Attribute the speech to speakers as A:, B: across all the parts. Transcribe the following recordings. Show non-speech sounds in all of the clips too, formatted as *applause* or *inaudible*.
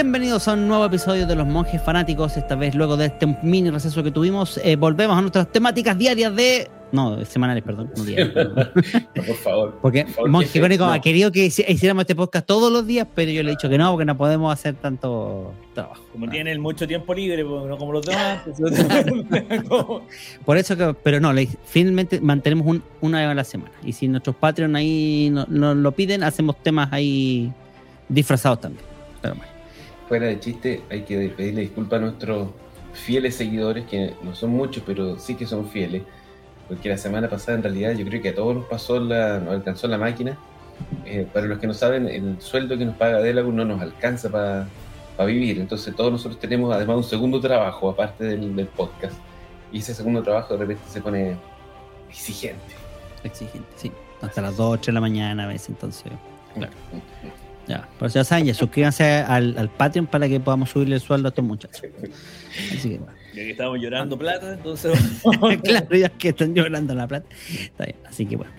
A: Bienvenidos a un nuevo episodio de Los Monjes Fanáticos. Esta vez, luego de este mini receso que tuvimos, eh, volvemos a nuestras temáticas diarias de. No, semanales, perdón. No diarias. *laughs*
B: No, por favor.
A: Porque
B: Por favor,
A: Monje
B: no.
A: ha querido que hici- hiciéramos este podcast todos los días, pero yo le he dicho que no, porque no podemos hacer tanto trabajo.
C: Como tienen mucho tiempo libre, pues, no como los *laughs* demás. pues, *laughs* como-
A: Por eso que, pero no, le- finalmente mantenemos un- una vez a la semana. Y si nuestros Patreon ahí no- nos lo piden, hacemos temas ahí disfrazados también. Pero bueno.
B: Fuera de chiste, hay que pedirle disculpas a nuestros fieles seguidores, que no son muchos, pero sí que son fieles. Porque la semana pasada, en realidad, yo creo que a todos nos pasó la, nos alcanzó la máquina. Eh, para los que no saben, el sueldo que nos paga Delagun no nos alcanza para vivir. Entonces, todos nosotros tenemos además un segundo trabajo, aparte del, del podcast. Y ese segundo trabajo de repente se pone exigente.
A: Exigente, sí. Hasta las 2, 3 de la mañana a veces, entonces. Claro. Ya, pero ya saben, ya suscríbanse al, al Patreon para que podamos subirle el sueldo a estos muchachos. Así que bueno.
C: Ya que estábamos llorando plata, entonces. *laughs*
A: claro, ya que están llorando la plata. Está bien, así que bueno.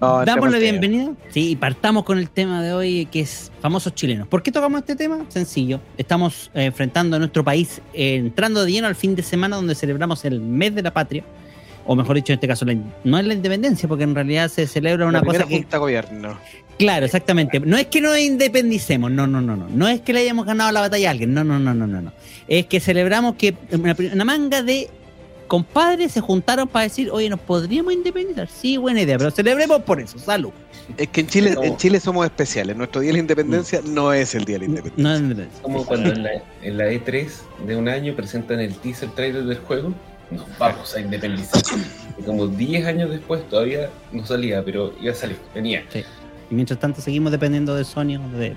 D: No,
A: Damos la bienvenida. Sí, y partamos con el tema de hoy que es famosos chilenos. ¿Por qué tocamos este tema? Sencillo. Estamos eh, enfrentando a nuestro país, eh, entrando de lleno al fin de semana donde celebramos el mes de la patria. O mejor dicho, en este caso, la no es la independencia, porque en realidad se celebra una
D: la
A: cosa que.
D: junta gobierno.
A: Claro, exactamente. No es que nos independicemos, no, no, no, no. No es que le hayamos ganado la batalla a alguien, no, no, no, no, no. no. Es que celebramos que una, una manga de compadres se juntaron para decir, oye, nos podríamos independizar. Sí, buena idea, pero celebremos por eso. Salud.
D: Es que en Chile, en Chile somos especiales. Nuestro día de la independencia no es el día de la independencia.
A: No, no, no.
B: Como cuando en la, en la E3 de un año presentan el teaser trailer del juego, nos vamos a independizar. Y como 10 años después todavía no salía, pero iba a salir, venía.
A: Y mientras tanto seguimos dependiendo de Sony o de...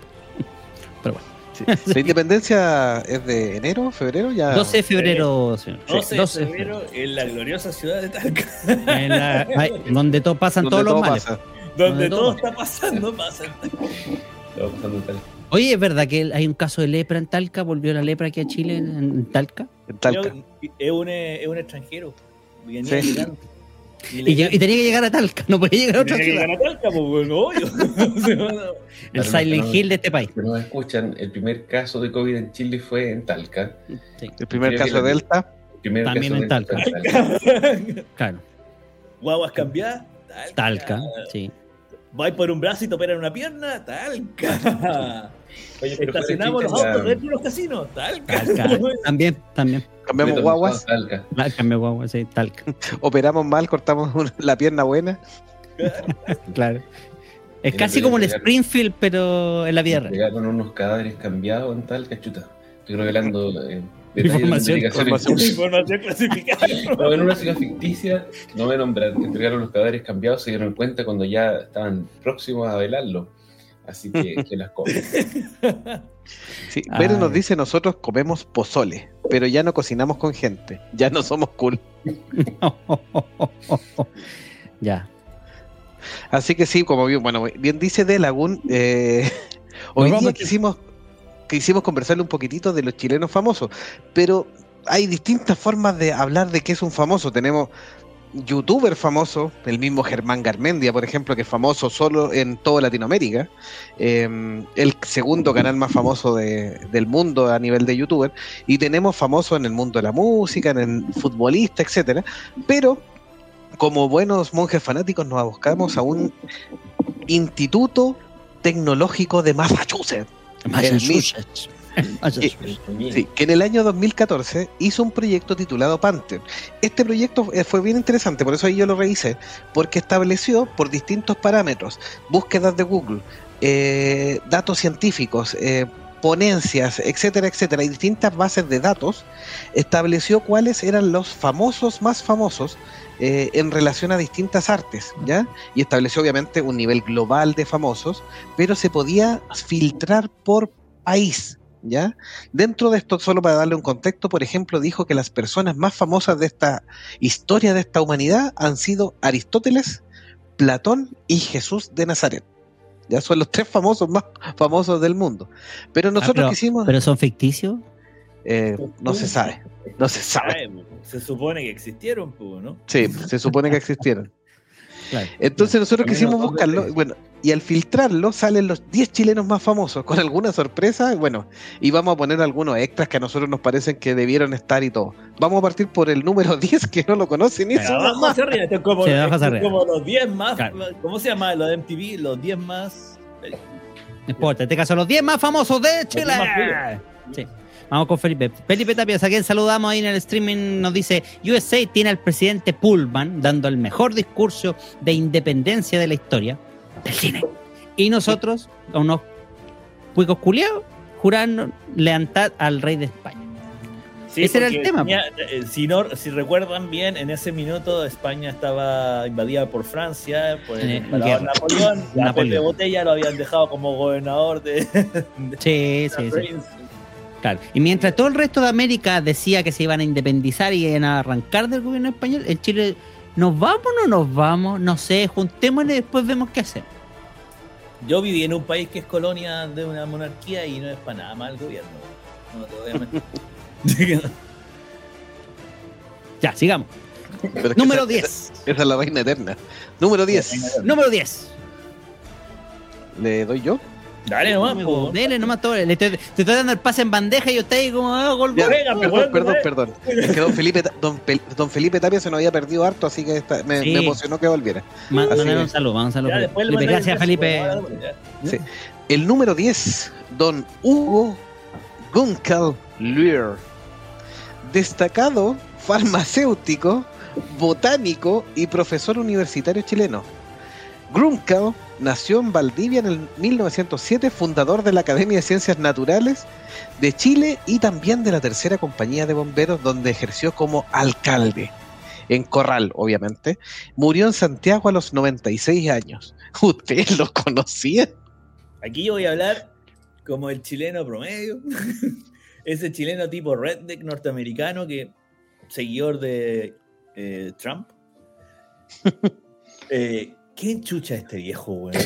A: *laughs* Pero bueno.
D: Sí. La independencia es de enero, febrero, ya.
A: 12 de febrero, señor.
C: 12 de
A: 12 de
C: febrero en la gloriosa ciudad de Talca,
A: En la- ay, donde to- pasan
D: donde
A: todos los
D: todo
A: males.
D: pasa.
C: donde
A: Donde
C: todo
A: todo.
C: está pasando, pasa.
A: Oye, ¿es verdad que hay un caso de lepra en Talca? ¿Volvió la lepra aquí a Chile en, en Talca?
D: En Talca.
C: Es un, es un extranjero. Venía
D: Sí.
C: Y,
A: Y, lleg- y tenía que llegar a Talca, no podía llegar a otra
C: Tenía que
A: ciudad.
C: llegar a Talca, pues, *laughs* bueno, obvio.
A: El Silent
B: no-
A: Hill de este país.
B: Que nos escuchan, el primer caso de COVID en Chile fue en Talca.
A: Sí,
D: El primer
B: Creo
D: caso Delta.
B: El primer
A: También
B: caso
A: en Talca. *laughs* claro.
C: Guaguas cambiadas, Talca.
A: Talca, sí.
C: Vais por un brazo y te operan una pierna, Talca.
B: Oye,
C: Estacionamos los autos dentro de los casinos, Talca.
A: Talca. *laughs* También, también.
D: Cambiamos guaguas,
B: González, Talca. *laughs*
A: Ah, cambió guagua, sí, Talca. *laughs*
D: operamos mal, cortamos una- la pierna buena. *laughs*
A: Claro. Es casi como el. Springfield, pero en la vida real.
B: Llegaron unos cadáveres cambiados en Talca, chuta. Estoy revelando eh, de
A: Información.
C: Información clasificada.
B: No, en una ciudad ficticia, no voy a nombrar, entregaron los cadáveres cambiados, se dieron cuenta cuando ya estaban próximos a velarlo. Así que, que las cosas.
D: Sí,
A: Ay.
D: Vero nos dice: nosotros comemos pozole, pero ya no cocinamos con gente. Ya no somos cool. *laughs*
A: ya.
D: Así que sí, como bien, bueno, bien dice De Lagún, eh, hoy día quisimos, quisimos conversarle un poquitito de los chilenos famosos, pero hay distintas formas de hablar de qué es un famoso. Tenemos youtuber famoso, el mismo Germán Garmendia, por ejemplo, que es famoso solo en toda Latinoamérica, eh, el segundo canal más famoso de- del mundo a nivel de youtuber, y tenemos famosos en el mundo de la música, en el futbolista, etcétera, pero como buenos monjes fanáticos nos abocamos a un instituto tecnológico de Massachusetts.
A: Massachusetts. Massachusetts.
D: Sí, que en el año 2014 hizo un proyecto titulado Panther. Este proyecto eh, fue bien interesante, por eso ahí yo lo revisé, porque estableció por distintos parámetros, búsquedas de Google, eh, datos científicos, eh, ponencias, etcétera, etcétera, y distintas bases de datos, estableció cuáles eran los famosos más famosos eh, en relación a distintas artes, ¿ya? Y estableció obviamente un nivel global de famosos, pero se podía filtrar por país, ¿ya? Dentro de esto, solo para darle un contexto, por ejemplo, dijo que las personas más famosas de esta historia de esta humanidad han sido Aristóteles, Platón y Jesús de Nazaret. Ya son los tres famosos más famosos del mundo. Pero nosotros
A: pero-
D: quisimos,
A: Pero son ficticios.
D: eh, no se sabe, no se sabe.
C: Se supone que existieron, pues, ¿no?
D: Sí, se supone que existieron.
A: Claro.
D: Entonces nosotros quisimos
B: los
D: buscarlo, bueno, y al filtrarlo salen los 10 chilenos más famosos, con alguna sorpresa, bueno, y vamos a poner algunos extras que a nosotros nos parecen que debieron estar y todo. Vamos a partir por el número *laughs* 10, que no lo conocen ni
C: arriba, esto es como, esto es como los 10 más.
A: Claro.
C: ¿Cómo se llama lo de MTV? Los 10 más.
A: No importa, en este caso los 10 más famosos de Chile. Sí. Vamos con Felipe. Felipe Tapias, a quien saludamos ahí en el streaming, nos dice, USA tiene al presidente Pullman dando el mejor discurso de independencia de la historia del cine. Y nosotros, unos cuicos culiados, jurando lealtad al rey de España.
C: Sí,
A: Ese era el tema,
C: tenía- eh, si, no, si recuerdan bien, en ese minuto España estaba invadida por Francia, por el
A: Eh.
C: Napoleón. La
A: Napoleón.
C: Pepe Botella lo habían dejado como gobernador de, *laughs* de
A: Sí, sí, sí. Claro. Y mientras todo el resto de América decía que se iban a independizar y iban a arrancar del gobierno español, en Chile, ¿nos vamos o no nos vamos? No sé, juntémonos y después vemos qué hacemos.
C: Yo viví en un país que es colonia de una monarquía y no es para nada mal el gobierno. No te voy a mentir. *laughs*
A: Ya, sigamos.
D: Pero
A: Número
D: esa-
A: 10.
D: Esa es la reina eterna. Número 10.
A: Número 10.
D: ¿Le doy yo?
C: Dale nomás, po.
A: Dele nomás todo. Le estoy- te estoy dando el pase en bandeja y usted ahí como, ah, gol,
D: Ya,
A: gol.
C: Venga,
D: perdón, perdón, perdón. Es que don Felipe, don, Felipe Tapia se nos había perdido harto, así que me,
A: Sí.
D: me emocionó que volviera. Es.
A: un saludo, vamos a un saludo. Gracias,
C: el
A: Felipe.
D: Sí. El número 10, don Hugo Gunkel Luer, destacado farmacéutico, botánico y profesor universitario chileno. Grunkel nació en Valdivia en el 1907, fundador de la Academia de Ciencias Naturales de Chile y también de la tercera compañía de bomberos donde ejerció como alcalde. En Corral, obviamente. Murió en Santiago a los 96 años. *laughs* ¿Usted lo conocía?
C: Aquí yo voy a hablar como el chileno promedio. *laughs* Ese chileno tipo redneck norteamericano que seguidor de eh, Trump. *laughs* Eh, ¿Quién chucha este viejo, weón?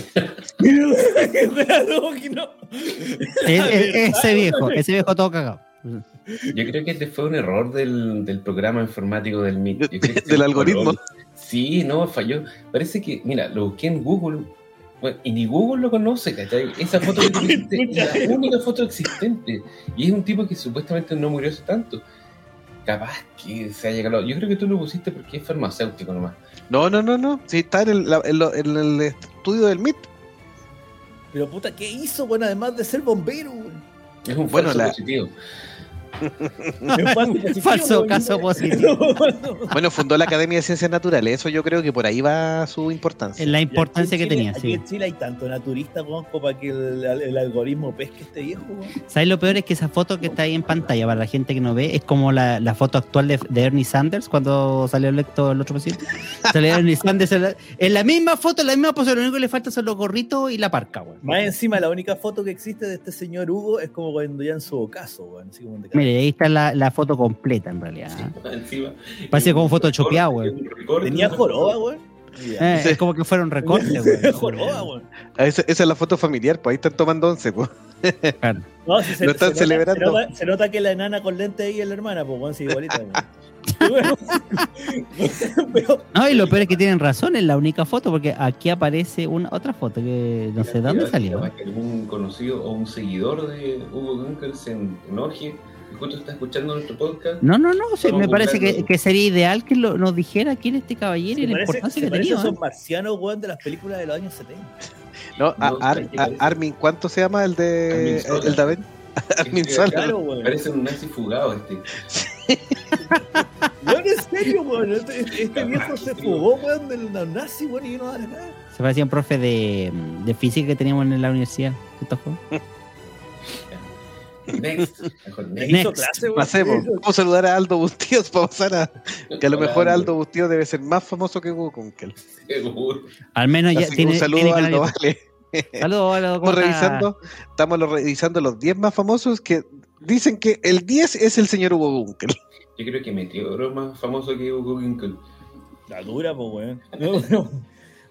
C: No. *laughs*
A: E- e- *laughs* ese viejo, ese viejo todo cagado.
B: Yo creo que este fue un error del, del programa informático del MIT. Yo creo que se
D: Del algoritmo.
B: Sí, no, falló. Parece que, mira, lo busqué en Google bueno, y ni Google lo conoce, ¿cachai? Esa foto que tú pusiste es la única foto existente. Y es un tipo que supuestamente no murió hace tanto. Capaz que se haya calado. Yo creo que tú lo pusiste porque es farmacéutico nomás.
D: No, no, no, no. Sí, está en el, la- en lo- en el estudio del MIT.
C: Pero puta, ¿qué hizo, bueno, además de ser bombero?
B: Es un
D: Bueno, la-
B: positivo.
C: Falso positivo,
A: Falso
C: weón.
A: caso positivo.
D: Bueno, fundó la Academia de Ciencias Naturales. Eso yo creo que por ahí va su importancia.
A: En la importancia
C: aquí
A: que
C: Chile-
A: tenía,
C: Aquí
A: sí.
C: en Chile hay tanto naturista, como para que el, el algoritmo pesque este viejo.
A: ¿Sabes lo peor? Es que esa foto que está ahí en pantalla, para la gente que no ve, es como la, la foto actual de, de Ernie Sanders cuando salió electo el otro presidente. *laughs* Salió Ernie Sanders en la, en la misma foto, en la misma pose, lo único que le falta son los gorritos y la parca, güey.
C: Más encima, la única foto que existe de este señor Hugo es como cuando ya en su ocaso, weón. Así como de
A: Ahí está la, la foto completa en realidad. ¿eh?
B: Encima.
A: Parece como photoshopeado, güey.
B: Un recorte.
C: Tenía joroba, weón. Mira.
A: Eh, Es como que fueron recortes, güey. *laughs*
C: joroba, weón.
D: Ah, Esa, esa es la foto familiar, pues ahí están tomando once, pues.
A: Claro.
C: No, si se,
D: Lo están
C: se nota-
D: celebrando.
C: Se nota, se nota que la enana con lente ahí es la hermana, pues, weón, sí, igualita, weón. *laughs*
A: No, y lo peor es que tienen razón, es la única foto, porque aquí aparece una otra foto que no sé de dónde salió.
B: Que algún conocido o un seguidor de Hugo Gunkel se enoje justo está escuchando nuestro podcast.
A: No, no, no, sí, me parece que, sería ideal que lo- nos dijera quién es este caballero y la
C: parece,
A: importancia
C: se
A: que tenía.
C: esos
A: ¿eh?
C: marcianos, weón, de las películas de los años 70.
D: No, a-
B: No,
D: Ar-
B: ¿qué
D: a-
B: parece?
D: Armin, ¿cuánto se llama el de el David? *laughs* Armin Sola.
C: Claro.
B: Parece un nazi fugado este. *laughs*
C: Weón, en serio, weón. Este, este viejo se
B: sí.
C: fugó, weón, del nazi, weón, y no vale nada.
A: Se parecía a un profe de, de física que teníamos en la universidad. ¿Esto fue? *laughs*
B: Next. Mejor
C: Me
B: next.
C: Hizo clase.
D: Pasemos. Vamos a saludar a Aldo Bustíos *laughs* para pasar a. Que a lo mejor Aldo Bustíos debe ser más famoso que Hugo Kunkel.
B: Seguro. *laughs*
A: Al menos ya
D: Así
A: tiene.
D: un saludo
A: tiene
D: a Aldo, vale.
A: Saludos, Aldo, ¿cómo
D: Estamos revisando, estamos revisando los 10 más famosos que dicen que el 10 es el señor Hugo Gunkel.
B: Yo creo que Meteoro es más famoso que Hugo Gunkel.
C: La dura, pues, weón. *laughs* No, no.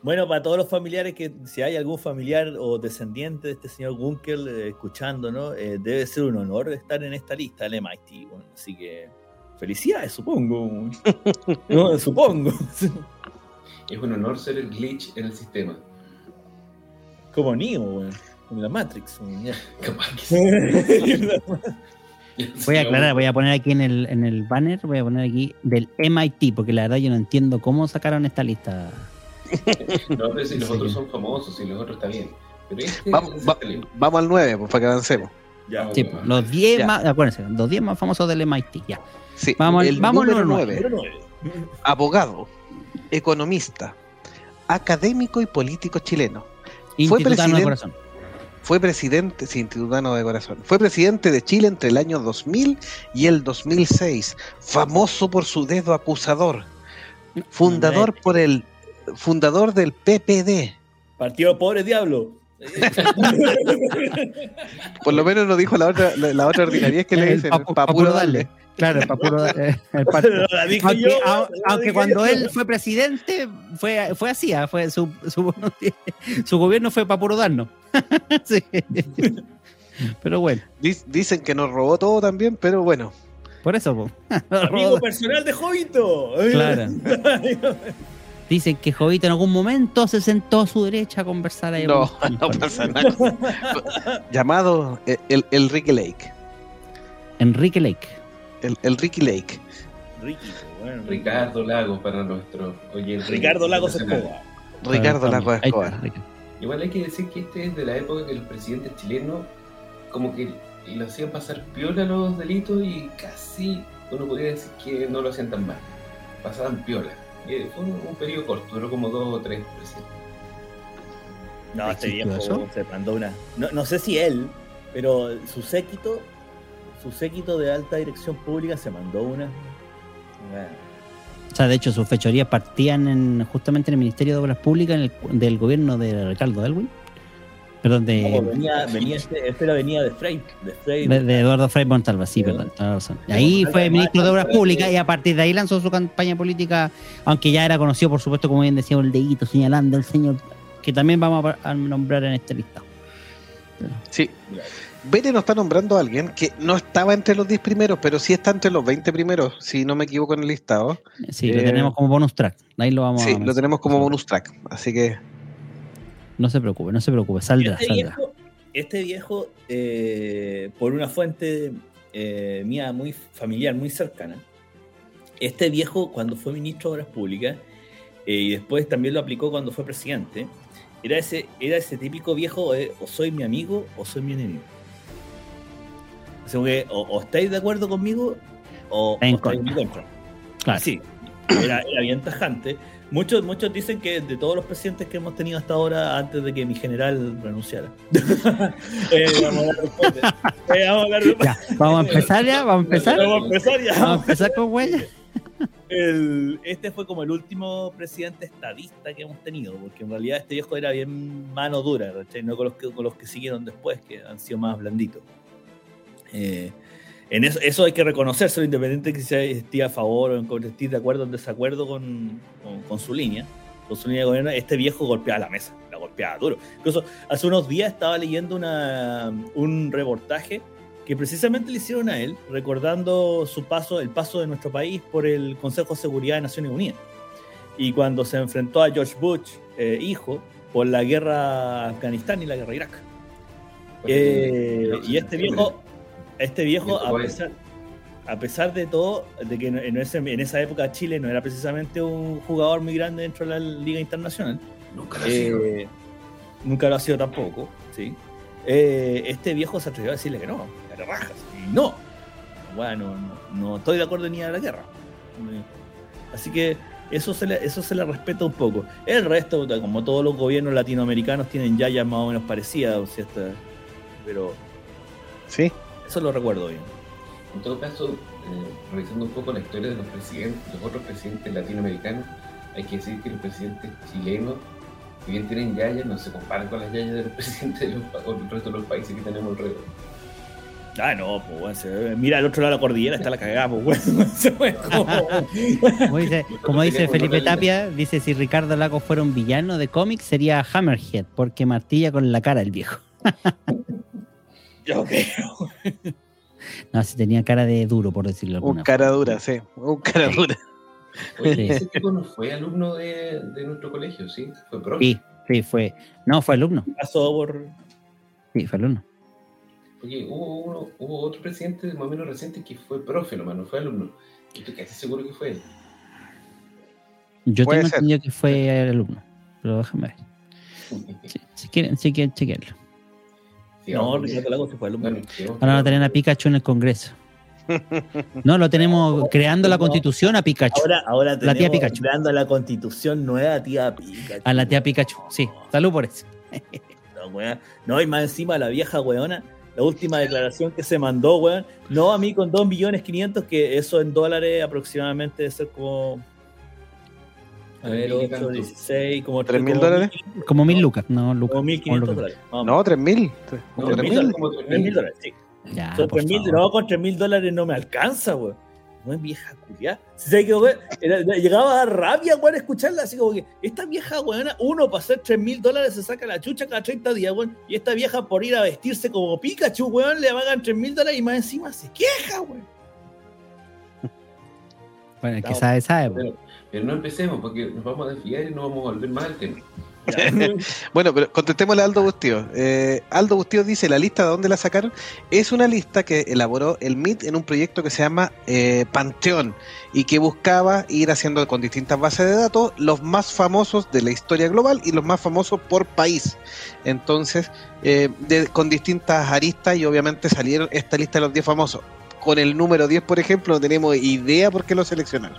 C: Bueno, para todos los familiares que si hay algún familiar o descendiente de este señor Gunkel eh, escuchando, ¿no? Eh, debe ser un honor estar en esta lista del MIT. weón. Así que felicidades, supongo. *laughs* No, supongo.
B: Es un honor ser el glitch en el sistema.
C: Como Neo, weón. En la Matrix. *laughs* *laughs*
A: Voy a aclarar, voy a poner aquí en el, en el banner, voy a poner aquí del MIT, porque la verdad yo no entiendo cómo sacaron esta lista. *laughs*
B: No, pero si los
A: Sí.
B: otros son famosos, si los otros está bien. Pero este
D: Vamos,
B: es
D: va- vamos al 9, pues, para que avancemos.
C: Ya.
A: Sí, pues, los 10
D: Ya.
A: más, acuérdense, los 10 más famosos del MIT, ya.
D: Sí,
A: Vamos al-
D: el
A: vamos
D: número
A: número
D: 9.
C: Número nueve.
D: abogado, economista, académico y político chileno.
A: De
D: presidente-
A: corazón.
D: Fue presidente, sí, institutano de corazón. Fue presidente de Chile entre el año 2000 y el 2006. Famoso por su dedo acusador. Fundador por el fundador del PPD.
C: Partido Pobre Diablo. *laughs*
D: Por lo menos nos dijo la otra la, la otra ordinaria que le
A: El
D: dicen,
A: pa- pa-
D: puro darle.
A: Claro, para puro dar- eh, el Aunque,
C: yo,
A: a- aunque cuando
C: yo.
A: él fue presidente, fue, fue así, ah, fue su, su, *laughs* su gobierno fue para puro darnos. *laughs* Sí. Pero bueno,
D: Dic- Dicen que nos robó todo también, pero bueno.
A: por eso. po.
C: Amigo personal de Jovito.
A: Claro. Dicen que Jovito en algún momento se sentó a su derecha a conversar ahí.
D: No,
A: con- *laughs* *laughs*
D: no pasa nada. Llamado eh, el, el Ricky Lake.
A: Enrique Lake.
D: El, el Ricky Lake.
C: Ricky, bueno,
B: Ricardo Lagos para nuestro oyente.
C: Ricardo
B: internacional.
C: Escobar.
D: Ricardo
A: está,
D: Escobar.
B: Igual hay que decir que este es de la época que los presidentes chilenos como que lo hacían pasar piola los delitos y casi uno podría decir que no lo hacían tan mal. Pasaban piola. Eh, fue un, un periodo corto, duró como dos o tres presidentes.
C: No, este
A: ¿Existió
C: viejo
A: eso?
C: se mandó una. No, no sé si él, pero su séquito, su séquito de alta dirección pública se mandó una. Bueno,
A: O sea, de hecho, sus fechorías partían en, justamente en el Ministerio de Obras Públicas en el- del gobierno de Ricardo Elwin. Perdón,
C: no,
A: de,
C: venía, venía este, este era venía de Frey. De Frey.
A: de, de Eduardo Frei Montalva, sí, perdón, toda la razón. Y ahí fue ministro de Obras Públicas y a partir de ahí lanzó su campaña política, aunque ya era conocido, por supuesto, como bien decía, el dedito señalando al señor, que también vamos a, a nombrar en este listado.
D: Sí. Bene nos está nombrando a alguien que no estaba entre los 10 primeros, pero sí está entre los 20 primeros, si no me equivoco en el listado.
A: Sí, lo
D: Eh,
A: tenemos como bonus track. Ahí lo vamos a
D: Sí, lo
A: mencionar.
D: tenemos como bonus track. Así que
A: No se preocupe, no se preocupe, saldrá,
C: Este
A: saldrá.
C: viejo, este viejo eh, por una fuente eh, mía muy familiar, muy cercana, este viejo cuando fue ministro de Obras Públicas eh, y después también lo aplicó cuando fue presidente, era ese, era ese típico viejo, o soy mi amigo o soy mi enemigo. O sea, que o, o estáis de acuerdo conmigo o,
A: En
C: o estáis en mi
A: contra.
C: contra.
A: Claro.
C: Sí, era, era bien tajante. Muchos, muchos dicen que de todos los presidentes que hemos tenido hasta ahora, antes de que mi general renunciara. *laughs* Eh, vamos a. Eh, vamos a.
A: Ya, vamos a empezar ya, vamos a empezar.
C: Vamos a empezar ya.
A: Vamos a empezar con huella.
C: El- este fue como el último presidente estadista que hemos tenido, porque en realidad este viejo era bien mano dura, ¿cachai? no con los, que, con los que siguieron después, que han sido más blanditos. Eh, en eso, eso hay que reconocerse, independiente de que sea esté a favor o en contra, esté de acuerdo o en desacuerdo con, con- con su línea, con su línea de gobierno, este viejo golpeaba la mesa, la golpeaba duro. Incluso hace unos días estaba leyendo una, un reportaje que precisamente le hicieron a él, recordando su paso, el paso de nuestro país por el Consejo de Seguridad de Naciones Unidas. Y cuando se enfrentó a George Bush, eh, hijo, por la guerra Afganistán y la guerra Irak. Eh, y este viejo, este viejo, a pesar, a pesar de todo, de que en, ese- en esa época Chile no era precisamente un jugador muy grande dentro de la Liga Internacional,
B: Nunca lo ha sido.
C: eh, nunca lo ha sido tampoco, ¿sí? Eh, este viejo se atrevió a decirle que no, que era rajas. Y no, bueno, no, no estoy de acuerdo ni a la guerra. Así que eso se le, eso se le respeta un poco. El resto, como todos los gobiernos latinoamericanos, tienen yayas más o menos parecidas, o sea, pero
D: Sí.
C: Eso lo recuerdo bien.
B: En todo caso, eh, revisando un poco la historia de los presidentes, los otros presidentes latinoamericanos, hay que decir que los presidentes chilenos, si bien tienen yayas, no se comparan con las yayas de los *laughs* presidentes de los, resto de los países que tenemos alrededor.
C: Ah, no, pues, se- mira al otro lado de la cordillera, está la cagada, pues, weón. *laughs* Se fue como-
A: Como dice, como dice Felipe Tapia, dice si Ricardo Lago fuera un villano de cómics sería Hammerhead, porque martilla con la cara el viejo. *laughs* *laughs*
C: Yo creo.
A: No, si tenía cara de duro, por decirlo de
D: Un cara dura, sí. Un cara dura.
B: Oye,
A: Sí.
B: ese tipo no fue alumno de, de nuestro colegio, ¿sí? Fue profe.
A: Sí, sí, fue. No, fue alumno.
C: Pasó por.
A: Sí, fue alumno.
B: Porque hubo, uno, hubo otro presidente más o menos reciente que fue profe nomás, no fue alumno. Y estoy casi seguro que fue él.
A: Yo tengo entendido que fue alumno, pero déjame ver. *laughs* Si, si quieren, si quieren chequearlo.
C: No, Ricardo Lagos se fue alumno.
B: Bueno, digamos
A: Ahora van a
B: que-
A: tener a Pikachu en el Congreso. *laughs* No, lo tenemos creando la constitución a Pikachu.
C: Ahora, ahora
A: La tía
C: tenemos
A: Pikachu.
C: creando la constitución nueva tía Pikachu.
A: A la tía Pikachu, sí. Salud por eso.
C: No, weón. No, y más encima la vieja weona, la última declaración que se mandó, weón. No, a mí con 2 millones 500, que eso en dólares aproximadamente debe ser como. A ver,
B: Mil y
C: 8,
B: tanto.
C: 16, como
D: ¿Tres mil
C: como
D: dólares?
A: Como mil lucas. No, lucas.
C: Como 1500
A: Como lucas.
C: dólares.
D: No, 3000.
B: No,
D: ¿Tres
B: mil,
D: mil?
B: como
C: 3 mil dólares, sí.
A: Ya,
C: Son
A: Ah, por
C: 3 mil-
A: favor.
C: no, con 3 mil dólares no me alcanza, weón. No es vieja culiá. Si sabes que, era- llegaba a dar rabia, weón, escucharla así como que esta vieja, weón, uno para hacer 3 mil dólares se saca la chucha cada 30 días, weón. Y esta vieja por ir a vestirse como Pikachu, weón, le pagan 3 mil dólares y más encima se queja, weón.
A: Bueno, el que sabe, sabe. po.
B: Pero, no empecemos porque nos vamos a desviar y no vamos a volver más al tema. *laughs*
D: Bueno, pero contestémosle a Aldo Bustío. Eh, Aldo Bustío dice, la lista de dónde la sacaron es una lista que elaboró el MIT en un proyecto que se llama eh, Panteón y que buscaba ir haciendo con distintas bases de datos los más famosos de la historia global y los más famosos por país. Entonces, eh, con distintas aristas y obviamente salieron esta lista de los 10 famosos. Con el número 10, por ejemplo, no tenemos idea por qué lo seleccionaron.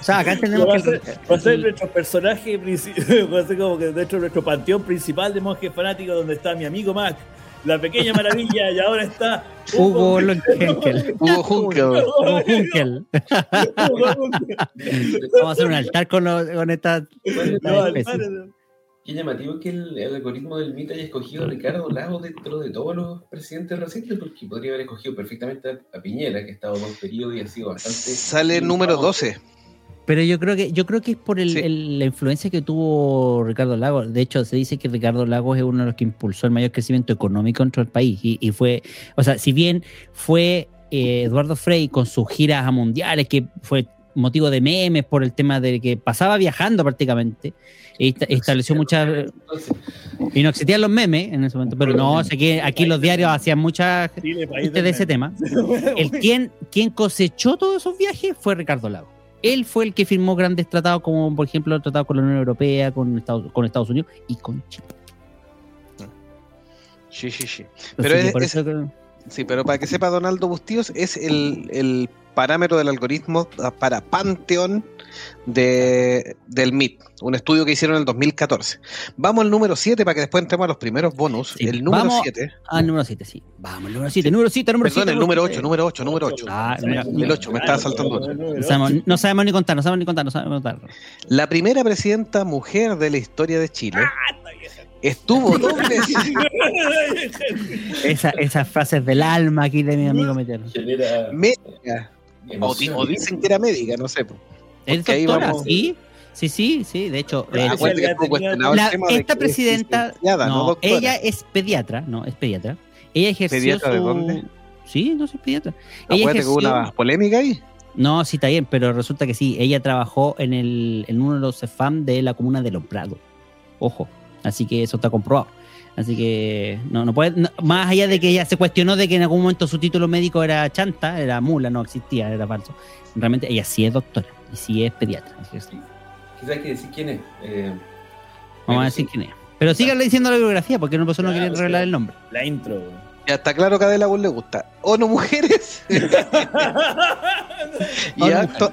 A: O sea, acá tenemos
C: va, a
A: que.
C: ser, va a ser nuestro personaje principal, *laughs* va a ser como que dentro de nuestro panteón principal de monjes fanáticos donde está mi amigo Mac, la pequeña maravilla, y ahora está
A: Hugo Lonkenkel.
D: Hugo Juncker. *laughs*
A: Hugo Junkel.
C: Hugo
A: Vamos a hacer un altar con, lo- con esta.
C: No,
A: especie.
C: hermano,
B: Qué llamativo que el, el algoritmo del MIT haya escogido a Ricardo Lagos dentro de todos los presidentes recientes, porque podría haber escogido perfectamente a, a Piñera, que ha estado en un periodo y ha sido bastante.
D: Sale el número 12.
A: Pero yo creo que yo creo que es por el-
D: Sí.
A: el- la influencia que tuvo Ricardo Lagos. De hecho, se dice que Ricardo Lagos es uno de los que impulsó el mayor crecimiento económico dentro del país. Y, y fue, o sea, si bien fue eh, Eduardo Frei con sus giras a mundiales, que fue motivo de memes por el tema de que pasaba viajando prácticamente, y esta- estableció muchas y no existían los memes en ese momento, pero no, sé que aquí los diarios hacían muchas
C: Chile,
A: de ese tema. *laughs* El quien, quien cosechó todos esos viajes fue Ricardo Lago. Él fue el que firmó grandes tratados, como por ejemplo el tratado con la Unión Europea, con Estados, con Estados Unidos y con Chile.
D: Sí, sí, sí. Pero es-
A: que-
D: Sí, pero para que sepa Donaldo Bustíos, es el, el parámetro del algoritmo para Pantheon de, del MIT, un estudio que hicieron en el 2014. Vamos al número 7 para que después entremos a los primeros bonus.
A: Sí,
D: El número
A: vamos-
D: 7,
A: Ah, el número 7, sí. Vamos, el número 7, número 7, número 7.
D: perdón, el número 8, número 8, número 8.
A: Ah,
D: el ocho, me estaba saltando.
A: No sabemos, no sabemos ni contar, no sabemos ni contar, no sabemos contar.
D: La primera presidenta mujer de la historia de Chile estuvo dos *laughs* veces.
A: Esa, esas frases del alma aquí de mi amigo Metero.
D: médica, o, di-
B: emoción.
D: o dicen que era médica, no sé.
A: ¿Es doctora?
D: vamos-
A: Sí, sí, sí, sí. De hecho, eh, la- esta presidenta, no, ella es pediatra, no, es pediatra. ella ejerció
D: ¿Pediatra de dónde?
A: Sí, no soy pediatra. Ella
D: Acuérdate que hubo
A: ejerció-
D: una polémica ahí.
A: No, sí está bien, pero resulta que sí, ella trabajó en el en uno de los CEFAM de la comuna de Los Prados. Ojo, así que eso está comprobado. Así que no, no puede, no- más allá de que ella se cuestionó de que en algún momento su título médico era chanta, era mula, no existía, era falso. Realmente ella sí es doctora y sí es pediatra. Así que sí.
B: Quizás hay que decir quién es. Eh,
A: Vamos a decir
B: sí.
A: quién es. Pero síganle diciendo la biografía porque no, persona no
C: Claro,
A: quiere
C: sí.
A: revelar el nombre.
C: La intro.
D: Ya está claro que a Adela le gusta. ¿O no mujeres? *laughs* *laughs* y,
A: no
D: actu-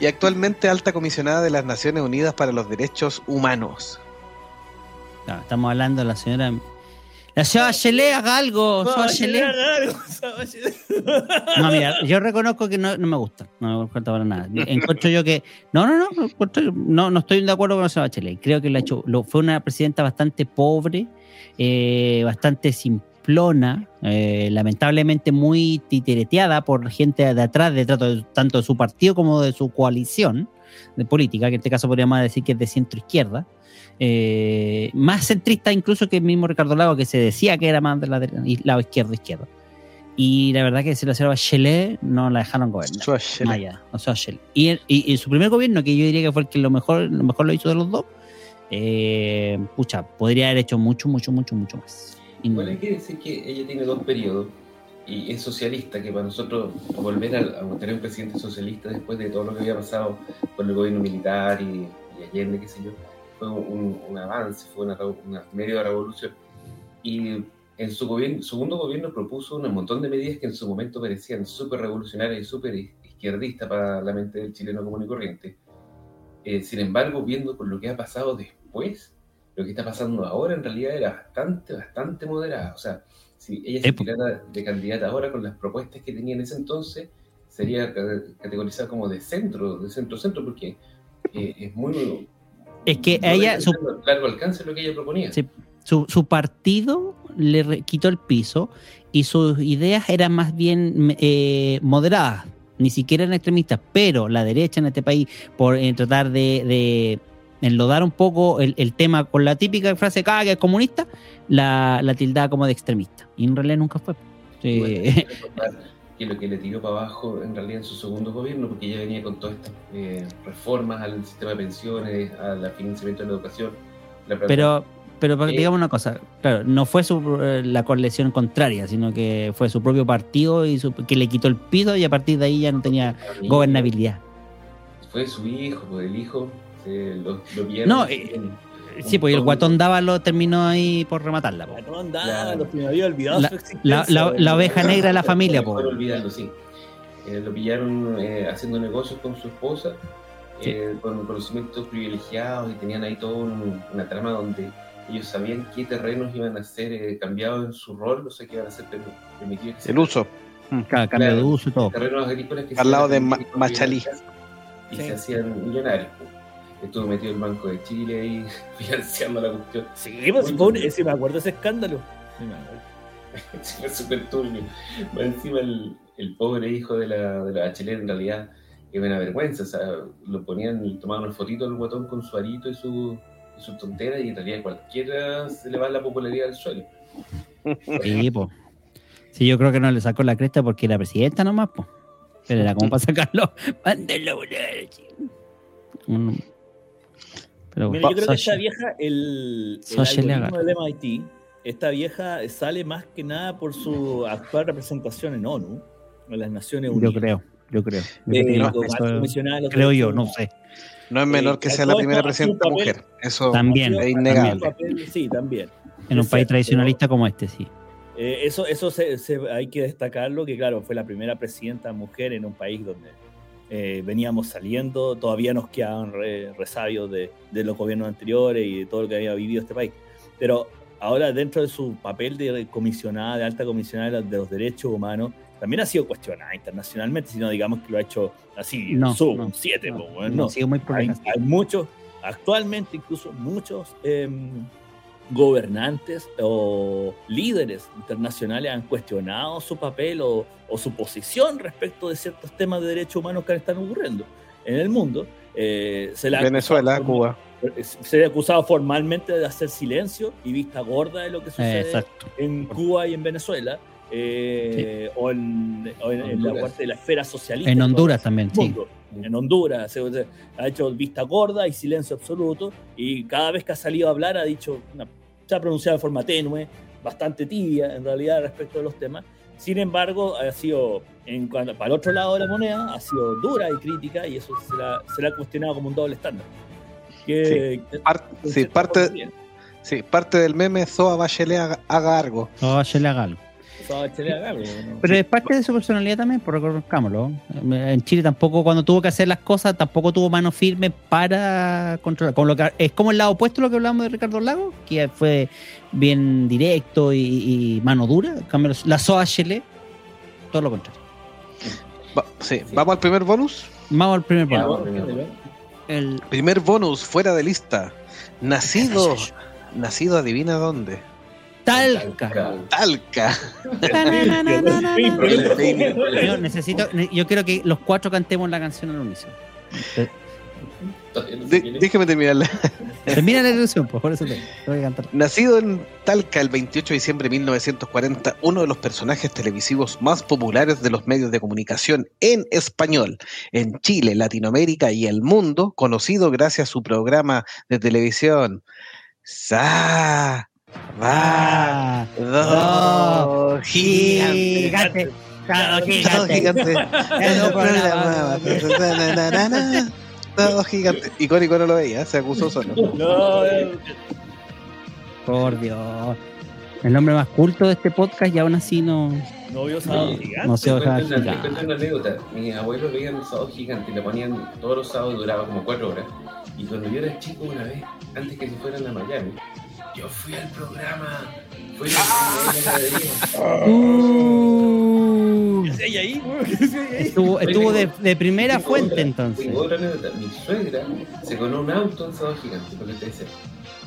D: y actualmente alta comisionada de las Naciones Unidas para los Derechos Humanos.
A: No, estamos hablando de la señora. La señora Shelley, haga algo. señora Shelley. No, mira, yo reconozco que no, no me gusta. No me gusta para nada. Encuentro yo que. No, no, no. no, no estoy de acuerdo con esa Bachelet. Creo que la hecho, lo, fue una presidenta bastante pobre, eh, bastante simplona, eh, lamentablemente muy titereteada por gente de atrás, de trato de- tanto de su partido como de su coalición de política, que en este caso podríamos decir que es de centro izquierda. Eh, más centrista incluso que el mismo Ricardo Lago, que se decía que era más del lado izquierdo izquierdo. Y la verdad que se la señora Bachelet no la dejaron gobernar. Maya, o sea, Shell. Y, el- y, y su primer gobierno, que yo diría que fue el que lo mejor lo, mejor lo hizo de los dos, eh, pucha, podría haber hecho mucho, mucho, mucho, mucho más. Y no-
B: Bueno, hay que decir que ella tiene dos periodos y es socialista, que para nosotros volver a, a tener un presidente socialista después de todo lo que había pasado con el gobierno militar y, y Allende, qué sé yo, fue un, un avance, fue una, una medio revolución. Y en su gobierno, segundo gobierno propuso un montón de medidas que en su momento parecían súper revolucionarias y súper izquierdistas para la mente del chileno común y corriente. Eh, sin embargo, viendo por lo que ha pasado después, lo que está pasando ahora en realidad era bastante, bastante moderada. O sea, si ella se tirara de candidata ahora con las propuestas que tenía en ese entonces, sería ca- categorizada como de centro, de centro-centro, porque eh, es muy...
A: Es que
B: no
A: ella- su-
B: largo, largo alcance lo que ella proponía.
A: Sí. su, su partido le quitó el piso y sus ideas eran más bien eh, moderadas, ni siquiera eran extremistas, pero la derecha en este país, por eh, tratar de, de enlodar un poco el, el tema con la típica frase "Ah, que es comunista, la, la tildaba como de extremista. Y en realidad nunca fue. Sí.
B: Bueno, que lo que le tiró para abajo en realidad en su segundo gobierno, porque ella venía con todas estas eh, reformas al sistema de pensiones, al financiamiento de la educación. la
A: Pero, pero
B: Eh.
A: digamos una cosa, claro, no fue su, eh, la coalición contraria, sino que fue su propio partido y su- que le quitó el piso y a partir de ahí ya no tenía gobernabilidad.
B: Fue su hijo, pues el hijo se lo, lo pillaron
A: No, eh, Sí, pues el guatón Dávalo terminó ahí por rematarla. po.
C: Patrón, da,
B: Claro.
C: me había olvidado
A: La-
C: su existencia,
A: La, la- la
C: güey.
A: oveja negra de la familia, po.
B: Olvidarlo, sí. Eh, lo pillaron eh, haciendo negocios con su esposa,
A: Sí.
B: eh, con conocimientos privilegiados y tenían ahí toda un- una trama donde ellos sabían qué terrenos iban a ser eh, cambiados en su rol, o sea, que iban a ser permi- permitidos que se-
D: El uso.
A: Claro, cambio de uso y todo.
B: terrenos agrícolas que
D: Al
B: se
D: lado de Machalí.
B: Y
C: Sí.
B: se hacían millonarios. pues. Estuvo metido el Banco de Chile ahí *laughs* financiando la cuestión.
C: Sí, pues, fue un- sí, me acuerdo de ese escándalo. *laughs*
B: Fue súper turbio. Más encima el, el pobre hijo de la, de la Bachelet en realidad es una vergüenza. O sea, lo ponían, tomaban una fotito del guatón con su arito y su, y su tontera y en realidad cualquiera se le va la popularidad al suelo.
A: Sí, po. Sí, yo creo que no le sacó la cresta porque era presidenta nomás, po. Pero era como para sacarlo. *laughs* Chico. Mm. Pero
C: Mira, yo creo que esta vieja, el, el algoritmo del MIT, esta vieja sale más que nada por su actual representación en ONU, en las Naciones Unidas.
A: yo creo, yo creo. Yo
C: Eh,
A: creo eso- creo yo, no sé.
D: No es menor que sea la primera presidenta
C: papel-
D: mujer. Eso
A: También,
D: es innegable.
C: papel- Sí, también.
A: En un país tradicionalista como este, sí.
C: Eh, eso eso se, se- hay que destacarlo, que claro, fue la primera presidenta mujer en un país donde eh, veníamos saliendo, todavía nos quedaban re- resabios de, de los gobiernos anteriores y de todo lo que había vivido este país. Pero ahora dentro de su papel de comisionada, de alta comisionada de los derechos humanos, también ha sido cuestionada internacionalmente, si no digamos que lo ha hecho así,
A: No,
C: sub,
A: no,
C: un 7,
A: No,
C: pues, bueno,
A: no,
C: no.
A: sigo muy
C: Hay, hay muchos, actualmente incluso muchos em, gobernantes o líderes internacionales han cuestionado su papel o, o su posición respecto de ciertos temas de derechos humanos que están ocurriendo en el mundo. Eh, se la
D: Venezuela, Cuba.
C: Se ha acusado formalmente de hacer silencio y vista gorda de lo que sucede
A: Exacto.
C: en Cuba y en Venezuela, eh, o, en, o en- en la
B: Honduras.
C: parte de la esfera socialista.
A: En Honduras también, sí.
C: En Honduras se, se- ha hecho vista gorda y silencio absoluto, y cada vez que ha salido a hablar ha dicho, una- se ha pronunciado de forma tenue, bastante tibia en realidad respecto de los temas. Sin embargo, ha sido, en, cuanto- para el otro lado de la moneda, ha sido dura y crítica, y eso se la, se la ha cuestionado como un doble estándar. Que,
D: sí, parte, sí, parte del meme Zoa Bachelet haga, haga algo.
A: Se le haga algo. Pero es parte de su personalidad también, por reconozcámoslo. En Chile tampoco, cuando tuvo que hacer las cosas, tampoco tuvo mano firme para controlar. Con lo que, es como el lado opuesto a lo que hablamos de Ricardo Lago, que fue bien directo y, y mano dura. Cambio, la SOHL, todo lo contrario.
D: Va- sí, Vamos al primer bonus.
A: Vamos al primer
B: Ya,
A: punto.
B: primero.
A: El
D: Primer bonus, fuera de lista. Nacido, nacido, adivina dónde.
A: Talca.
D: Talca.
A: Yo necesito, yo quiero que los cuatro cantemos la canción al unísono.
D: De- déjeme terminarla.
A: Termina la ilusión, pues por eso te, te voy a cantar.
D: Nacido en Talca el 28 de diciembre de 1940, uno de los personajes televisivos más populares de los medios de comunicación en español, en Chile, Latinoamérica y el mundo, conocido gracias a su programa de televisión Sa Va
A: Ah,
D: Do Gigante. Todo
A: gigante. un.
D: Todo gigante. Icónico no lo veía, se acusó solo.
C: No, eh,
A: Por Dios. El nombre más culto de este podcast y aún así no,
C: no vio sábado gigante.
A: no se
B: Te
A: ojalá
B: cuento una- una anécdota. Mis abuelos veían el sábado gigante y lo ponían todos los sábados, duraba como cuatro horas. Y cuando yo era chico una vez, antes que se fueran a Miami, yo fui al programa. Fui a la
A: Uh,
C: ¿Qué *laughs* ahí,
A: estuvo estuvo de, de primera fuente entonces.
B: Tengo otra. Mi suegra se ganó un auto en sábado gigante, porque te decía.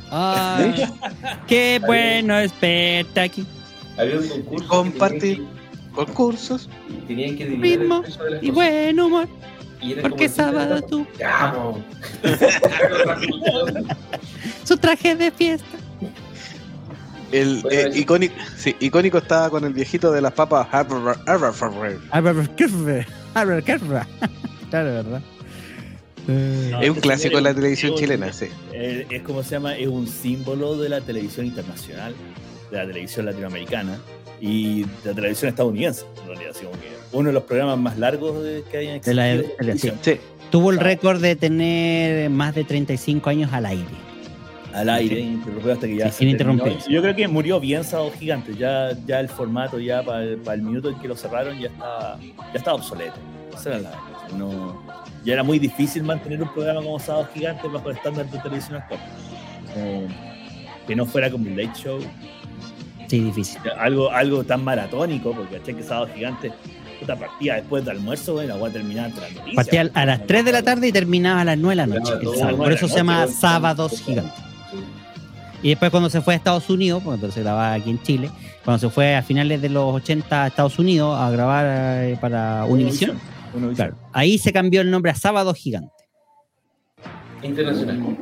A: Ay, qué bueno espectáculo.
B: Había un concurso.
D: Compartir. Concursos.
B: Tenían que, adivinar
A: Ritmo
B: el peso de las
A: Y
B: cosas.
A: buen humor,
B: Y
A: porque sábado tú, *laughs* *laughs* su traje de fiesta.
D: El
B: Bueno,
D: eh, icónico, sí, icónico estaba con el viejito de las papas Harvard- Harvard Farrer.
A: Claro, ¿verdad?
C: No,
D: Es un clásico de la
C: es
D: televisión
C: es
D: chilena, sí.
C: eh, es como se llama, es un símbolo de la televisión internacional, de la televisión latinoamericana y de la televisión estadounidense, en realidad. así como que uno de los programas más largos de- que hayan
A: De la-
C: existido.
A: de la- sí.
C: televisión.
D: Sí,
A: Tuvo el récord de tener más de 35 años al aire.
C: Al aire, ininterrumpido hasta que ya
A: Sí,
C: se
A: ininterrumpido.
C: terminó. Yo creo que murió bien Sábado Gigante, ya, ya el formato ya para el, para el minuto en que lo cerraron ya estaba, ya estaba obsoleto. Esa era la- no- ya era muy difícil mantener un programa como Sábado Gigante bajo el estándar de televisión actual. Como que no fuera como un late show,
A: Sí, difícil.
C: algo, algo tan maratónico, porque caché que Sábado Gigante puta partida después del almuerzo, bueno, voy a terminar entre las noticias.
A: Partía a las 3 de la tarde y terminaba a las 9 de la noche. Por eso
C: de
A: se
C: la
A: llama Sábados Gigantes. Y después cuando se fue a Estados Unidos, porque entonces grababa aquí en Chile, cuando se fue a finales de los 80 a Estados Unidos a grabar eh, para Univision, claro, ahí se cambió el nombre a Sábado Gigante.
B: Internacional.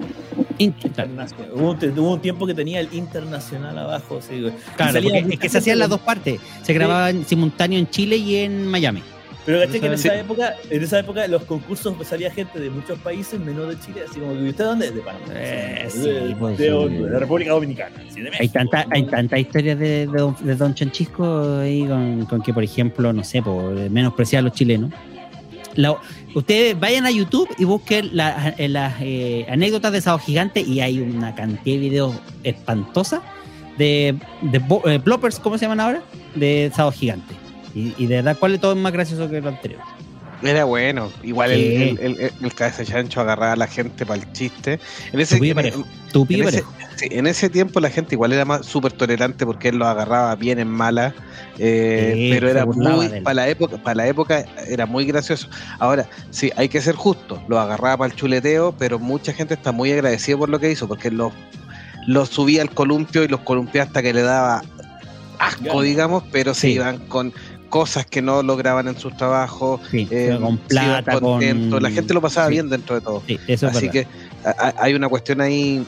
C: Internacional. Hubo, hubo un tiempo que tenía el internacional abajo. sí. Y
A: claro, es que se hacían las dos partes. Se grababan simultáneo en Chile y en Miami.
C: Pero caché que en
A: Sí.
C: esa época, en esa época los concursos pues, salía gente de muchos países menos de Chile, así como que ¿y usted dónde es? De Panamá.
A: Eh,
C: de,
A: pues,
C: de-
A: sí.
C: de la República Dominicana.
A: Hay tantas hay tantas historias de, de don, Chanchisco ahí con, con que, por ejemplo, no sé, por menospreciar a los chilenos. La- ustedes vayan a YouTube y busquen la- eh, las eh, anécdotas de Sábado Gigante y hay una cantidad de videos espantosa de, de eh, bloopers, ¿cómo se llaman ahora? De Sábado Gigante. Y, y de verdad, ¿cuál de todo es más gracioso que lo anterior?
D: era bueno. Igual el, el, el, el cabeza chancho agarraba a la gente para el chiste. En ese, en,
A: parejo.
D: En ese,
A: parejo.
D: sí, en ese tiempo la gente igual era más súper tolerante porque él lo agarraba bien en mala, eh,
A: Sí,
D: pero era muy, para la época, para la época era muy gracioso. Ahora, sí, hay que ser justo, lo agarraba para el chuleteo, pero mucha gente está muy agradecida por lo que hizo, porque lo, lo subía al columpio y los columpiaba hasta que le daba asco, digamos, pero se iban con cosas que no lograban en sus trabajos,
A: Sí,
D: eh,
A: con plata, con.
D: la gente lo pasaba
A: sí.
D: bien dentro de todo.
A: Sí, eso es
D: Así que a- hay una cuestión ahí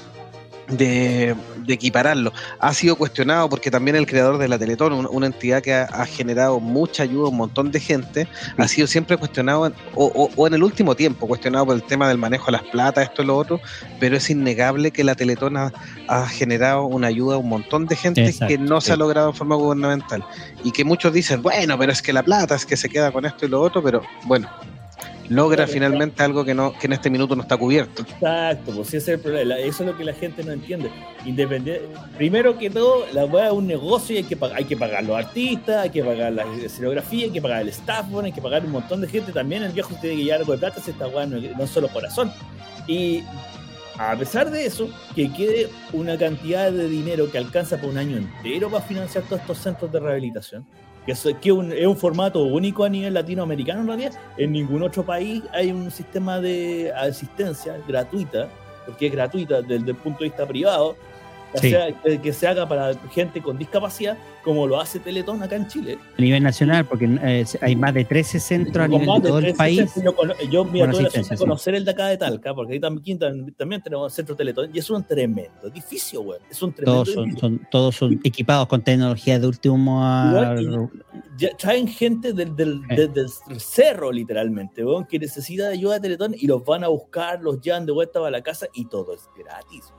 D: de, de equipararlo. Ha sido cuestionado porque también el creador de la Teletón, un- una entidad que ha, ha generado mucha ayuda a un montón de gente, ha sido siempre cuestionado, en- o, o- o en el último tiempo, cuestionado por el tema del manejo de las platas, esto y lo otro, pero es innegable que la Teletón ha, ha generado una ayuda a un montón de gente
A: Exacto,
D: que no se ha logrado en forma gubernamental. Y que muchos dicen, bueno, pero es que la plata es que se queda con esto y lo otro, pero bueno, logra
C: Claro,
D: finalmente algo que, no, que en este minuto no está cubierto.
C: Exacto, pues ese es el problema. Eso es lo que la gente no entiende. Independiente, primero que todo, la weá es un negocio y hay que, pagar, hay que pagar los artistas, hay que pagar la escenografía, hay que pagar el staff, bueno, hay que pagar un montón de gente. También el viejo tiene que llevar algo de plata si esta weá no, no es solo corazón. Y a pesar de eso, que quede una cantidad de dinero que alcanza por un año entero para financiar todos estos centros de rehabilitación. Que, eso- que un- es un formato único a nivel latinoamericano en realidad. En ningún otro país hay un sistema de asistencia gratuita, porque es gratuita desde el punto de vista privado,
A: Sí.
C: sea, que, que se haga para gente con discapacidad, como lo hace Teletón acá en Chile.
A: A nivel nacional, porque eh, hay más de 13 centros a nivel de todo el
C: 13
A: país.
C: Yo, yo mira, tuve la conocer el de acá de Talca, porque ahí también, también tenemos centro Teletón, y es un tremendo edificio, güey. Es un tremendo
A: Todos son,
C: edificio.
A: son- todos son equipados con tecnología de último.
C: Igual, Ya traen gente del, del,
A: Eh.
C: del- del cerro, literalmente, weón, que necesita ayuda de Teletón y los van a buscar, los llevan de vuelta para la casa y todo es gratis.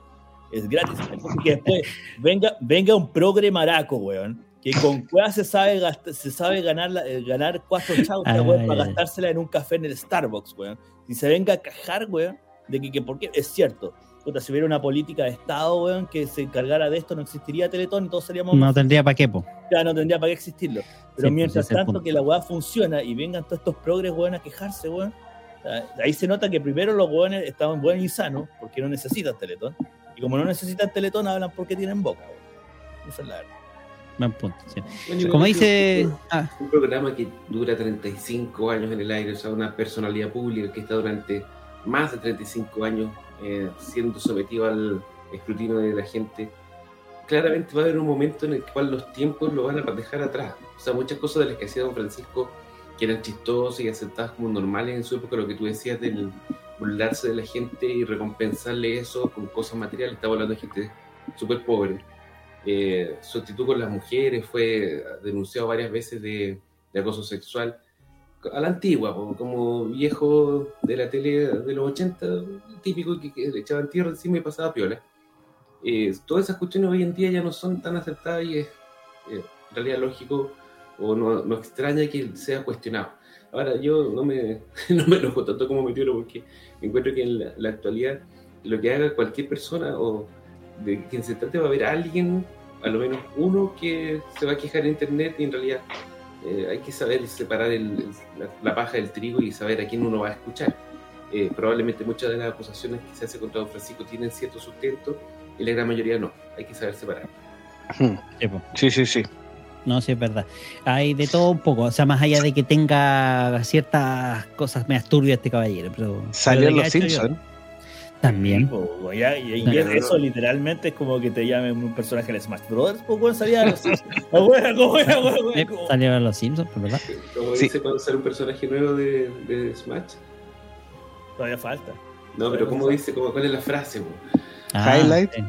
C: Es gratis. Entonces, que después venga, venga un progre maraco, weón, que con cueva se sabe, se sabe ganar, la- eh, ganar cuatro chavos
A: Ay,
C: weón, para gastársela en un café en el Starbucks, weón. Y se venga a quejar, weón, de que, que porque es cierto. Puta, si hubiera una política de Estado, weón, que se encargara de esto, no existiría Teletón y todos seríamos
A: No tendría para qué, po.
C: ya no tendría para qué existirlo. Pero
A: Sí,
C: mientras
A: pues, ese es el
C: tanto que la weá funciona y vengan todos estos progres, weón, a quejarse, weón. ah, Ahí se nota que primero los weones estaban buenos y sanos porque no necesitan teletón. Y como no necesitan teletón, hablan porque tienen boca, weón. Esa es la verdad.
A: Buen punto. sí.
B: Bueno, yo
A: Como dice.
B: un-
A: ah,
B: un programa que dura 35 años en el aire, o sea, una personalidad pública que está durante más de 35 años eh, siendo sometido al escrutinio de la gente, claramente va a haber un momento en el cual los tiempos lo van a dejar atrás. O sea, muchas cosas de las que hacía Don Francisco, que eran chistosas y aceptadas como normales en su época, lo que tú decías del burlarse de la gente y recompensarle eso con cosas materiales, estaba hablando de gente súper pobre eh, su actitud con las mujeres fue denunciado varias veces de, de acoso sexual a la antigua, como viejo de la tele de los 80, típico que, que le echaban tierra encima y pasaba piola. Eh, todas esas cuestiones hoy en día ya no son tan aceptadas y es eh, en realidad lógico o no, no extraña que sea cuestionado. Ahora, yo no me, *laughs* no me enojo tanto como me porque encuentro que en la, la actualidad lo que haga cualquier persona o de quien se trate va a haber alguien, a lo menos uno, que se va a quejar en internet y en realidad eh, hay que saber separar el- la, la paja del trigo y saber a quién uno va a escuchar. Eh, probablemente muchas de las acusaciones que se hacen contra Don Francisco tienen cierto sustento y la gran mayoría no. Hay que saber separar.
A: po.
D: Sí, sí, sí.
A: No, sí, es verdad. Hay de todo un poco. O sea, más allá de que tenga ciertas cosas me turbias este caballero. Pero,
D: Salió
A: pero
D: Los Simpsons.
A: También.
C: Po, weón, ya, y, y
A: No,
C: es-
B: no, no.
C: eso literalmente es como que te llamen un personaje de Smash Brothers, pues weón, salía. La *laughs* weá, ¿cómo era, weón, weón?
A: Eh,
C: Como-
A: Salió en los Simpsons, por verdad.
B: Como
D: Sí.
B: dice cuando sale un personaje nuevo de, de Smash.
C: Todavía falta.
B: No, pero ¿cómo dice? ¿Cómo, ¿Cuál es la frase? po?
D: Highlight.
A: sí.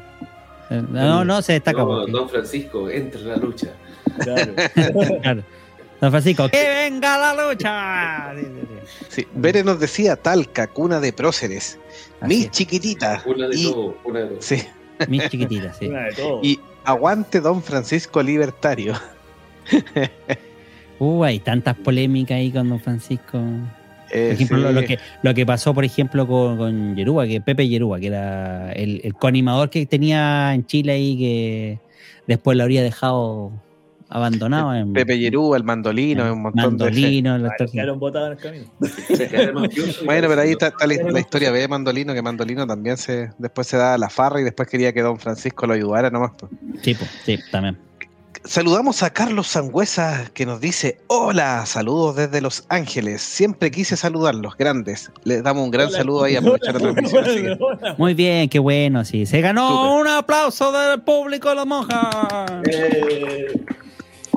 A: Eh, No, no, se destaca.
B: No,
A: porque-
B: Don Francisco, entra en la lucha.
C: Claro. *laughs*
A: claro. Don Francisco, ¡que venga la lucha! Sí.
D: Bere nos decía Talca, cuna de próceres.
A: Así
D: Mis
A: es.
D: chiquititas.
B: Una de
D: Y-
B: todo, una de todo.
D: Sí.
A: Mis chiquititas, sí.
C: Una de todo.
D: Y aguante Don Francisco Libertario. *laughs*
A: Uh, hay tantas polémicas ahí con Don Francisco. Por
D: Eh,
A: ejemplo, lo,
D: sí.
A: lo que, lo que pasó, por ejemplo, con, con Yerúa, que Pepe Yerúa, que era el, el coanimador que tenía en Chile y que después lo habría dejado abandonado. en,
D: Pepe Yerúa, el mandolino,
A: en
D: un montón de...
A: Mandolino, actor que-
C: quedaron botados en el camino. *laughs*
D: Bueno, pero ahí está, está la, la historia de Mandolino, que Mandolino también se después se da a la farra y después quería que Don Francisco lo ayudara nomás. pues.
A: Sí, po, sí, también.
D: Saludamos a Carlos Sangüesa que nos dice, hola, saludos desde Los Ángeles. Siempre quise saludarlos, grandes. Les damos un gran
C: Hola.
D: saludo ahí a aprovechar la *laughs* transmisión.
C: Hola.
A: Muy bien, qué bueno, sí. Se ganó un aplauso del público de la monja.
C: Eh,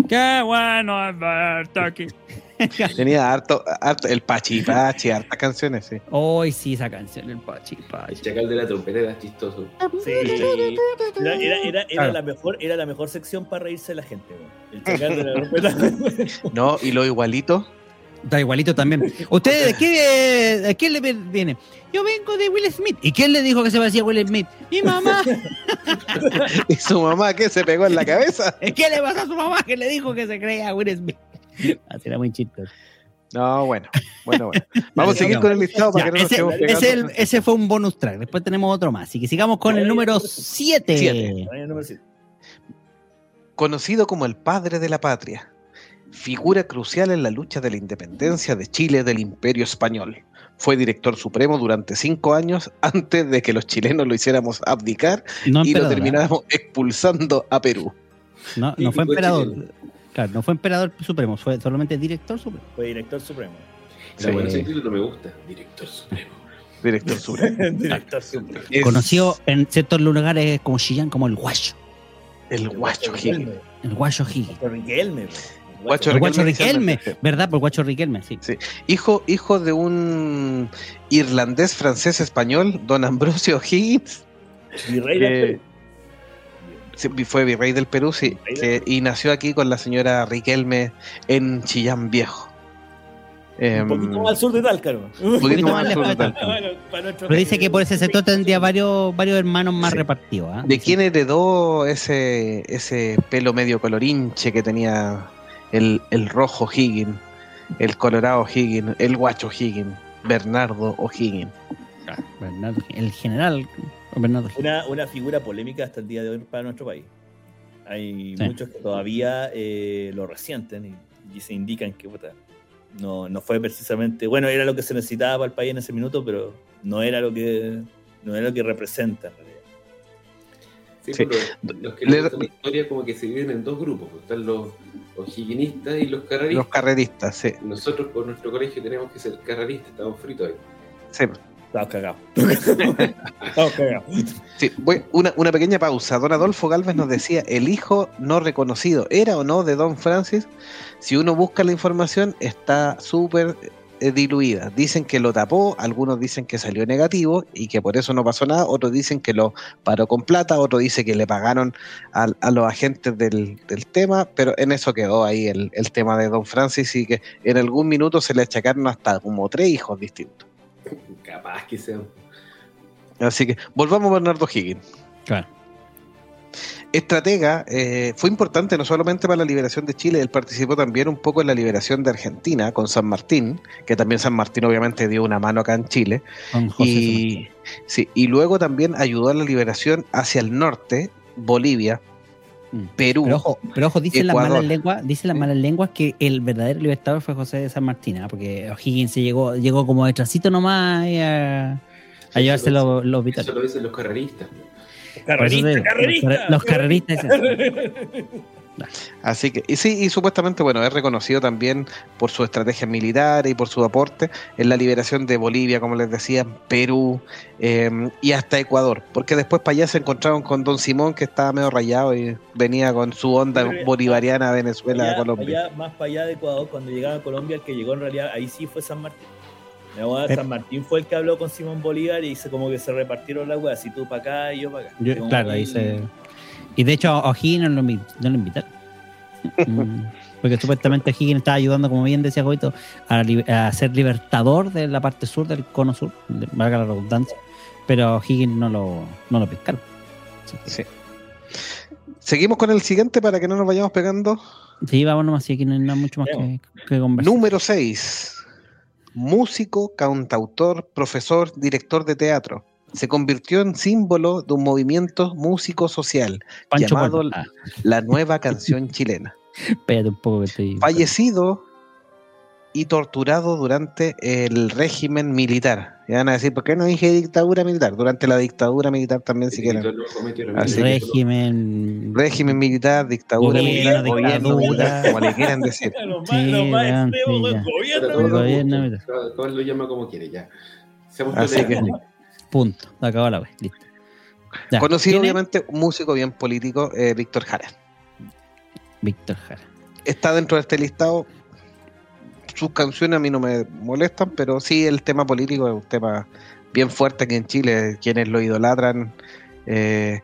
A: Qué bueno es verte aquí. *laughs*
D: Tenía harto, harto el Pachi Pachi, hartas canciones, sí.
A: Hoy sí, esa canción, el Pachi
B: El
A: Pachi.
B: chacal de la trompeta era chistoso.
C: Sí. Era, era, era, era
A: Claro.
C: la mejor, era la mejor sección para reírse de la gente, weón. El chacal de la trompeta. *laughs*
D: No, y lo igualito.
A: Está igualito también. ¿Ustedes de qué, de qué le viene? Yo vengo de Will Smith. ¿Y quién le dijo que se parecía a Will Smith? Mi mamá. *laughs*
D: Y su mamá que se pegó en la cabeza.
A: ¿Qué le pasó a su mamá que le dijo que se creía a Will Smith? Así era muy chistoso.
D: No, bueno, bueno, bueno. *laughs* Vamos a seguir con el listado para
A: Ya,
D: que no nos
A: ese,
D: quedemos
A: ese, el- ese fue un bonus track. Después tenemos otro más. Así que sigamos con el número 7.
D: Siete.
C: Año número siete.
D: Conocido como el padre de la patria, figura crucial en la lucha de la independencia de Chile del Imperio Español. Fue director supremo durante cinco años antes de que los chilenos lo hiciéramos abdicar
A: No
D: y lo.
A: ¿eh?
D: terminamos expulsando a Perú.
A: No, no fue emperador.
B: chileno.
A: Claro, no fue emperador supremo, fue solamente director supremo.
C: Fue director supremo.
D: Sí.
B: bueno, ese título me gusta. Director Supremo. *laughs*
D: Director supremo. *laughs*
C: director supremo.
D: Es
A: Conocido en ciertos lugares como Chillán como el guacho.
D: el guacho Higgins.
A: El guacho Higgins.
C: Riquelme.
D: Guacho
A: guacho
D: Riquelme.
A: Riquelme, ¿verdad? Por guacho Riquelme, sí.
D: Sí. Hijo, hijo de un irlandés francés español, don Ambrosio Higgins,
C: Virrey del
D: Eh,
C: Perú.
D: sí, fue virrey del Perú, sí, que- y nació aquí con la señora Riquelme en Chillán Viejo. Em,
C: Un poquito más al sur de Talca, ¿no?
D: un poquito
A: más
D: más al sur
A: de
C: nuestro-
A: Pero dice que por ese sector tendría varios, varios hermanos más
D: Sí.
A: repartidos. ¿ah?
D: ¿De quién heredó ese, ese pelo medio colorinche que tenía el, el rojo Higgins, el colorado Higgins, el guacho Higgins, Bernardo O'Higgins?
A: Bernardo, el general Bernardo Higgins.
C: una, una figura polémica hasta el día de hoy para nuestro país. Hay
A: Sí.
C: muchos que todavía eh, lo resienten y, y se indican que puta, no, no fue precisamente, bueno, era lo que se necesitaba para el país en ese minuto, pero no era lo que no era lo que representa en realidad.
B: Sí,
D: Sí.
B: los, los que
D: Le-
B: les gusta la historia como que se dividen en dos grupos. pues, Están los higienistas y los carreristas.
D: Los carreristas, sí.
B: Nosotros por nuestro colegio tenemos que ser carreristas, estamos fritos ahí.
D: sí.
C: Estamos cagados. *laughs* Estamos cagados.
D: Sí, voy- una, una pequeña pausa. Don Adolfo Galvez nos decía, el hijo no reconocido, ¿era o no de Don Francis? Si uno busca la información, está súper diluida. Dicen que lo tapó, algunos dicen que salió negativo y que por eso no pasó nada, otros dicen que lo paró con plata, otro dice que le pagaron a, a los agentes del, del tema, pero en eso quedó ahí el, el tema de Don Francis y que en algún minuto se le achacaron hasta como tres hijos distintos.
B: Capaz que sean.
D: Así que volvamos a Bernardo Higgins.
A: Claro.
D: Estratega, eh, fue importante no solamente para la liberación de Chile, él participó también un poco en la liberación de Argentina con San Martín, que también San Martín obviamente dio una mano acá en Chile, y, sí, y luego también ayudó a la liberación hacia el norte, Bolivia,
A: Mm.
D: Perú.
A: Pero ojo, pero ojo, dicen las malas lenguas, dicen las malas lenguas que el verdadero libertador fue José de San Martín, ¿ah? porque O'Higgins se llegó, llegó como detrásito nomás ahí a, a llevarse los, los
B: Eso lo dicen los carreristas.
C: Carrerista,
A: Los
C: carrerista.
A: carreristas. *laughs*
D: Así que, y sí, y supuestamente, bueno, es reconocido también por su estrategia militar y por su aporte en la liberación de Bolivia, como les decía, Perú eh, y hasta Ecuador, porque después para allá se encontraron con Don Simón, que estaba medio rayado y venía con su onda
C: Pero,
D: bolivariana a Venezuela,
C: Allá-
D: a Colombia.
C: allá, más para allá de Ecuador, cuando llegaba a Colombia, el que llegó en realidad, ahí sí fue San Martín. La weá de
A: Eh.
C: San Martín fue el que habló con Simón Bolívar y se como que se repartieron las weas, si tú para acá y yo para acá.
A: Yo- claro, ahí se. Y de hecho, a O'Higgins no lo, no lo invitaron. *laughs* Mm, Porque supuestamente O'Higgins estaba ayudando, como bien decía Jovito, a, li- a ser libertador de la parte sur del cono sur, de- valga la redundancia. Pero O'Higgins no lo, no lo pescaron.
D: Sí. Seguimos con el siguiente para que no nos vayamos pegando.
A: Sí, vámonos más, si aquí no hay nada mucho más que, que conversar.
D: Número 6. Músico, cantautor, profesor, director de teatro. Se convirtió en símbolo de un movimiento músico social,
A: Pancho
D: llamado.
A: Ah,
D: la nueva canción chilena. *laughs*
A: un poco estoy.
D: Fallecido y torturado durante el régimen militar. Y van a decir, ¿por qué no dije dictadura militar? Durante la dictadura militar también, si quieren. Así que-
A: régimen.
D: Régimen militar, dictadura
A: Gobierno,
D: militar, gobierno
A: dictadura.
D: militar, como le quieran *laughs* decir.
C: Lo más,
A: Sí,
C: lo más gobierno,
A: Todo
C: weón.
A: bien, no, mira.
B: Cada cual lo llama como quiere, ya. Seamos
D: Así que-.
A: Punto. Acabó la vez. Listo. Ya,
D: Conocido
A: ¿quién es?
D: obviamente, un músico bien político, eh, Víctor Jara.
A: Víctor Jara.
D: Está dentro de este listado sus canciones a mí no me molestan, pero sí el tema político es un tema bien fuerte aquí en Chile. Quienes lo idolatran eh,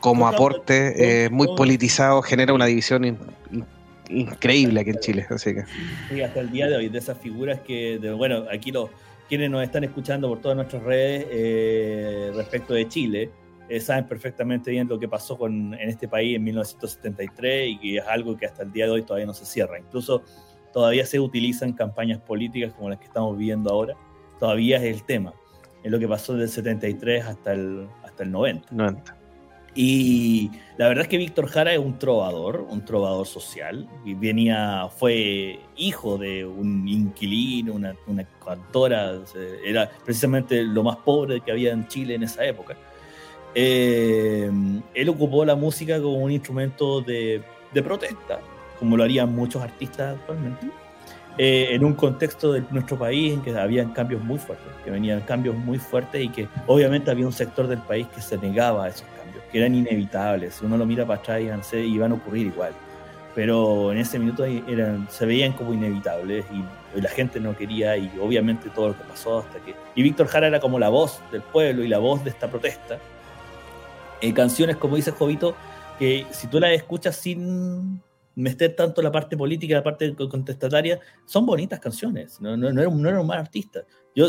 D: como aporte, eh, muy politizado, genera una división in- in- increíble aquí en Chile. Así que
C: Sí, hasta el día de hoy, de esas figuras que, de- bueno, aquí los quienes nos están escuchando por todas nuestras redes eh, respecto de Chile, eh, saben perfectamente bien lo que pasó con, en este país en 1973 y que es algo que hasta el día de hoy todavía no se cierra. Incluso todavía se utilizan campañas políticas como las que estamos viviendo ahora. Todavía es el tema. Es lo que pasó del 73 hasta el, hasta el 90.
D: 90.
C: Y la verdad es que Víctor Jara es un trovador, un trovador social. Y venía, fue hijo de un inquilino, una, una cantora. Era precisamente lo más pobre que había en Chile en esa época. Eh, él ocupó la música como un instrumento de, de protesta, como lo harían muchos artistas actualmente. eh, en un contexto de nuestro país en que habían cambios muy fuertes, que venían cambios muy fuertes y que obviamente había un sector del país que se negaba a esos cambios, que eran inevitables. Si uno lo mira para atrás, iban, se- iban a ocurrir igual. Pero en ese minuto eran, se veían como inevitables y, y la gente no quería y obviamente todo lo que pasó hasta que... Y Víctor Jara era como la voz del pueblo y la voz de esta protesta. Eh, canciones, como dice Jovito, que si tú las escuchas sin meter tanto la parte política, la parte contestataria, son bonitas canciones. No, no, no, era, no era un mal artista. Yo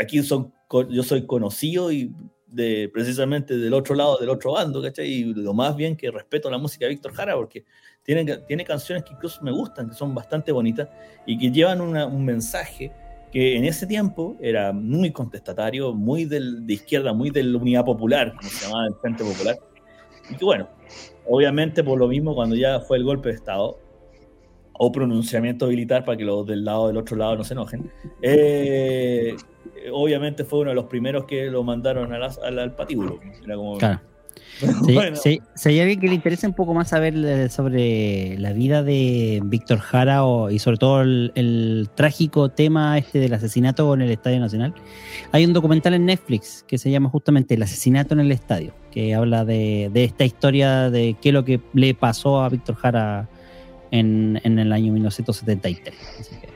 C: aquí son, yo soy conocido y de, precisamente del otro lado, del otro bando, ¿cachai? Y lo más bien que respeto la música de Víctor Jara porque tiene, tiene canciones que incluso me gustan, que son bastante bonitas y que llevan una- un mensaje que en ese tiempo era muy contestatario, muy del, de izquierda, muy de la unidad popular, como se llamaba el Frente Popular. Y que bueno, obviamente por lo mismo cuando ya fue el golpe de Estado, o pronunciamiento militar para que los del lado del otro lado no se enojen, eh, obviamente fue uno de los primeros que lo mandaron al, al, al patíbulo. Era como,
A: Claro. *laughs* Si,
C: bueno,
A: hay alguien que le interese un poco más saber eh, sobre la vida de Víctor Jara o- y sobre todo el, el trágico tema este del asesinato en el Estadio Nacional, hay un documental en Netflix que se llama justamente El asesinato en el estadio, que habla de, de esta historia de qué es lo que le pasó a Víctor Jara en, en el año 1973. Así que,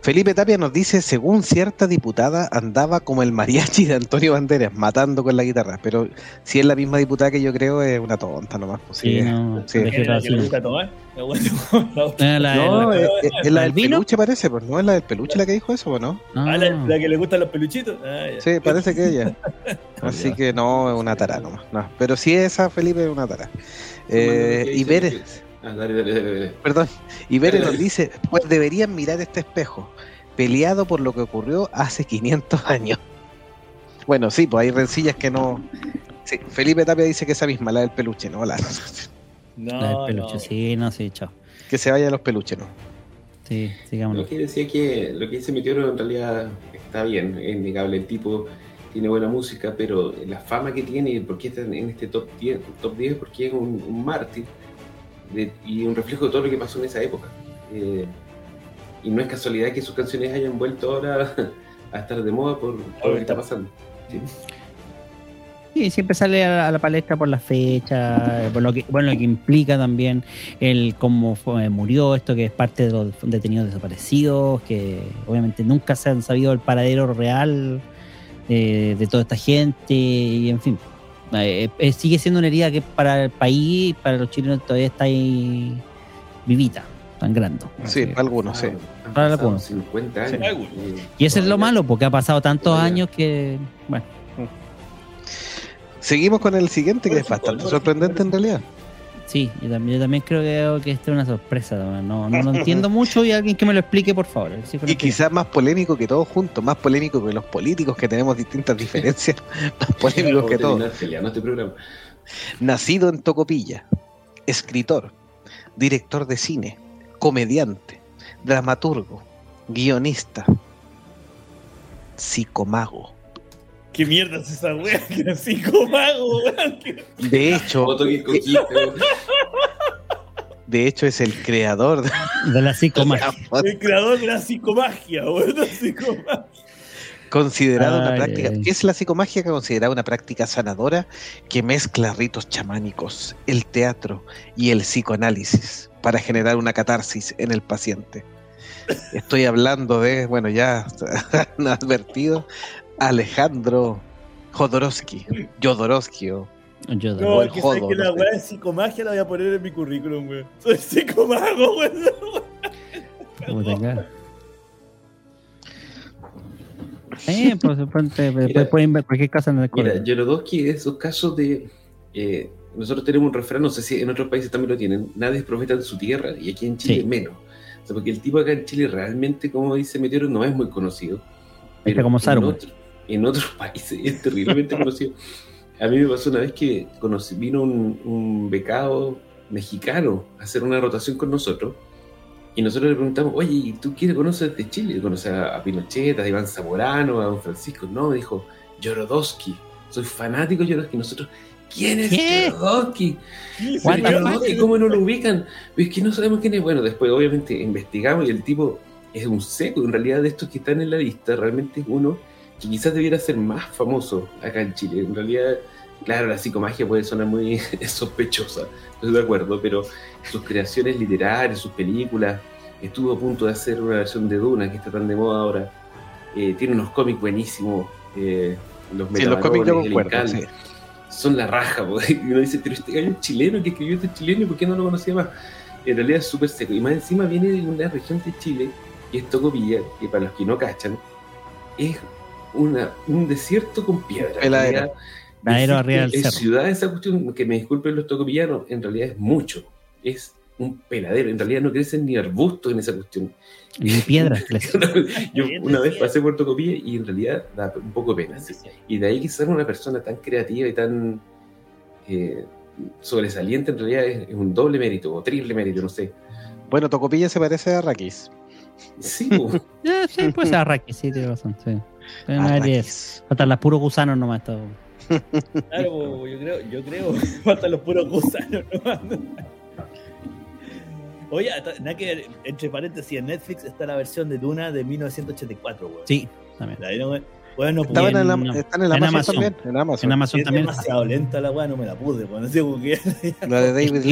D: Felipe Tapia nos dice, según cierta diputada, andaba como el mariachi de Antonio Banderas, matando con la guitarra. Pero si es la misma diputada que yo creo, es una tonta nomás. pues, sí,
A: sí,
D: es-
A: no. *laughs*
C: La buena- la otra.
A: La-
D: No,
A: la-
D: es, es- es la del peluche parece, pues no es la del peluche la que dijo eso, ¿no?
C: Ah, la,
A: Ah.
C: la que le gustan los peluchitos. Ah.
D: Sí, parece que ella. *laughs* Así que no, es una tara nomás. No. Pero si esa, Felipe, es una tara. Eh, y
B: Ah, dale, dale, dale, dale.
D: perdón, y nos dice, pues deberían mirar este espejo, peleado por lo que ocurrió hace 500 años. Bueno, sí, pues hay rencillas que no... Sí, Felipe Tapia dice que esa misma, la del peluche, ¿no? La,
C: No,
A: La del peluche,
C: no.
A: sí, no, sí, chao.
D: que se vaya a los peluches, ¿no?
A: Sí.
B: Lo que decía que lo que dice Meteoro en realidad está bien, es innegable. El tipo tiene buena música, pero la fama que tiene, por qué está en este top 10, top 10 porque es un, un mártir de- y un reflejo de todo lo que pasó en esa época. Eh, y no es casualidad que sus canciones hayan vuelto ahora *laughs* a estar de moda por todo lo que está pasando. Sí.
A: Sí, siempre sale a, a la palestra por la fecha, por lo que, bueno, lo que implica también el cómo fue- murió esto, que es parte de los detenidos desaparecidos, que obviamente nunca se han sabido el paradero real eh, de toda esta gente, y en fin. Eh, eh, sigue siendo una herida que para el país, para los chilenos todavía está ahí vivita, sangrando.
D: Sí, para algunos, sí.
A: Para algunos.
B: 50 años.
C: Sí,
B: eh,
A: Y eso es lo malo, porque ha pasado tantos
B: Todavía.
A: años que, bueno,
D: Seguimos con el siguiente, que es bastante sorprendente en realidad.
A: Sí, yo también, yo también creo que, que esta es una sorpresa. No, no lo *laughs* entiendo mucho y alguien que me lo explique, por favor.
D: Y quizás más polémico que todos juntos, más polémico que los políticos que tenemos distintas diferencias, *laughs* *laughs* más polémicos que todos.
B: este.
D: Nacido en Tocopilla, escritor, director de cine, comediante, dramaturgo, guionista, psicomago.
C: ¿Qué mierda es esa wea? *laughs* Que era psicomago, weón. Que-
D: De hecho, de hecho es el creador de
A: de la psicomagia. *laughs*
C: El creador de la psicomagia, weón. La psicomagia.
D: considerada una práctica.
A: ay.
D: ¿Qué es la psicomagia? Considerada una práctica sanadora que mezcla ritos chamánicos, el teatro y el psicoanálisis para generar una catarsis en el paciente. Estoy hablando de, bueno, ya *laughs* han advertido, Alejandro Jodorowsky, Jodorowsky, o
A: Yo
C: No,
D: el
C: que que la weá de psicomagia la voy a poner en mi currículum, weón. Soy psicomago, weón.
A: Puta, claro. Eh, ponte- después pueden ver cualquier casa en el
B: Mira. Yorodowski es esos casos de. eh, nosotros tenemos un refrán, no sé si en otros países también lo tienen. Nadie es profeta en su tierra y aquí en Chile
A: Sí.
B: menos. O sea, porque el tipo acá en Chile realmente, como dice Meteoro, no es muy conocido.
A: Está como
B: en,
A: Saruman.
B: otro- en otros *laughs* países es terriblemente conocido. A mí me pasó una vez que conocí, vino un, un becado mexicano a hacer una rotación con nosotros. Y nosotros le preguntamos, oye, ¿y tú quién conoces de Chile? ¿Conoces a, a Pinochet, a Iván Zamorano, a Don Francisco? No, me dijo, Yorodowski. Soy fanático de Yorodowski. Nosotros, ¿quién es
A: ¿Qué?
B: Yorodowski? ¿cómo no lo ubican? Es que no sabemos quién es. Bueno, después obviamente investigamos y el tipo es un seco. En realidad de estos que están en la lista, realmente es uno que quizás debiera ser más famoso acá en Chile. En realidad, claro, la psicomagia puede sonar muy *laughs* sospechosa, estoy de acuerdo, pero sus creaciones literarias, sus películas, estuvo a punto de hacer una versión de Duna que está tan de moda ahora. Eh, tiene unos cómics buenísimos. eh, los
D: Sí, los cómics yo concuerdo, sí.
B: Son la raja, *laughs* po. y uno dice, pero este gallo chileno que escribió este chileno, ¿y por qué no lo conocía más? En realidad es súper seco. Y más encima viene de una región de Chile, que es Tocopilla, que para los que no cachan, es una, un desierto con piedra.
D: Peladero.
A: Peladero arriba del
B: en
A: cerro.
B: ciudad esa cuestión, que me disculpen los tocopillanos, en realidad es mucho. Es un peladero. En realidad no crecen ni arbustos en esa cuestión.
A: Ni *laughs* piedras.
B: Yo
C: Bien
B: una vez pasé por Tocopilla y en realidad da un poco de pena. sí. Y de ahí que ser una persona tan creativa y tan eh, sobresaliente, en realidad es, es un doble mérito o triple mérito, no sé.
D: Bueno, Tocopilla se parece a Rakis.
B: Sí. *laughs*
A: Eh, sí, puede ser Arrakis, sí, tiene razón. Sí. No debería-
D: Arrakis.
A: Faltan las puros gusanos nomás. Todo. *laughs*
C: Claro, yo creo, yo creo. *laughs* Faltan los puros gusanos, ¿no? Oye, que ver, entre paréntesis, en Netflix está la versión de Duna de 1984, weón.
A: Sí, también.
C: La? Bueno, pues,
D: en,
A: en-
D: la- están en,
A: en
D: Amazon,
A: Amazon.
D: también. En Amazon.
A: En Amazon
C: es
A: también.
C: demasiado lenta la weá, no me la pude, weón. No sé por qué.
D: La de David
A: Es que-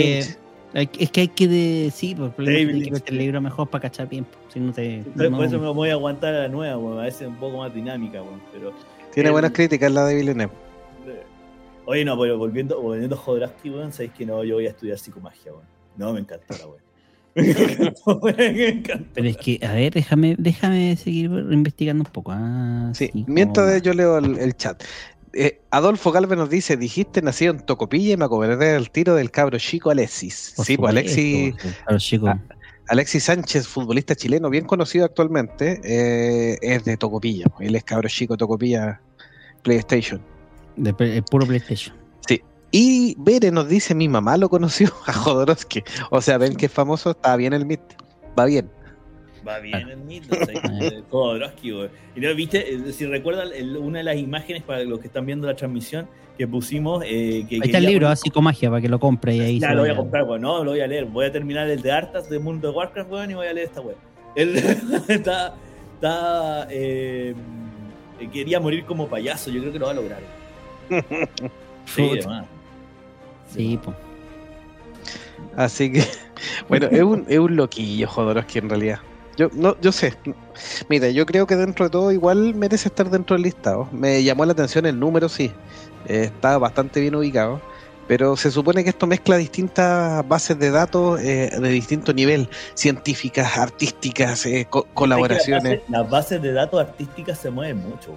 D: Lynch.
A: Es que hay que decir, pues,
C: David
A: hay que
C: Lynch.
A: el libro mejor para cachar bien. Si no te,
C: Entonces,
A: no-
C: Por eso me voy a aguantar a la nueva, weón. A veces un poco más dinámica, weón. Pero.
D: Tiene
C: el-
D: buenas críticas la de Villeneuve.
C: Oye, no, pero volviendo, volviendo a Jodorowsky, weón, sabéis que no, yo voy a estudiar psicomagia, weón. No, me encantó la *laughs* weón.
A: Pero es que, a ver, déjame, déjame seguir investigando un poco. Ah,
D: Sí,
A: sí,
D: mientras
A: como-
D: yo leo el, el chat. Eh, Adolfo Galvez nos dice, dijiste nacido en Tocopilla y me acordé del tiro del cabro chico Alexis.
A: por
D: sí, pues Alexis,
A: claro, chico.
D: Ah, Alexis Sánchez, futbolista chileno, bien conocido actualmente, eh, es de Tocopilla. Él es cabro chico Tocopilla PlayStation.
A: de, el puro PlayStation.
D: Y Bere nos dice, mi mamá lo conoció *laughs* a Jodorowsky. O sea, ven que es famoso, está bien el mit. Va bien.
C: Va bien el ¿sabes? Eh, Jodorowsky, weón. Y no, viste, Eh, si recuerdan el- una de las imágenes para los que están viendo la transmisión que pusimos, eh, que
A: Ahí está el libro,
C: poner-
A: ah, Psicomagia, para que lo compre y ahí
C: Ya,
A: se
C: lo voy a comprar, weón. No, lo voy a leer. Voy a terminar el de Artas de Mundo de Warcraft, weón, y voy a leer esta weón. Él *laughs* está. está eh, quería morir como payaso. Yo creo que lo va a lograr. *laughs* Sí,
A: Puta.
C: además.
A: Sí, pues.
D: Así que, *laughs* bueno, es un, es un loquillo Jodorowsky en realidad. Yo, no, yo sé. Mira, yo creo que dentro de todo igual merece estar dentro del listado. Me llamó la atención el número, sí. Eh, está bastante bien ubicado. Pero se supone que esto mezcla distintas bases de datos eh, de distinto nivel, científicas, artísticas, eh, co- colaboraciones.
C: Las bases, las bases de datos artísticas se mueven mucho.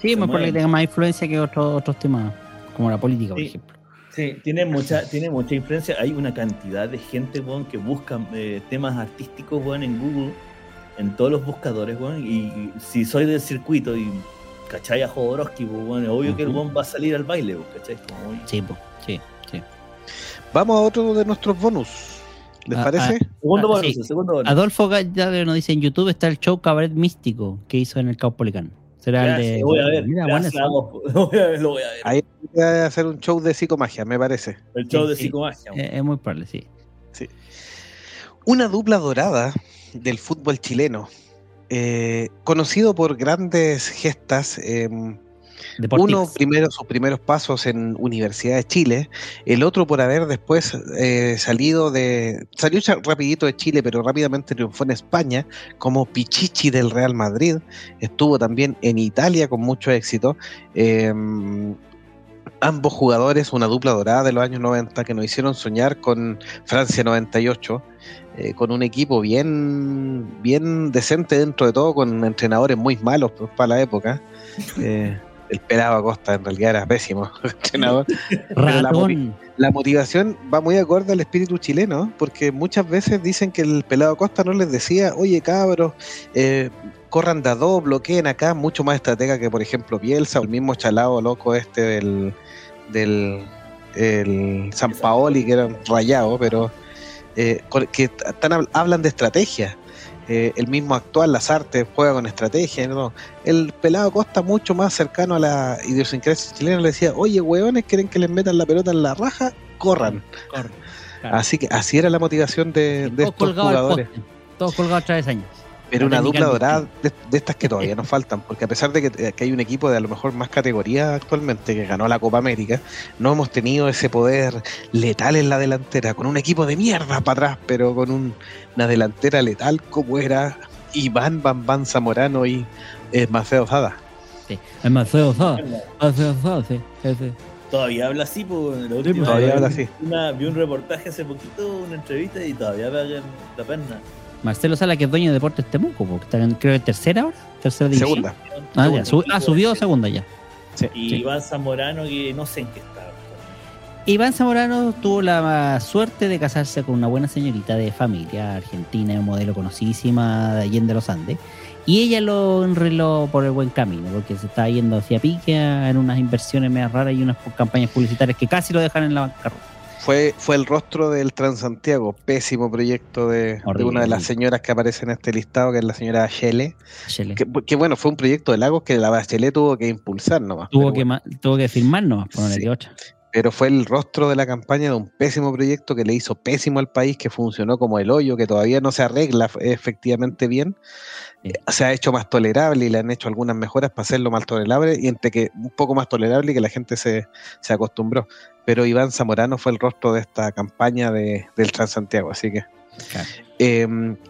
A: Sí,
C: Se
A: más por que tenga más influencia que otros otros temas, como la política, por
C: Sí.
A: ejemplo.
C: Sí, tiene mucha, tiene mucha influencia. Hay una cantidad de gente, weón, que busca eh, temas artísticos, weón, en Google, en todos los buscadores, weón. Y, y si soy del circuito y cachai a Jodorowsky, pues, weón, es obvio que el weón va a salir al baile, weón, cachai. Como.
A: Sí, pues. Sí, sí.
D: Vamos a otro de nuestros bonus. ¿Les
A: Ah,
D: parece?
C: Segundo
A: Ah,
C: bonus,
A: sí.
C: segundo bonus.
A: Adolfo Gallagher nos dice en YouTube está el show Cabaret Místico que hizo en el Caupolicán. De.
C: sí, voy a ver.
A: Mira,
C: gracias,
A: bueno,
C: Adolfo. lo voy a ver, lo voy a ver.
D: Ahí voy a hacer un show de psicomagia, me parece.
C: El show
A: Sí,
C: de
A: sí.
C: psicomagia. weón.
A: es, es muy probable, sí.
D: Una dupla dorada del fútbol chileno, eh, conocido por grandes gestas, eh, Uno primero sus primeros pasos en Universidad de Chile, el otro por haber después eh, salido de salió rapidito de Chile, pero rápidamente triunfó en España como Pichichi del Real Madrid. Estuvo también en Italia con mucho éxito. Eh, ambos jugadores, una dupla dorada de los años 90 que nos hicieron soñar con Francia 98. eh, con un equipo bien, bien decente dentro de todo, con entrenadores muy malos para la época. *laughs* Eh, el pelado Acosta en realidad era pésimo *laughs* entrenador. La, motivación va muy acorde al espíritu chileno, porque muchas veces dicen que el pelado Acosta no les decía, oye cabros, eh, corran de a dos, bloqueen acá, mucho más estratega que por ejemplo Bielsa o el mismo chalado loco este del, del el San Paoli, que era un rayado, pero eh, que tan hab- hablan de estrategia. Eh, el mismo actual, las artes, juega con estrategia. ¿no? El pelado Costa, mucho más cercano a la idiosincrasia chilena, le decía: Oye, hueones, quieren que les metan la pelota en la raja, corran.
A: Corre. Claro.
D: Así que así era la motivación de, estos jugadores.
A: poste. Todos colgados travesaños.
D: Pero una dupla dorada de, de estas que todavía nos faltan, porque a pesar de que, que hay un equipo de a lo mejor más categoría actualmente que ganó la Copa América, no hemos tenido ese poder letal en la delantera, con un equipo de mierda para atrás, pero con un- una delantera letal como era Iván Bambán Zamorano y eh, Maceo Zada.
A: Sí. Es Maceo Sada. Maceo Sada, sí. sí, sí.
C: Todavía habla así, pues. la última
D: todavía habla
C: vi
D: así.
C: Una, vi un reportaje hace poquito, una entrevista, y todavía pagan la pena.
A: Marcelo Sala, que es dueño de Deportes Temuco, porque está en, creo en tercera ahora. Tercera división.
D: Segunda.
A: Ah, ya, ah, subió a segunda ya.
C: Y
A: Sí.
C: Iván Zamorano, que no sé en qué está.
A: Iván Zamorano tuvo la suerte de casarse con una buena señorita de familia argentina, un modelo conocidísima de Allende los Andes. Y ella lo enreló por el buen camino, porque se estaba yendo hacia pique en unas inversiones medio raras y unas campañas publicitarias que casi lo dejan en la bancarrota.
D: Fue, fue el rostro del Transantiago, pésimo proyecto de, una de las señoras que aparece en este listado, que es la señora Shelley.
A: Chele.
D: Que, que bueno, fue un proyecto de Lagos que la Bachelet tuvo que impulsar nomás.
A: tuvo, que
D: bueno.
A: tuvo que firmar nomás, por
D: Sí. pero fue el rostro de la campaña de un pésimo proyecto que le hizo pésimo al país, que funcionó como el hoyo, que todavía no se arregla efectivamente bien.
A: Sí.
D: Eh, Se ha hecho más tolerable y le han hecho algunas mejoras para hacerlo más tolerable y entre que un poco más tolerable y que la gente se, se acostumbró. Pero Iván Zamorano fue el rostro de esta campaña de, del Transantiago, así que
A: Claro.
D: eh,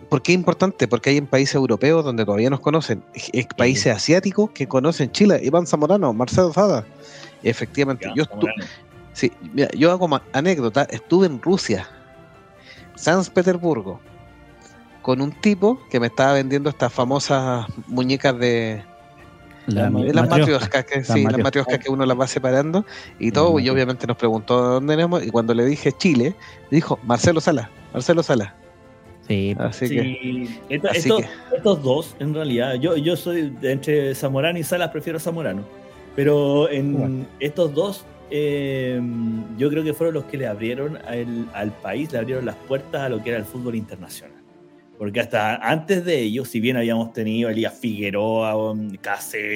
D: ¿Por qué es importante? Porque hay en países europeos donde todavía nos conocen, es países asiáticos que conocen Chile, Iván Zamorano, Marcelo Zada. Efectivamente,
C: Iván
D: yo. Sí, mira, yo hago anécdota, estuve en Rusia, San Petersburgo, con un tipo que me estaba vendiendo estas famosas muñecas de,
A: La,
D: las matrioscas, que,
A: Las
D: sí, las
A: matrioshkas.
D: matrioscas que uno las va separando y todo, y obviamente nos preguntó de dónde éramos, y cuando le dije Chile, dijo Marcelo Sala, Marcelo Sala.
A: Sí,
D: Así que,
C: Sí, esto-
D: así
C: estos,
D: que-
C: estos dos, en realidad, yo, yo soy de entre Zamorano y Salas, prefiero Zamorano. Pero en
A: Bueno.
C: estos dos, eh, yo creo que fueron los que le abrieron al, al país, le abrieron las puertas a lo que era el fútbol internacional. Porque hasta antes de ellos, si bien habíamos tenido a Elías Figueroa,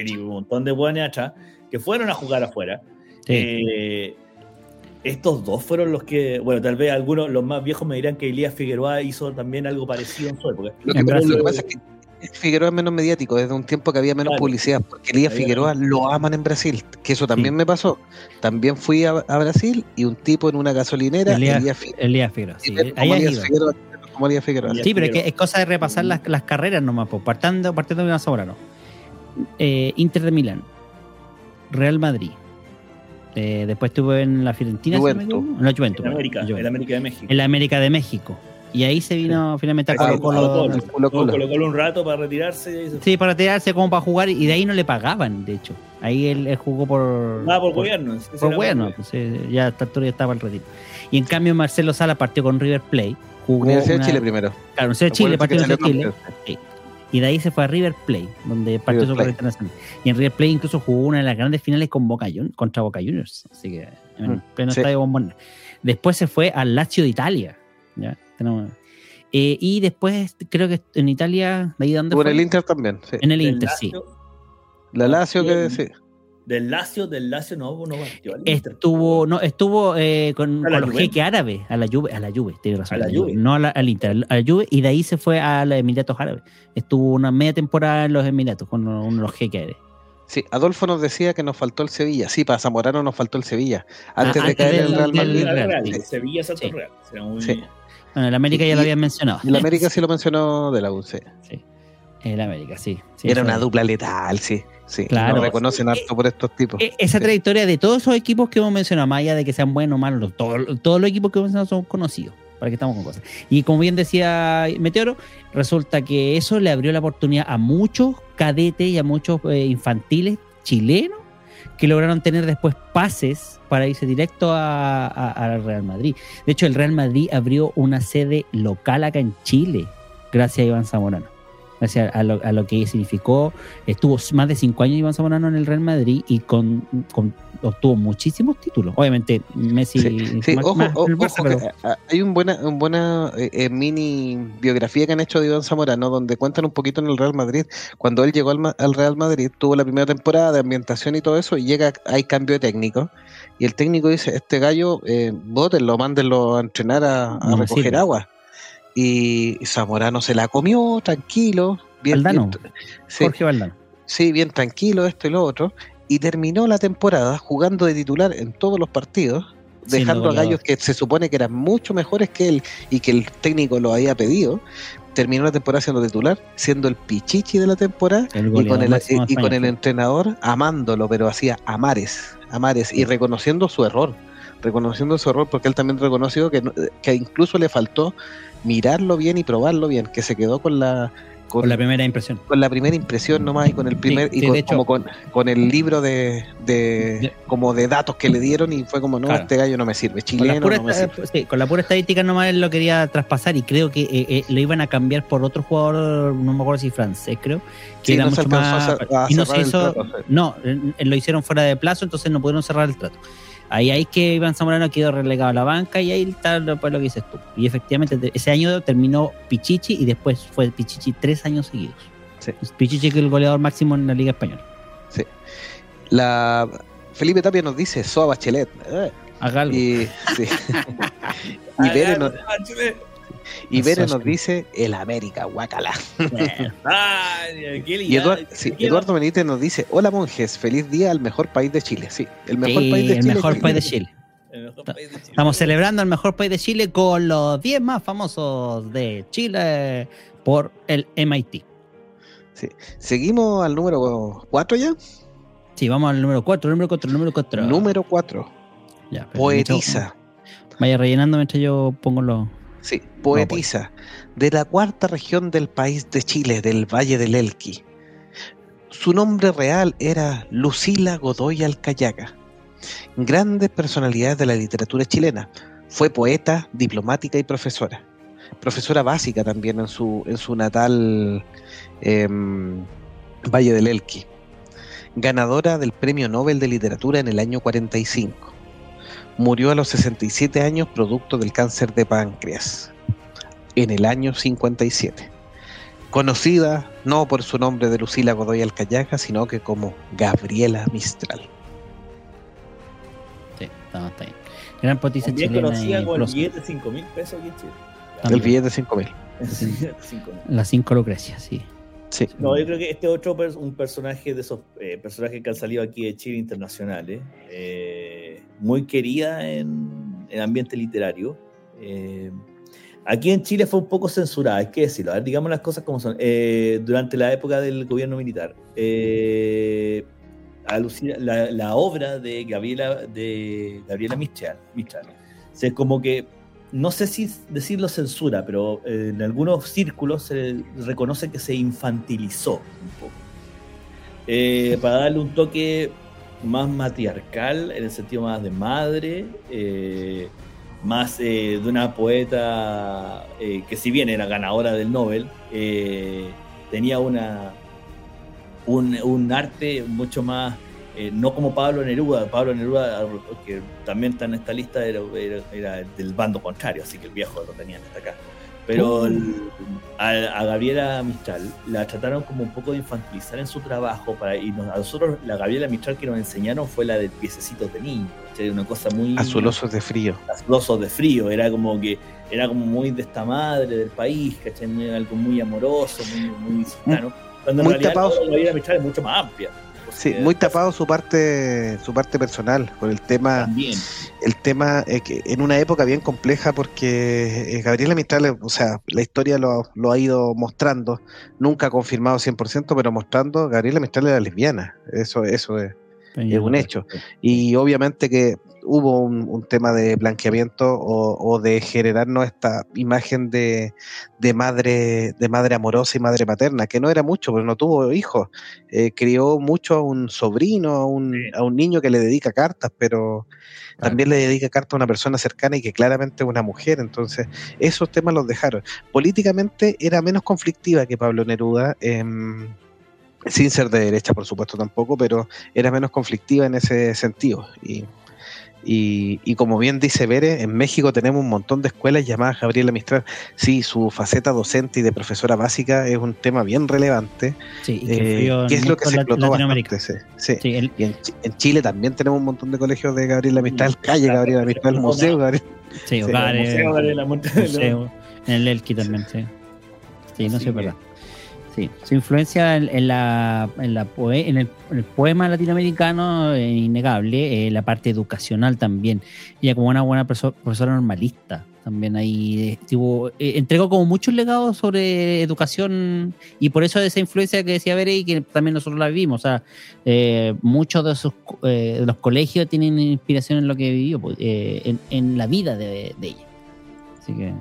C: y un montón de buenos atrás, que fueron a jugar afuera,
A: sí.
C: eh, estos dos fueron los que, bueno, tal vez algunos, los más viejos me dirán que Elías Figueroa hizo también algo parecido en su época.
D: lo,
A: En
D: que,
A: Brasil.
D: lo que pasa es que Figueroa es menos mediático, desde un tiempo que había menos
C: Claro.
D: publicidad, porque Elías
C: Había
D: Figueroa lo aman en Brasil, que eso también me pasó. También fui a, a Brasil y un tipo en una gasolinera,
A: Elías-
D: Elías, Fi-
A: Elías Figueroa. Sí,
D: Elías. Figueroa, como Elías Figueroa.
A: Sí, pero es que es cosa de repasar las, las carreras nomás, pues, partiendo, partiendo de una Zamorano. Eh, Inter de Milán, Real Madrid. Eh, después estuvo en la Fiorentina, si no
D: Juventus.
A: en la Juventus.
C: En
A: perdón,
C: América,
A: la Juventus.
C: en América de México.
A: En la América de México. Y ahí se vino finalmente a Colo
C: Colo
A: Colo.
C: Un rato para retirarse. y se-
A: Sí, para tirarse como para jugar y de ahí no le pagaban, de hecho. Ahí él, él jugó por.
C: Ah, por gobierno.
A: Por
C: por-
A: pues, eh, ya a esta altura ya estaba el retiro. Y en cambio Marcelo Sala partió con River Plate. Jugó
D: Universidad
A: una-
D: de Chile primero.
A: Claro, Universidad de Chile, Universidad de Chile. Y de ahí se fue a River Plate, donde partió
D: River
A: su carrera internacional. Y en River Plate incluso jugó una de las grandes finales con Boca Juniors, contra Boca Juniors. Así que en
D: Mm,
A: pleno
D: sí.
A: estadio Bombón. Después se fue al Lazio de Italia. ¿ya? Tenemos- eh, y después creo que en Italia, ¿de ahí dónde
D: Estuvo en
A: fue?
D: el Inter también, sí.
A: En el Inter, sí.
D: La Lazio que
C: Sí. Del Lazio, del Lazio no, no partió. al Inter.
A: Estuvo, no, estuvo eh, con,
C: A la
A: con los jeques árabes, a la Juve, a la Juve, tiene razón,
C: A la Juve.
A: no a la- al Inter, a la Juve, y de ahí se fue a los Emiratos Árabes. Estuvo una media temporada en los Emiratos con uno de los jeques árabes.
D: Sí, Adolfo nos decía que nos faltó el Sevilla. Sí, para Zamorano nos faltó el Sevilla. Antes
A: Ah,
D: de
A: antes
D: caer en el Real Madrid.
A: Real,
C: Real,
A: sí.
C: Sevilla Salto
A: Sí.
C: Real. Será muy
D: Sí.
A: Bueno, el América ya lo habían mencionado.
D: El América *laughs* sí lo mencionó de la U, sí.
A: El América, sí. sí,
D: Era una
A: es.
D: dupla letal, sí. Sí.
A: Claro.
D: Lo reconocen harto por estos tipos.
A: E- Esa
D: Sí.
A: trayectoria de todos esos equipos que hemos mencionado, más allá de que sean buenos o malos, todos, todos los equipos que hemos mencionado son conocidos. Para que estamos con cosas. Y como bien decía Meteoro, resulta que eso le abrió la oportunidad a muchos cadetes y a muchos eh, infantiles chilenos que lograron tener después pases para irse directo a, a- al Real Madrid. De hecho, el Real Madrid abrió una sede local acá en Chile, gracias a Iván Zamorano. A lo, a lo que significó estuvo más de cinco años Iván Zamorano en el Real Madrid y con, con- obtuvo muchísimos títulos. Obviamente, Messi.
D: Sí, sí,
A: más-
D: ojo,
A: más
D: o-
A: el Barça,
D: ojo
A: pero-
D: que, ah, hay un buena, un buena eh, eh, mini biografía que han hecho de Iván Zamorano donde cuentan un poquito en el Real Madrid. Cuando él llegó al, al Real Madrid, tuvo la primera temporada de ambientación y todo eso, y llega, hay cambio de técnico. Y el técnico dice, este gallo, eh, bótenlo, mándenlo a entrenar a, a
A: No me
D: recoger
A: sirve.
D: agua. Y Zamorano se la comió, tranquilo. Bien,
A: Valdano.
D: bien- sí,
A: Jorge Valdano.
D: Sí, bien tranquilo, esto y lo otro. Y terminó la temporada jugando de titular en todos los partidos, dejando a gallos que se supone que eran mucho mejores que él y que el técnico lo había pedido. Terminó la temporada siendo titular, siendo el pichichi de la temporada
A: El
D: y con el,
A: máximo
D: y con el entrenador amándolo, pero hacía amares, amares y reconociendo su error, reconociendo su error porque él también reconoció que, que incluso le faltó mirarlo bien y probarlo bien, que se quedó con la
A: Con la primera impresión.
D: con la primera impresión nomás y con el primer
A: sí,
D: y
A: de
D: con,
A: hecho-
D: como con, con el libro de, de-
A: De-
D: como de datos que le dieron y fue como no
A: Claro.
D: este gallo no me sirve chileno no me sirve
A: sí, con la pura estadística nomás él lo quería traspasar y creo que eh, eh, lo iban a cambiar por otro jugador, no me acuerdo si francés, creo. Que era
D: no
A: mucho más.
D: a a
A: y no se hizo.
D: trato.
A: No, eh, lo hicieron fuera de plazo, entonces no pudieron cerrar el trato. Ahí hay que Iván Zamorano quedó relegado a la banca y ahí está lo, pues, lo que dices tú. Y efectivamente te- ese año terminó Pichichi y después fue Pichichi tres años seguidos.
D: Sí.
A: Pichichi que es el goleador máximo en la Liga Española.
D: la Felipe Tapia nos dice Soa Bachelet eh,
A: Haga algo.
D: y sí. *laughs* *laughs* y nos, y nos dice el América guacala *laughs* y Eduard- sí, Eduardo Benítez nos dice hola monjes feliz día al mejor país de Chile sí el mejor
A: Sí,
D: país de
A: el
D: Chile
A: mejor
D: Chile.
A: país de Chile.
C: El mejor país de Chile.
A: Estamos celebrando el mejor país de Chile con los 10 más famosos de Chile por el MIT.
D: seguimos al número 4 ya
A: Sí, vamos al número 4, número 4, número 4.
D: número 4
A: Ya, pero
D: poetisa
A: mientras- Vaya rellenando mientras yo pongo los.
D: Sí, poetisa de la cuarta región del país de Chile, del Valle del Elqui. Su nombre real era Lucila Godoy Alcayaga. Grandes personalidades de la literatura chilena. Fue poeta, diplomática y profesora. Profesora básica también en su, en su natal em, Valle del Elqui. Ganadora del Premio Nobel de Literatura en el año 45 murió a los 67 años producto del cáncer de páncreas en el año 57. Conocida no por su nombre de Lucila Godoy Alcayaga, sino que como Gabriela Mistral.
A: Sí, está, está bien. Gran
C: También
A: chilena.
C: conocida con el billete de 5 mil pesos aquí en Chile.
D: El billete de 5 mil.
C: El billete de 5.000.
A: Las cinco Lucrecias, sí.
D: Sí.
C: No, yo creo que este otro pers- un personaje de esos eh, personajes que han salido aquí de Chile internacionales, eh, muy querida en el ambiente literario. Eh, aquí en Chile fue un poco censurada, hay que decirlo, a ver, digamos las cosas como son. Durante la época del gobierno militar, a Lucila- la, la obra de Gabriela, de Gabriela Mistral, Mistral, se como que no sé si decirlo censura, pero eh, en algunos círculos se reconoce que se infantilizó un poco. Eh, para darle un toque más matriarcal, en el sentido más de madre, eh, más de una poeta que si bien era ganadora del Nobel, tenía una, un, un arte mucho más eh, no como Pablo Neruda, Pablo Neruda, que también está en esta lista, era, era- era del bando contrario, así que el viejo lo tenían hasta acá. Pero el- a, a Gabriela Mistral la trataron como un poco de infantilizar en su trabajo, para, y nos- a nosotros la Gabriela Mistral que nos enseñaron fue la de piececitos de niño, ¿cachai? una cosa muy
D: Azulosos de frío.
C: azulosos de frío, era como que era como muy de esta madre del país, ¿cachai? Muy- algo muy amoroso, muy, muy cercano. Cuando en
D: muy
C: realidad la Gabriela Mistral es mucho más amplia.
D: Sí, muy tapado su parte, su parte personal, por el tema,
C: También.
D: el tema eh, que en una época bien compleja porque eh, Gabriela Mistral, o sea, la historia lo, lo ha ido mostrando, nunca ha confirmado 100%, pero mostrando, Gabriela Mistral era lesbiana, eso, eso es, es un hecho. Y obviamente que hubo un, un tema de blanqueamiento o, o de generarnos esta imagen de, de madre de madre amorosa y madre paterna, que no era mucho, pero no tuvo hijos. Eh, crió mucho a un sobrino, a un,
C: Sí.
D: a un niño que le dedica cartas, pero
A: Claro.
D: también le dedica cartas a una persona cercana y que claramente es una mujer. Entonces, esos temas los dejaron. Políticamente era menos conflictiva que Pablo Neruda. em, sin ser de derecha, por supuesto, tampoco, pero era menos conflictiva en ese sentido. Y, y, y como bien dice Bere, en México tenemos un montón de escuelas llamadas Gabriela Mistral. Sí, su faceta docente y de profesora básica es un tema bien relevante,
A: Sí, y que
D: eh, que es lo que
A: en
D: se explotó bastante. Sí, sí.
A: Sí, el-
D: Y en, Chi- en Chile también tenemos un montón de colegios de Gabriela Mistral, calle Gabriela Mistral, museo Gabriela.
A: sí,
D: Sí,
A: hogares,
C: El Museo de la Monte-
A: museo, en el Elqui también, sí. Sí, no sé,
C: que-
A: verdad. Sí, su influencia en, la, en, en el, poema latinoamericano es innegable, eh, la parte educacional también. Ella como una buena profesora normalista, también ahí eh, tuvo- eh, entregó como muchos legados sobre educación y por eso esa influencia que decía Bere y que también nosotros la vivimos. O sea, eh, muchos de, sus, eh, de los colegios tienen inspiración en lo que vivió, pues, eh, en, en la vida de, de ella. Así que...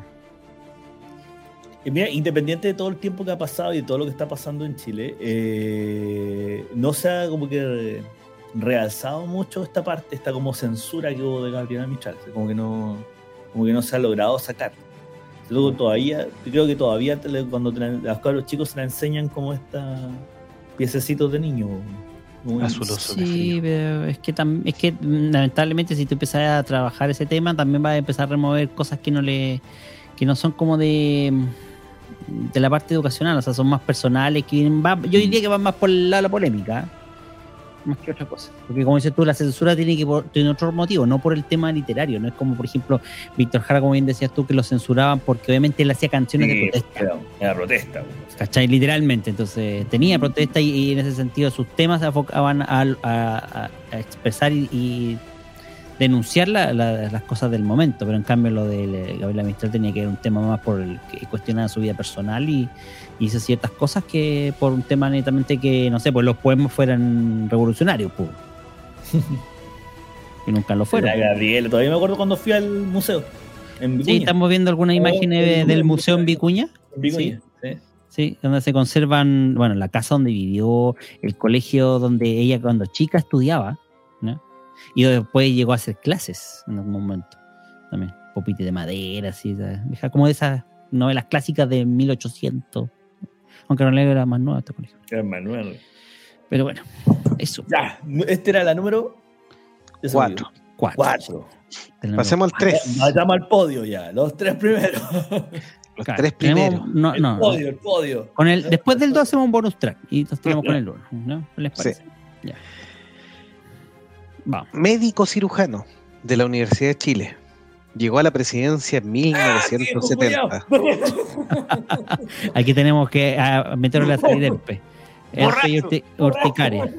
C: Mira, independiente de todo el tiempo que ha pasado y de todo lo que está pasando en Chile, eh, no se ha como que realzado mucho esta parte, esta como censura que hubo de Gabriela Mistral, como que no, como que no se ha logrado sacar. Luego todavía, yo creo que todavía cuando los chicos se la enseñan como esta piececitos de niño. Muy-
A: Sí, pero es que, es que mm, lamentablemente si tú empiezas a trabajar ese tema, también vas a empezar a remover cosas que no le que no son como de de la parte educacional, o sea, son más personales, que va- yo diría que van más por el lado de la polémica, más que otra cosa. Porque como dices tú, la censura tiene que por- tiene otro motivo, no por el tema literario, no es como por ejemplo Víctor Jara, como bien decías tú, que lo censuraban porque obviamente él hacía canciones de protesta.
C: era, era protesta.
A: ¿Cachai? Literalmente. Entonces tenía protesta y, y en ese sentido sus temas se enfocaban a, a- a- a expresar y, y denunciar la- la- las cosas del momento. Pero en cambio lo de Gabriela Mistral tenía que ver un tema más por el que cuestionaba su vida personal y, y hizo ciertas cosas que por un tema netamente que, no sé, pues los poemas fueran revolucionarios. Pues. *laughs* y nunca lo fueron.
C: Era Gabriela, todavía me acuerdo cuando fui al museo. En
A: Sí,
C: Vicuña.
A: estamos viendo algunas imágenes de- del museo en Vicuña.
C: En Vicuña, sí.
A: Sí, donde se conservan, bueno, la casa donde vivió, el colegio donde ella cuando chica estudiaba. Y después llegó a hacer clases en algún momento también. Popite de madera, así, ¿sabes? Como de esas novelas clásicas de 1800. Aunque no era más nueva este colegio.
C: Era Manuel.
A: Pero bueno, eso.
C: Ya, este era la número ya se me
D: Cuatro.
C: olvidó.
A: Cuatro.
C: Cuatro.
A: Tenemos-
D: Pasemos al 3.
C: Vayamos al podio ya, los tres primeros.
D: Los
A: claro,
D: tres
A: tenemos-
D: primeros.
A: No,
C: el
A: no,
C: podio, el podio.
A: Con el, después del 2 hacemos un bonus track y nos tiramos con el 1. ¿no? ¿Les parece? Ya. Vamos.
D: Médico cirujano de la Universidad de Chile. Llegó a la presidencia en 1970. *laughs*
A: Aquí tenemos que ah, meterle la urti- urticaria.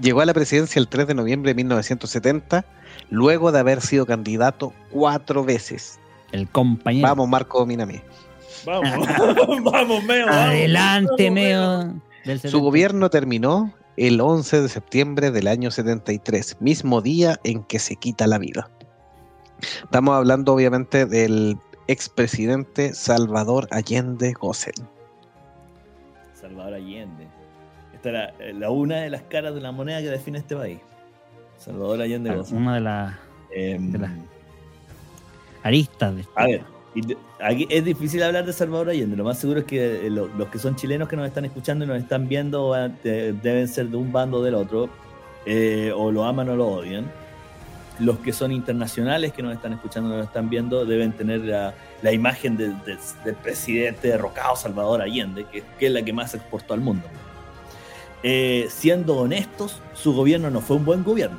D: Llegó a la presidencia el 3 de noviembre de 1970, luego de haber sido candidato cuatro veces.
A: El compañero.
D: Vamos, Marco Minami.
C: Vamos, *laughs* *laughs* vamos, Meo. vamos.
A: Adelante,
C: Vamos,
A: Meo.
D: Su
A: 70.
D: gobierno terminó el 11 de septiembre del año 73, mismo día en que se quita la vida. Estamos hablando obviamente del expresidente Salvador Allende Gossen.
C: Salvador Allende. Esta era eh, la una de las caras de la moneda que define este país. Salvador Allende Goza.
A: Una de las
C: Em,
A: de las- aristas de
C: A ver, es difícil hablar de Salvador Allende. Lo más seguro es que eh, lo- los que son chilenos que nos están escuchando y nos están viendo deben ser de un bando o del otro. eh, o lo aman o lo odian. Los que son internacionales que nos están escuchando y nos están viendo deben tener la, imagen del- presidente derrocado Salvador Allende, que, que es la que más exportó al mundo. Eh, siendo honestos, su gobierno no fue un buen gobierno.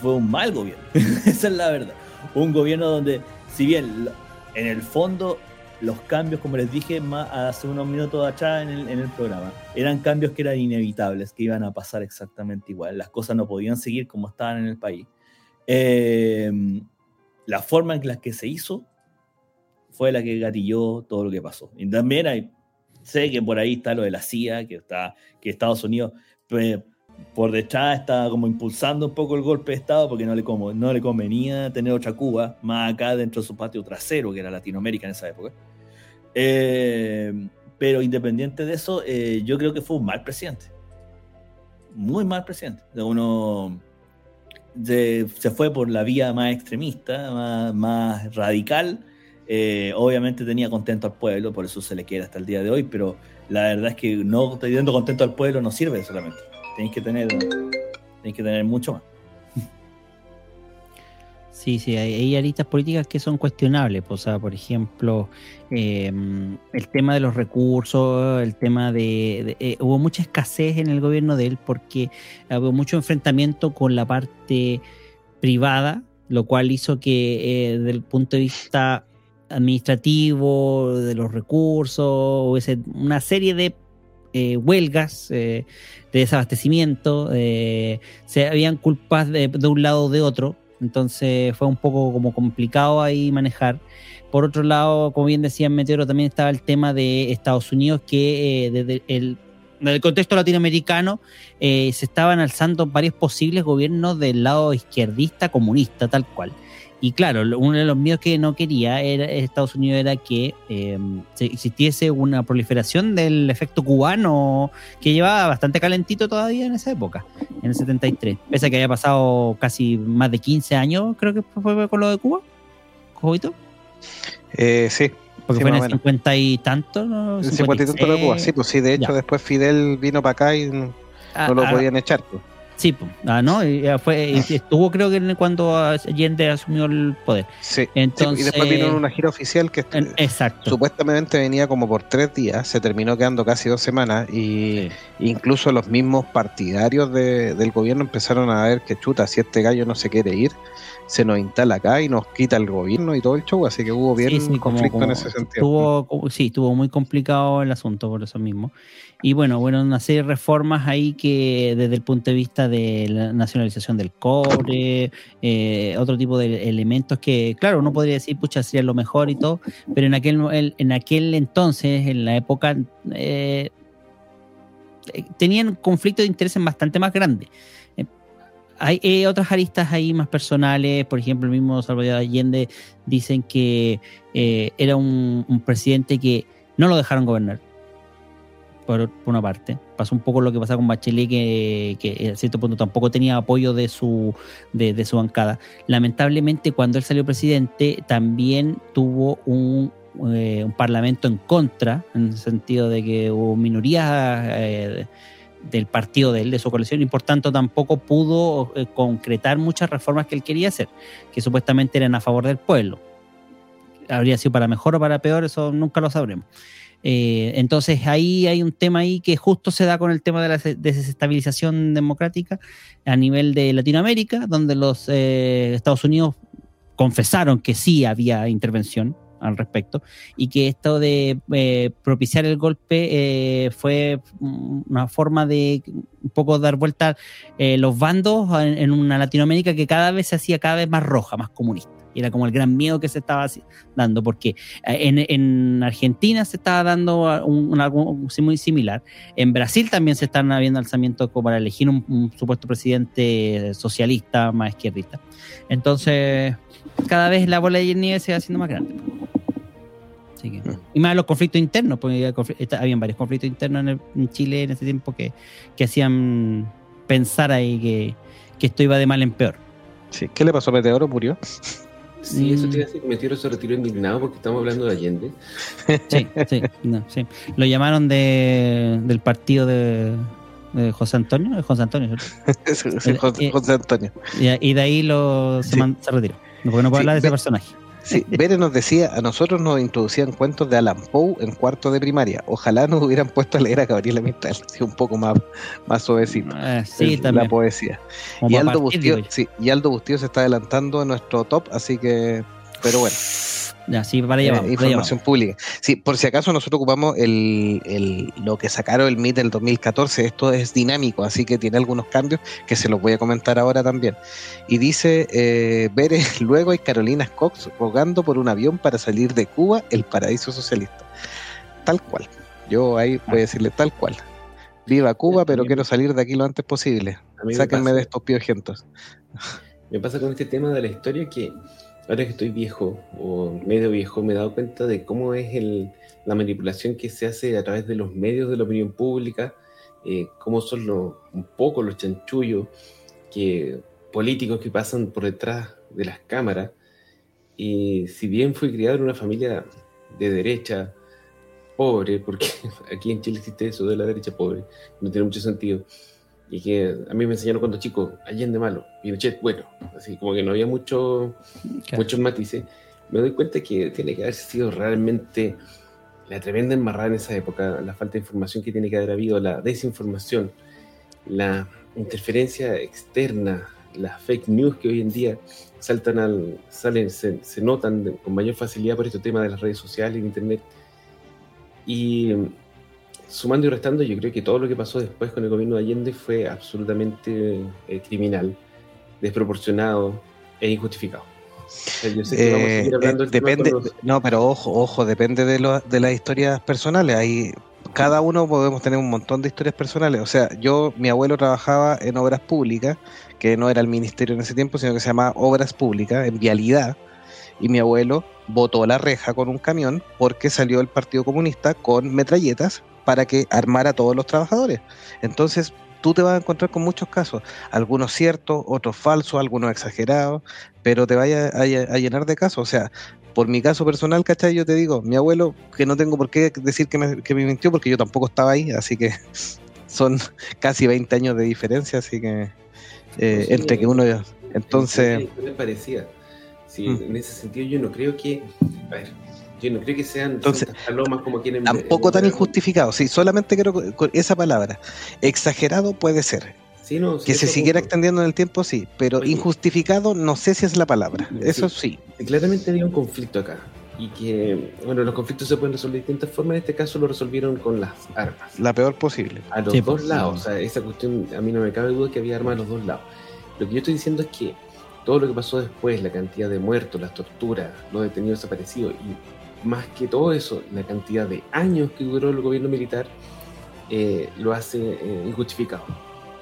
C: Fue un mal gobierno. *laughs* Esa es la verdad. Un gobierno donde, si bien en el fondo los cambios, como les dije más hace unos minutos atrás en el, en el programa, eran cambios que eran inevitables, que iban a pasar exactamente igual. Las cosas no podían seguir como estaban en el país. Eh, la forma en la que se hizo fue la que gatilló todo lo que pasó. Y también hay, sé que por ahí está lo de la CIA, que, está, que Estados Unidos por detrás está como impulsando un poco el golpe de Estado porque no le, como, no le convenía tener otra Cuba más acá dentro de su patio trasero, que era Latinoamérica en esa época. Eh, pero independiente de eso, eh, yo creo que fue un mal presidente. Muy mal presidente. Uno se, fue por la vía más extremista, más, radical. Eh, obviamente tenía contento al pueblo, por eso se le quiere hasta el día de hoy, pero la verdad es que no teniendo contento al pueblo no sirve solamente. Tenéis que tener, tenéis que tener mucho más.
A: Sí, sí, hay, hay aristas políticas que son cuestionables. pues, O sea, por ejemplo, eh, el tema de los recursos, el tema de... de- eh, hubo mucha escasez en el gobierno de él porque hubo mucho enfrentamiento con la parte privada, lo cual hizo que eh, desde el punto de vista administrativo, de los recursos, hubiese una serie de eh, huelgas, eh, de desabastecimiento, eh, se habían culpas de, un lado o de otro, entonces fue un poco como complicado ahí manejar. Por otro lado, como bien decía Meteoro, también estaba el tema de Estados Unidos, que eh, desde el, el contexto latinoamericano eh, se estaban alzando varios posibles gobiernos del lado izquierdista, comunista, tal cual. Y claro, lo- uno de los miedos que no quería era, Estados Unidos era que eh, se- existiese una proliferación del efecto cubano que llevaba bastante calentito todavía en esa época, en el 73. Pese a que había pasado casi más de 15 años, creo que fue con lo de Cuba. ¿Jovito?
D: Eh, sí,
A: Porque
D: Sí,
A: fue en el
D: o menos.
A: 50 y tanto, ¿no?
D: el 50 y tanto de Cuba. Sí, pues sí, de hecho
A: Ya.
D: después Fidel vino para acá y no
A: Ah,
D: lo
A: ah,
D: podían echar. pues.
A: Sí, pues. Ah, no, y, ah, fue, y estuvo creo que cuando Allende asumió el poder.
D: Sí. Sí,
A: Entonces,
D: y después vino una gira oficial que
A: en- exacto.
D: supuestamente venía como por tres días, se terminó quedando casi dos semanas y incluso los mismos partidarios de- del gobierno empezaron a ver que chuta, si este gallo no se quiere ir, se nos instala acá y nos quita el gobierno y todo el show, así que hubo bien
A: Sí, sí,
D: conflicto
A: como
D: en ese sentido.
A: Estuvo, sí, estuvo muy complicado el asunto por eso mismo. Y bueno, bueno, una serie de reformas ahí que desde el punto de vista de la nacionalización del cobre, eh, otro tipo de elementos que, claro, uno podría decir, pucha, sería lo mejor y todo, pero en aquel, el- en aquel entonces, en la época, eh, eh, tenían conflictos de intereses bastante más grandes. Hay eh, otras aristas ahí más personales, por ejemplo, el mismo Salvador Allende dicen que eh, era un, presidente que no lo dejaron gobernar, por, una parte. Pasó un poco lo que pasa con Bachelet, que, a cierto punto tampoco tenía apoyo de su, de, de su bancada. Lamentablemente, cuando él salió presidente, también tuvo un, eh, un parlamento en contra, en el sentido de que hubo minorías eh, del partido de él, de su coalición, y por tanto tampoco pudo eh, concretar muchas reformas que él quería hacer, que supuestamente eran a favor del pueblo. Habría sido para mejor o para peor, eso nunca lo sabremos. Eh, entonces ahí hay un tema ahí que justo se da con el tema de la des- desestabilización democrática a nivel de Latinoamérica, donde los eh, Estados Unidos confesaron que sí había intervención al respecto y que esto de eh, propiciar el golpe eh, fue una forma de un poco dar vuelta eh, los bandos en, en una Latinoamérica que cada vez se hacía cada vez más roja, más comunista. Era como el gran miedo que se estaba dando, porque eh, en, en Argentina se estaba dando un- algo muy similar. En Brasil también se están habiendo alzamientos como para elegir un, un supuesto presidente socialista más izquierdista. Entonces, cada vez la bola de nieve se va haciendo más grande. Así que- y más los conflictos internos, porque había, habían varios conflictos internos en, el- en Chile en ese tiempo que, que hacían pensar ahí que, que esto iba de mal en peor.
D: Sí. ¿Qué le pasó a Meteoro? ¿Murió?
B: Sí, eso
A: Mm.
B: te iba a decir. Meteoro se retiró indignado porque estamos hablando de Allende.
A: Sí, sí, no, sí. Lo llamaron de, del partido de, de José Antonio, José Antonio, ¿cierto? *laughs*
D: Sí,
A: Eh,
D: José,
A: eh,
D: José Antonio.
A: y, y de ahí lo, se,
D: Sí.
A: man- se retiró. Porque no puedo
D: Sí,
A: hablar de ese personaje.
D: Sí, Bere nos decía, a nosotros nos introducían cuentos de Alan Poe en cuarto de primaria. Ojalá nos hubieran puesto a leer a Gabriela Mistral, sí, un poco más, más suavecito.
A: Eh, sí,
D: el-
A: también.
D: La poesía.
A: como
D: Y Aldo,
A: partir,
D: Bustío, sí, y Aldo Bustío se está adelantando a nuestro top, así que pero bueno.
A: Ya, sí, para allá
D: Eh,
A: vamos, para allá
D: información pública. Sí, por si acaso nosotros ocupamos el, el- lo que sacaron el MIT del 2014, esto es dinámico, así que tiene algunos cambios que se los voy a comentar ahora también. Y dice, eh, *laughs* luego hay Carolina Cox rogando por un avión para salir de Cuba, el paraíso socialista. Tal cual. Yo ahí voy a decirle tal cual. Viva Cuba, pero quiero salir de aquí lo antes posible. Sáquenme
B: pasa-
D: de estos piojentos.
B: Me pasa con este tema de la historia que ahora que estoy viejo o medio viejo me he dado cuenta de cómo es el, la manipulación que se hace a través de los medios de la opinión pública, eh, cómo son los, un poco los chanchullos que, políticos que pasan por detrás de las cámaras. Y si bien fui criado en una familia de derecha, pobre, porque *laughs* aquí en Chile existe eso de la derecha pobre, no tiene mucho sentido y que a mí me enseñaron cuando chico, Allende malo, Pinochet bueno, así como que no había mucho,
A: Claro.
B: muchos matices, me doy cuenta que tiene que haber sido realmente la tremenda embarrada en esa época, la falta de información que tiene que haber habido, la desinformación, la interferencia externa, las fake news que hoy en día saltan al, salen, se, se notan con mayor facilidad por este tema de las redes sociales, de internet. Y sumando y restando, yo creo que todo lo que pasó después con el gobierno de Allende fue absolutamente eh, criminal, desproporcionado e injustificado. O sea, yo sé que vamos a seguir hablando
D: eh,
B: del tema
D: depende,
B: los-
D: no, pero ojo, ojo, depende de, lo- de las historias personales. Hay, cada uno podemos tener un montón de historias personales. O sea, yo, mi abuelo trabajaba en obras públicas, que no era el ministerio en ese tiempo, sino que se llamaba Obras Públicas, en vialidad. Y mi abuelo botó la reja con un camión porque salió el Partido Comunista con metralletas para que armara a todos los trabajadores. Entonces, tú te vas a encontrar con muchos casos, algunos ciertos, otros falsos, algunos exagerados, pero te vaya a, llenar de casos. O sea, por mi caso personal, ¿cachai? Yo te digo, mi abuelo, que no tengo por qué decir que me, que me mintió porque yo tampoco estaba ahí, así que *laughs* son casi 20 años de diferencia, así que eh,
B: Sí,
D: entre que uno... Entonces...
B: me parecía. Sí,
D: Mm.
B: en ese sentido yo no creo que, a ver, yo no creo que sean
D: Entonces,
B: palomas como quieren.
D: Tampoco tan injustificado, sí, solamente quiero con- esa palabra. Exagerado puede ser.
B: Sí, no, sí,
D: Que se siguiera
B: punto.
D: extendiendo en el tiempo, sí, pero
B: Oye.
D: injustificado no sé si es la palabra.
B: Sí.
D: Eso sí.
B: Claramente había un conflicto acá. Y que, bueno, los conflictos se pueden resolver de distintas formas. En este caso lo resolvieron con las armas.
D: La peor posible.
B: A los
A: Sí,
B: dos
A: pues,
B: lados.
A: sí.
B: O sea, esa cuestión, a mí no me cabe duda que había armas a los dos lados. Lo que yo estoy diciendo es que todo lo que pasó después, la cantidad de muertos, las torturas, los detenidos desaparecidos, y más que todo eso, la cantidad de años que duró el gobierno militar, eh, lo hace eh, injustificado.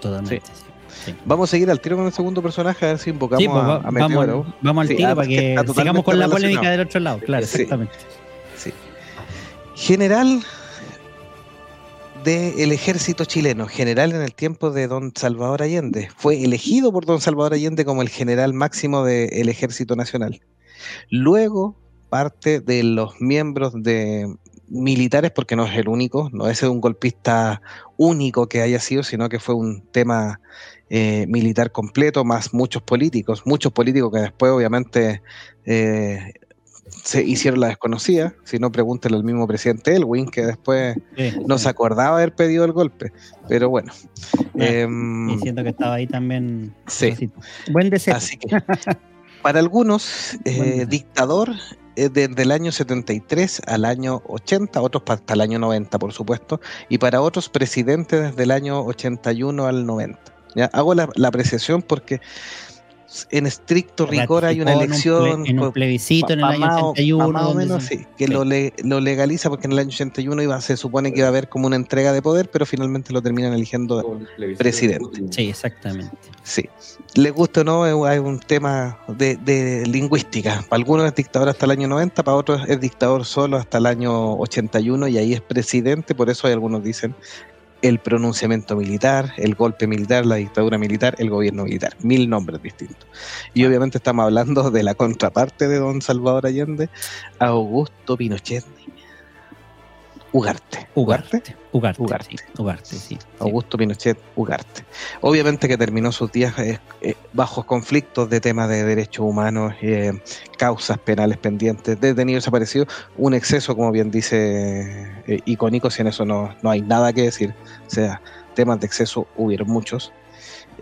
A: Totalmente. sí. Sí.
D: Vamos a seguir al tiro con el segundo personaje, a ver si invocamos
A: Sí, pues,
D: a,
A: va-
D: a
A: vamos,
D: Meteoro.
A: vamos al
D: Sí,
A: tiro
D: ah,
A: para que sigamos con la polémica del otro lado, claro,
D: Sí.
A: exactamente.
D: General del ejército chileno, general en el tiempo de don Salvador Allende. Fue elegido por don Salvador Allende como el general máximo del ejército nacional. Luego, parte de los miembros de militares, porque no es el único, no es un golpista único que haya sido, sino que fue un tema eh, militar completo, más muchos políticos, muchos políticos que después obviamente eh, se hicieron la desconocida, si no pregúntele al mismo presidente Elwin, que después
A: Sí,
D: no
A: sí.
D: se acordaba haber pedido el golpe, pero bueno.
A: Eh, siento que estaba ahí también.
D: Sí.
A: Buen deseo.
D: Así que, para algunos, *laughs* eh, dictador eh, desde el año 73 al año 80, otros hasta el año 90, por supuesto, y para otros, presidente desde el año 81 al 90. ¿ya? Hago la, la apreciación porque en estricto rigor hay una
A: Ratificó en un
D: elección.
A: ple- En un,
D: pues,
A: plebiscito en el año
D: más o-
A: 81.
D: pa- más o
A: donde
D: menos,
A: se-
D: sí, que
A: sí.
D: Lo, le- lo legaliza porque en el año 81 iba, se supone que iba a haber como una entrega de poder, pero finalmente lo terminan eligiendo
B: el
D: Presidente.
A: Sí, exactamente.
D: Sí. Le gusta o no, hay un tema de, de lingüística. Para algunos es dictador hasta el año 90, para otros es dictador solo hasta el año 81 y ahí es presidente, por eso hay algunos dicen el pronunciamiento militar, el golpe militar, la dictadura militar, el gobierno militar. Mil nombres distintos. Y obviamente estamos hablando de la contraparte de don Salvador Allende, Augusto Pinochet Ugarte.
A: Ugarte. Ugarte.
D: Ugarte.
A: sí, Ugarte, sí. sí.
D: Augusto Pinochet Ugarte. Obviamente que terminó sus días eh, eh, bajo conflictos de temas de derechos humanos, eh, causas penales pendientes, detenidos desaparecidos, un exceso, como bien dice eh, icónico, si en eso no, no hay nada que decir. O sea, temas de exceso hubieron muchos.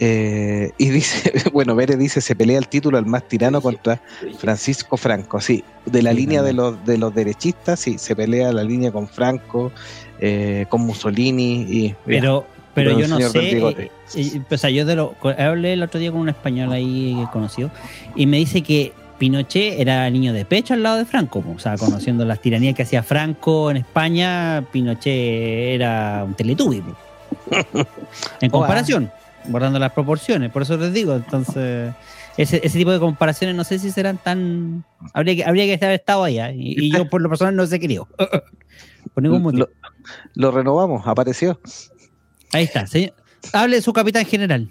D: Eh, y dice, *laughs* bueno, Vere dice, se pelea el título el más tirano contra Francisco Franco, sí, de la línea de los, de los derechistas, sí, se pelea la línea con Franco, eh, con Mussolini y...
A: Pero, pero yo no sé. eh, eh, o sea, yo de lo, hablé el otro día con un español ahí conocido y me dice que Pinochet era niño de pecho al lado de Franco. O sea, conociendo las tiranías que hacía Franco en España, Pinochet era un teletubi. *laughs* En comparación, guardando las proporciones. Por eso les digo, entonces. Ese, ese tipo de comparaciones no sé si serán tan. Habría que, habría que haber estado allá. Y, y yo, por lo personal, no sé querido. *laughs* Por ningún motivo.
D: Lo, lo renovamos, apareció.
A: Ahí está, señor. Hable de su capitán general.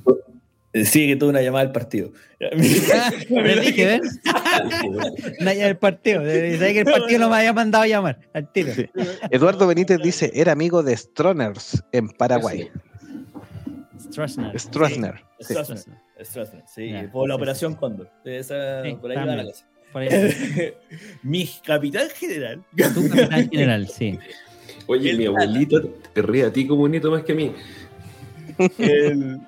C: Eh, Sí, que tuve una llamada del partido. *laughs* *laughs*
A: Les dije, ¿ven? No, ya el partido. Sabía que el partido no me había mandado a llamar. Al tiro.
D: Sí. Eduardo Benítez dice, era amigo de Stroners en Paraguay.
A: Stroessner.
D: Stroessner. sí.
C: Stroessner. Stroessner, sí, por la
A: sí,
C: operación Cóndor. Esa,
A: Sí,
C: por ahí va la cosa.
A: Por ahí. *laughs*
C: Mi capitán general.
A: Tu capitán general, sí.
B: Oye, mi abuelito te ríe a ti como un nieto más que a mí.
C: El-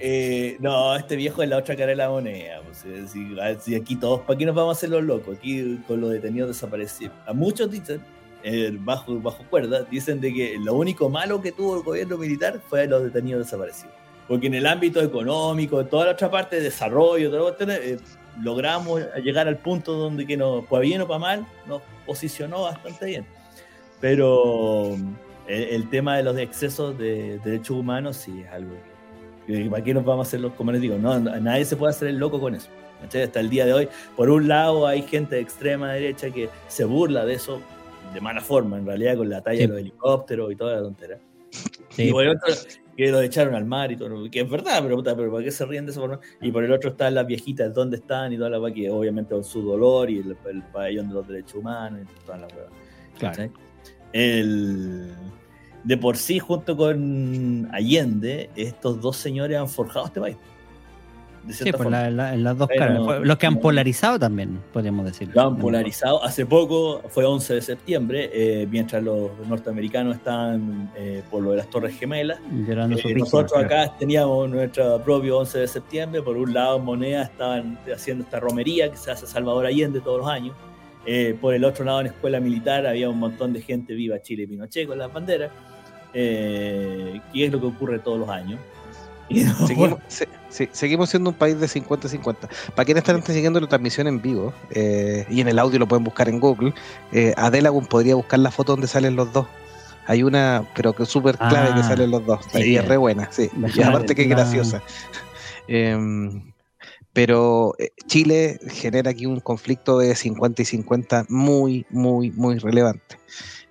C: eh, no, este viejo es la otra cara de la moneda. pues, es decir, a- si aquí todos, ¿para qué nos vamos a hacer los locos? Aquí con los detenidos desaparecidos. A muchos dicen, eh, bajo, bajo cuerda, dicen de que lo único malo que tuvo el gobierno militar fue los detenidos desaparecidos. Porque en el ámbito económico, toda la otra parte de desarrollo, toda la cuestión, eh, logramos llegar al punto donde que nos, para bien o para mal, nos posicionó bastante bien. Pero el, el tema de los excesos de derechos humanos sí es algo que, ¿para qué nos vamos a hacer los, como les digo, no, nadie se puede hacer el loco con eso. Hasta el día de hoy, por un lado hay gente de extrema derecha que se burla de eso de mala forma, en realidad con la talla
A: Sí.
C: de los helicópteros y toda la tontera.
A: Sí.
C: Y por el otro, que lo echaron al mar y todo, que es verdad, pero, pero ¿para qué se ríen de esa forma? Y por el otro están las viejitas, ¿dónde están? Y toda la que obviamente con su dolor y el, el pabellón de los derechos humanos y toda la hueva.
A: Claro.
C: El, de por sí, junto con Allende, estos dos señores han forjado este país. De
A: Sí, pues
C: forma.
A: la- la- en las dos
C: Pero
A: caras. Los que han
C: no-
A: polarizado también, podríamos decir.
C: Lo han polarizado. Hace poco, fue 11 de septiembre, eh, mientras los norteamericanos estaban eh, por lo de las Torres Gemelas. Eh, nosotros
A: claro.
C: acá teníamos nuestro propio 11 de septiembre. Por un lado, en Moneda estaban haciendo esta romería que se hace Salvador Allende todos los años. Eh, por el otro lado, en Escuela Militar había un montón de gente viva Chile y Pinochet con las banderas. Eh, que es lo que ocurre todos los años. *laughs* Y no-
D: Seguimos, *laughs* se- sí, seguimos siendo un país de 50-50. Para quienes están siguiendo la transmisión en vivo, eh, y en el audio lo pueden buscar en Google, eh, Adelagun podría buscar la foto donde salen los dos. Hay una, pero que súper clave
A: Ah,
D: que salen los dos.
A: sí.
D: y es re buena, sí. Y aparte que es graciosa. Em, pero eh, Chile genera aquí un conflicto de 50 y 50 muy, muy, muy relevante.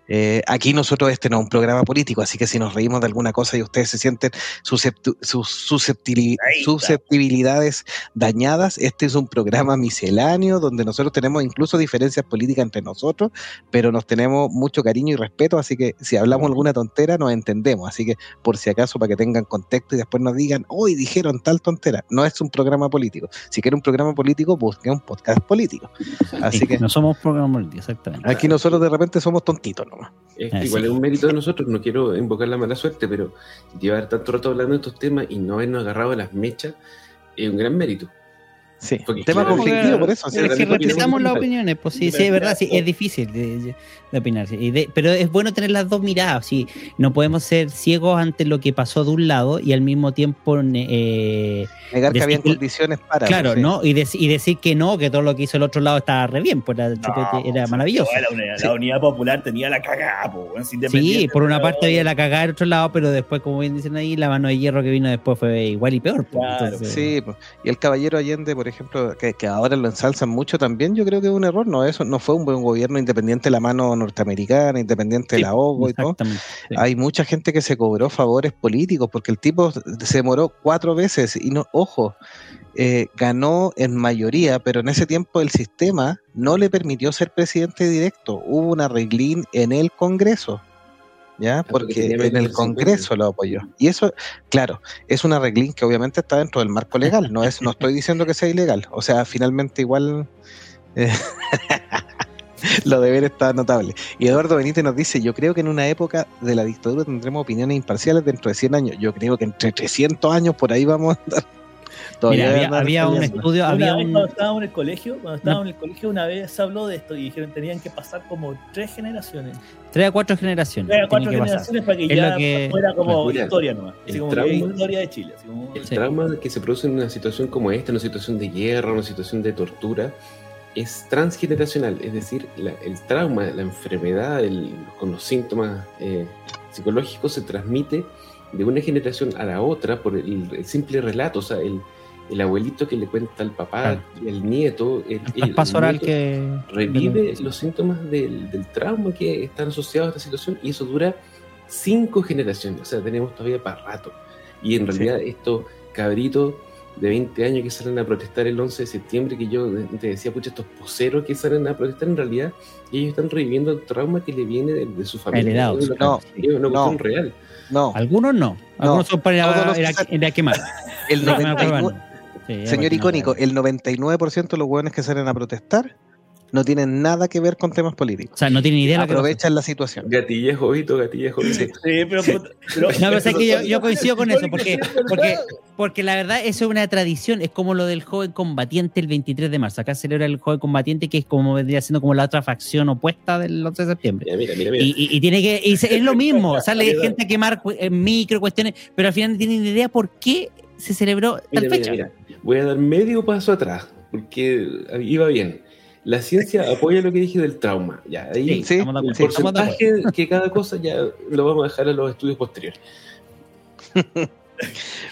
D: Eh, aquí nosotros este no es un programa político, así que si nos reímos de alguna cosa y ustedes se sienten sus susceptibilidades dañadas, este es un programa misceláneo donde nosotros tenemos incluso diferencias políticas entre nosotros, pero nos tenemos mucho cariño y respeto, así que si hablamos alguna tontera nos entendemos, así que por si acaso para que tengan contexto y después nos digan, hoy dijeron tal tontera, no es un programa político, si quiere un programa político, busque un podcast político, *laughs* así
A: Sí,
D: que
A: No somos programa político, exactamente.
D: aquí nosotros de repente somos tontitos
B: Es que igual es un mérito de nosotros, no quiero invocar la mala suerte, pero llevar tanto rato hablando de estos temas y no habernos agarrado las mechas es un gran mérito.
D: Sí,
B: Porque
D: tema
B: claro,
D: conflictivo
A: porque-
D: por eso. sí.
A: Es que respetamos las opiniones, pues sí, sí, es verdad, sí, es difícil de, de opinar. sí, de- pero es bueno tener las dos miradas, sí. No podemos ser ciegos ante lo que pasó de un lado y al mismo tiempo eh,
D: Negar que
A: que-
D: condiciones para.
A: Claro,
D: sí.
A: ¿no? Y, dec- y decir que no, que todo lo que hizo el otro lado estaba re bien, pues la chupete era maravilloso.
C: La unidad,
D: Sí.
C: la unidad popular tenía la cagada, weón,
A: Sí, por una
C: de-
A: parte había la cagada del otro lado, pero después, como bien dicen ahí, la mano de hierro que vino después fue igual y peor. pues.
C: Claro,
A: Entonces,
D: Sí, pues. y el caballero Allende, por ejemplo, que, que ahora lo ensalzan mucho también, yo creo que es un error, no eso no fue un buen gobierno independiente de la mano norteamericana, independiente de la OGO y todo.
A: Sí.
D: Hay mucha gente que se cobró favores políticos porque el tipo se demoró cuatro veces y no, ojo, eh, ganó en mayoría, pero en ese tiempo el sistema no le permitió ser presidente directo. Hubo un arreglín en el Congreso. ¿Ya?
B: porque
D: en el
B: del 50.
D: Congreso lo apoyó. Y eso, claro, es un arreglín que obviamente está dentro del marco legal. No es, no estoy diciendo que sea ilegal. O sea, finalmente igual. eh, *laughs* Lo de ver está notable. Y Eduardo Benítez nos dice, yo creo que en una época de la dictadura tendremos opiniones imparciales dentro de 100 años. Yo creo que entre 300 años por ahí vamos a andar.
A: Mira, había, un estudio,
C: Una
A: había un...
C: cuando estábamos en el colegio, cuando estábamos en el colegio, una vez se habló de esto y dijeron tenían que pasar como tres generaciones.
A: Tres a cuatro generaciones.
C: Tres a cuatro
A: que
C: generaciones para que
A: Es
C: ya
A: que-
C: fuera como
B: Mira,
C: historia nomás. Así como
B: trauma-
C: que historia de Chile. Así como,
B: El
A: Sí.
B: trauma que se produce en una situación como esta, una situación de guerra, una situación de tortura, es transgeneracional. Es decir, la- el trauma, la enfermedad, el- con los síntomas eh, psicológicos se transmite de una generación a la otra por el, el simple relato. O sea, el, el abuelito que le cuenta al papá
A: Claro.
B: y al nieto. El,
A: El
B: el- el
A: oral que...
B: revive los síntomas del, del trauma que están asociados a esta situación y eso dura cinco generaciones, o sea, tenemos todavía para rato. Y en realidad estos cabritos de 20 años que salen a protestar el 11 de septiembre, que yo te decía, pucha, estos poseros que salen a protestar, en realidad ellos están reviviendo el trauma que le viene de, de su familia.
D: No,
B: es una
D: no.
B: cuestión real.
D: No,
A: Algunos no. Algunos son para
D: todos los
A: ir a,
D: que
A: ir a quemar.
D: el
A: No, me
D: 99
A: acuerdo. Sí,
D: señor
A: no
D: icónico, el 99% de los hueones que salen a protestar no tienen nada que ver con temas políticos.
A: O sea, no tienen idea de lo que pasa.
D: Aprovechan la situación.
B: Gatilla jovito, gatilla jovito.
C: Sí, pero, pero,
A: No, pero sé que yo, yo coincido con eso, porque,
C: Sí,
A: porque, porque la verdad eso es una tradición, es como lo del joven combatiente el 23 de marzo. Acá se celebra el joven combatiente, que es como vendría siendo como la otra facción opuesta del 11 de septiembre.
B: Mira, mira, mira. mira.
A: Y, y- y tiene que, y es lo mismo, *laughs* sale gente a quemar eh, micro cuestiones, pero al final no tienen idea por qué se celebró tal
B: Mira,
A: fecha.
B: Voy a dar medio paso atrás, porque iba bien. La ciencia *laughs* apoya lo que dije del trauma. Ya, ahí
D: Sí,
B: el
A: acuerdo.
B: porcentaje que cada cosa ya lo vamos a dejar a los estudios posteriores. *laughs*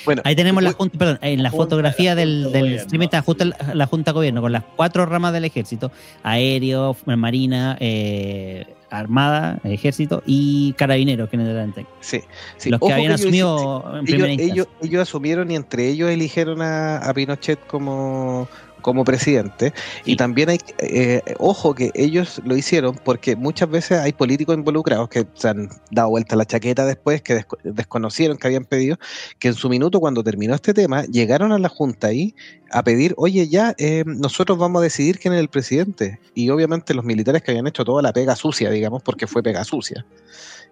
D: Bueno,
A: Ahí tenemos la junta, perdón, en la fotografía
C: la
A: del, del streaming está justo la, la junta de gobierno con las cuatro ramas del ejército, aéreo, marina, eh, armada, ejército y carabineros que adelante.
D: sí, sí.
A: los que
D: Ojo
A: habían asumido en
D: ellos,
A: primera instancia.
D: ellos, ellos asumieron y entre ellos eligieron a, a Pinochet como, como presidente.
A: Sí.
D: Y también hay, eh, ojo que ellos lo hicieron porque muchas veces hay políticos involucrados que se han dado vuelta la chaqueta después, que desco- desconocieron que habían pedido, que en su minuto cuando terminó este tema, llegaron a la Junta ahí a pedir, oye ya, eh, nosotros vamos a decidir quién es el presidente. Y obviamente los militares que habían hecho toda la pega sucia, digamos, porque fue pega sucia.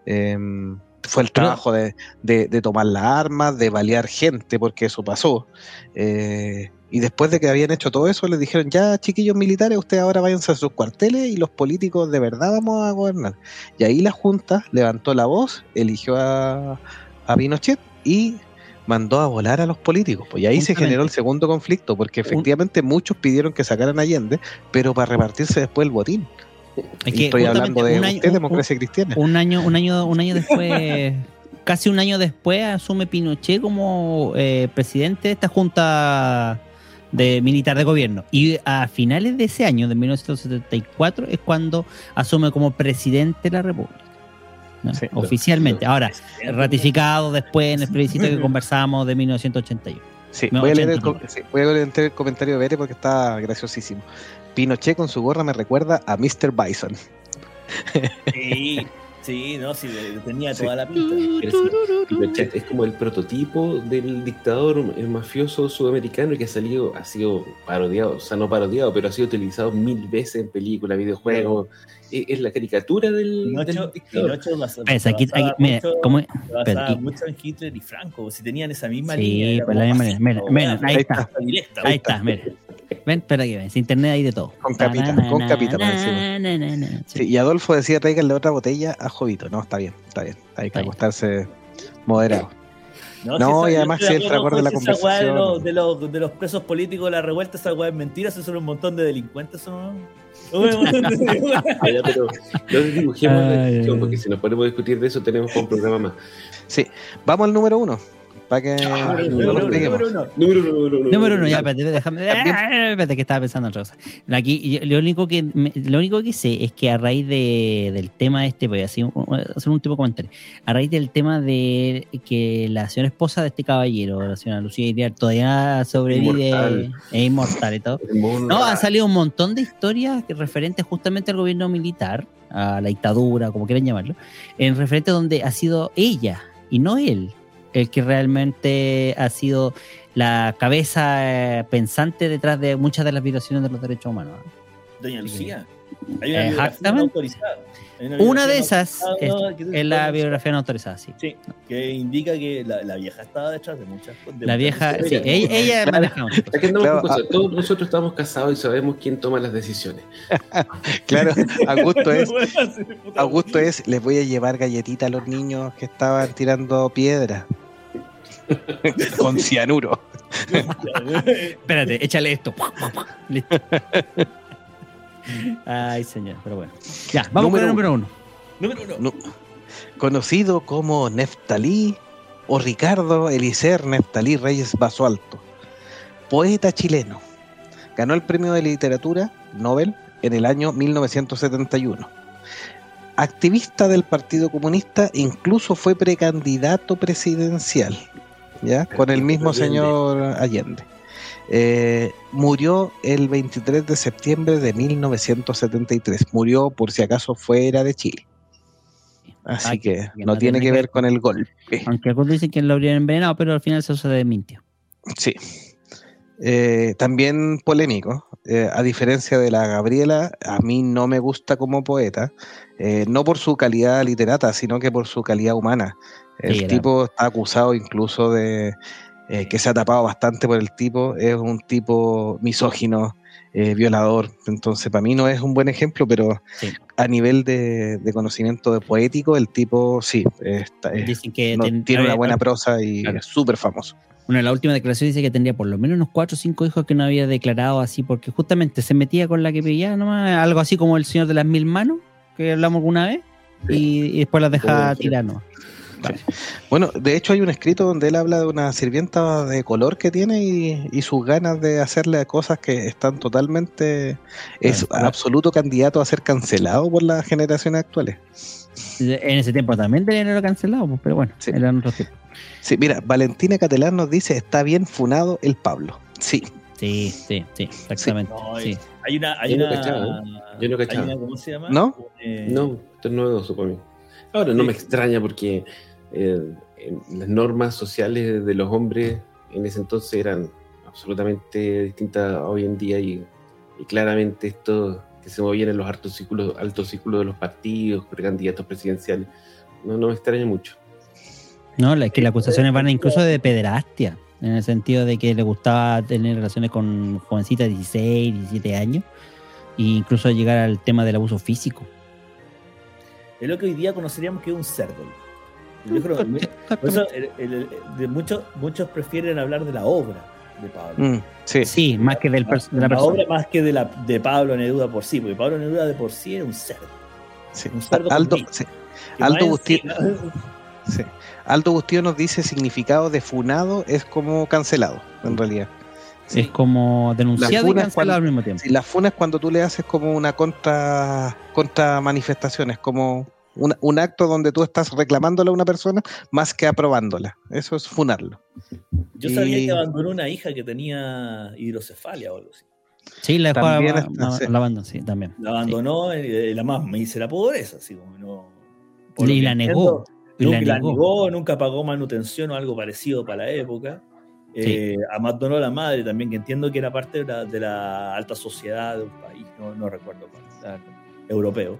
D: em, fue el trabajo de, de- de tomar las armas, de balear gente, porque eso pasó. Eh, y después de que habían hecho todo eso, les dijeron, ya chiquillos militares, ustedes ahora váyanse a sus cuarteles y los políticos de verdad vamos a gobernar. Y ahí la Junta levantó la voz, eligió a, a Pinochet y mandó a volar a los políticos. Pues y ahí se generó el segundo conflicto, porque efectivamente muchos pidieron que sacaran a Allende, pero para repartirse después el botín.
A: Es que
D: estoy hablando de
A: año-
D: usted,
A: un-
D: democracia cristiana.
A: un año, un año, un año después, *laughs* casi un año después, asume Pinochet como eh, presidente de esta junta de militar de gobierno. Y a finales de ese año, de 1974, es cuando asume como presidente de la República. ¿no?
D: Sí.
A: Oficialmente. Ahora, ratificado después en el plebiscito que *laughs* conversamos de 1981.
D: Sí,
A: No,
D: voy, a leer el,
A: 80.
D: co- sí, voy a leer el comentario de Bere porque está graciosísimo. Pinochet con su gorra me recuerda a Mr. Bison.
C: Sí, *laughs* sí, no, sí, tenía
D: Sí.
C: toda la pinta.
B: Es como el prototipo del dictador el mafioso sudamericano que ha salido, ha sido parodiado, o sea, no parodiado, pero ha sido utilizado mil veces en películas, videojuegos. Es la caricatura del,
C: Pinocho,
B: del.
C: Pinocho basa-
A: Pues aquí,
C: basaba
A: aquí- mira,
C: mucho-
A: ¿cómo-
C: basaba
A: aquí-
C: mucho en Hitler y Franco. Si tenían esa misma
A: Sí,
C: línea.
A: pues la misma línea. Mira, mira, ahí está.
C: directa,
A: Ahí está, mira. Ven, espera que ven. Sin internet hay de todo.
D: Con capita,
A: Na,
D: con capita por
A: na,
D: encima.
A: na, na, na. Sí.
D: Sí, y Adolfo decía, tráiganle otra botella a Jovito. No, está bien, está bien. Hay que acostarse moderado.
C: No,
D: No,
C: si
D: y además si entra acorde a la
C: con esa weá de
D: conversación.
C: los, de, los, de los presos políticos de la revuelta, esa weá es mentira, esos son un montón de delincuentes. Son... de- *laughs*
B: Ah, pero no dibujemos la
A: Ay,
B: discusión,
A: ay,
B: porque si nos ponemos a discutir de eso, tenemos un programa más.
D: Sí, vamos al número uno. Para que
B: número uno,
C: número uno.
A: Ya, espérate, déjame. Ah, Espérate, que estaba pensando en otra cosa. Aquí, lo, único que, lo único que sé es que a raíz de, del tema este, voy a hacer un, voy a hacer un tipo de comentario. A raíz del tema de que la señora esposa de este caballero, la señora Lucía Iriar, todavía sobrevive,
B: Inmortal.
A: es inmortal y todo. No, han salido un montón de historias que referentes justamente al gobierno militar, a la dictadura, como quieran llamarlo, en referente donde ha sido ella y no él el que realmente ha sido la cabeza eh, pensante detrás de muchas de las violaciones de los derechos humanos. ¿no?
C: Doña Lucía. Hay una
A: Exactamente.
C: autorizada. Hay
A: Una de esas es,
C: autorizada
A: la biografía no autorizada, sí.
C: Sí, que indica que la, la vieja estaba detrás de muchas
A: La vieja, sí, ella, ella
D: Claro.
A: maneja muchas
B: Es que
D: Claro,
B: con cosas.
D: ah.
B: Todos nosotros estamos casados y sabemos quién toma las decisiones. *laughs*
D: Claro, Augusto es. *laughs* Augusto es, les voy a llevar galletita a los niños que estaban tirando piedra. *laughs* Con cianuro.
A: Espérate, échale esto. Listo. Ay, señor, pero bueno. Ya, vamos
D: Número
A: con el número uno.
C: Número uno.
D: No. Conocido como Neftalí o Ricardo Elicer Neftalí Reyes Basualto, poeta chileno. Ganó el premio de literatura Nobel en el año 1971. Activista del Partido Comunista, incluso fue precandidato presidencial, ¿ya? Con el mismo
C: Allende.
D: señor Allende. Eh, murió el 23 de septiembre de 1973. Murió, por si acaso, fuera de Chile. Así
A: Ay,
D: que
A: que
D: no tiene que ver con el golpe.
A: Aunque algunos dicen que lo habrían envenenado, pero al final eso se desmintió.
D: Sí. Eh, también polémico. Eh, a diferencia de la Gabriela, a mí no me gusta como poeta, eh, no por su calidad literata, sino que por su calidad humana. El
A: Sí,
D: tipo está acusado incluso de eh, que se ha tapado bastante por el tipo, es un tipo misógino, violador, entonces para mí no es un buen ejemplo, pero
A: Sí.
D: a nivel de, de conocimiento de poético, el tipo sí, está- es-
A: Dicen que
D: no-
A: ten-
D: tiene una buena prosa y
A: Claro.
D: es súper famoso.
A: Una de las últimas declaraciones dice que tendría por lo menos unos 4 o 5 hijos que no había declarado así, porque justamente se metía con la que pillaba nomás, algo así como el señor de las mil manos, que hablamos alguna vez, y, y después las dejaba
B: Como-
A: tirar nomás.
D: Bueno, de hecho hay un escrito donde él habla de una sirvienta de color que tiene y, y sus ganas de hacerle cosas que están totalmente... Es
A: Claro.
D: absoluto candidato a ser cancelado por las generaciones actuales.
A: En ese tiempo también tenían lo cancelado, pues, pero bueno,
D: Sí.
A: eran otros tiempos.
D: Sí, mira, Valentina Catalán nos dice, está bien funado el Pablo. Sí,
A: Sí, sí, sí, exactamente.
C: No,
A: sí.
C: Hay una. Hay
B: Yo no
C: una,
B: cachaba, Yo no
C: hay
B: cachaba.
C: una- ¿Cómo se llama?
D: ¿No?
C: Eh,
B: No, esto es novedoso para mí. Ahora, no
C: Sí.
B: me extraña porque eh, las normas sociales de los hombres en ese entonces eran absolutamente distintas a hoy en día y, y claramente esto que se movían en los altos círculos, altos círculos de los partidos, precandidatos presidenciales, no, no me extraña mucho.
A: No, la- es que las acusaciones van incluso de pederastia, en el sentido de que le gustaba tener relaciones con jovencitas de 16, 17 años, e incluso llegar al tema del abuso físico.
C: Es lo que hoy día conoceríamos que es un cerdo. Yo creo que- por eso el- el- el- de muchos, muchos prefieren hablar de la obra de Pablo.
D: Mm, sí.
A: Sí, más que del de la
C: la
A: persona.
C: obra más que de, la, de Pablo Neruda por sí, porque Pablo Neruda de por sí era un cerdo.
D: sí.
C: Un cerdo bico.
D: sí,
C: encima-
D: sí. Aldo Bustillo nos dice significado de funado es como cancelado, en realidad. Sí.
A: Es como denunciado y cancelado
D: cuando-
A: al mismo tiempo.
D: Sí, la funa es cuando tú le haces como una contra, contra manifestación, es como un, un acto donde tú estás reclamándole a una persona más que aprobándola. Eso es funarlo.
C: Yo sabía que abandonó una hija que tenía hidrocefalia o algo así.
A: Sí, la
D: También
A: a-
D: está,
A: a-
D: sí.
A: la banda, sí, también.
C: La abandonó y la más me dice la pobreza, así como no. por
A: Sí. Y la negó.
C: Nunca
A: la negó.
C: negó, nunca pagó manutención o algo parecido para la época. Eh, abandonó a la madre también, que entiendo que era parte de la, de la alta sociedad de un país, no, no recuerdo cuál, europeo.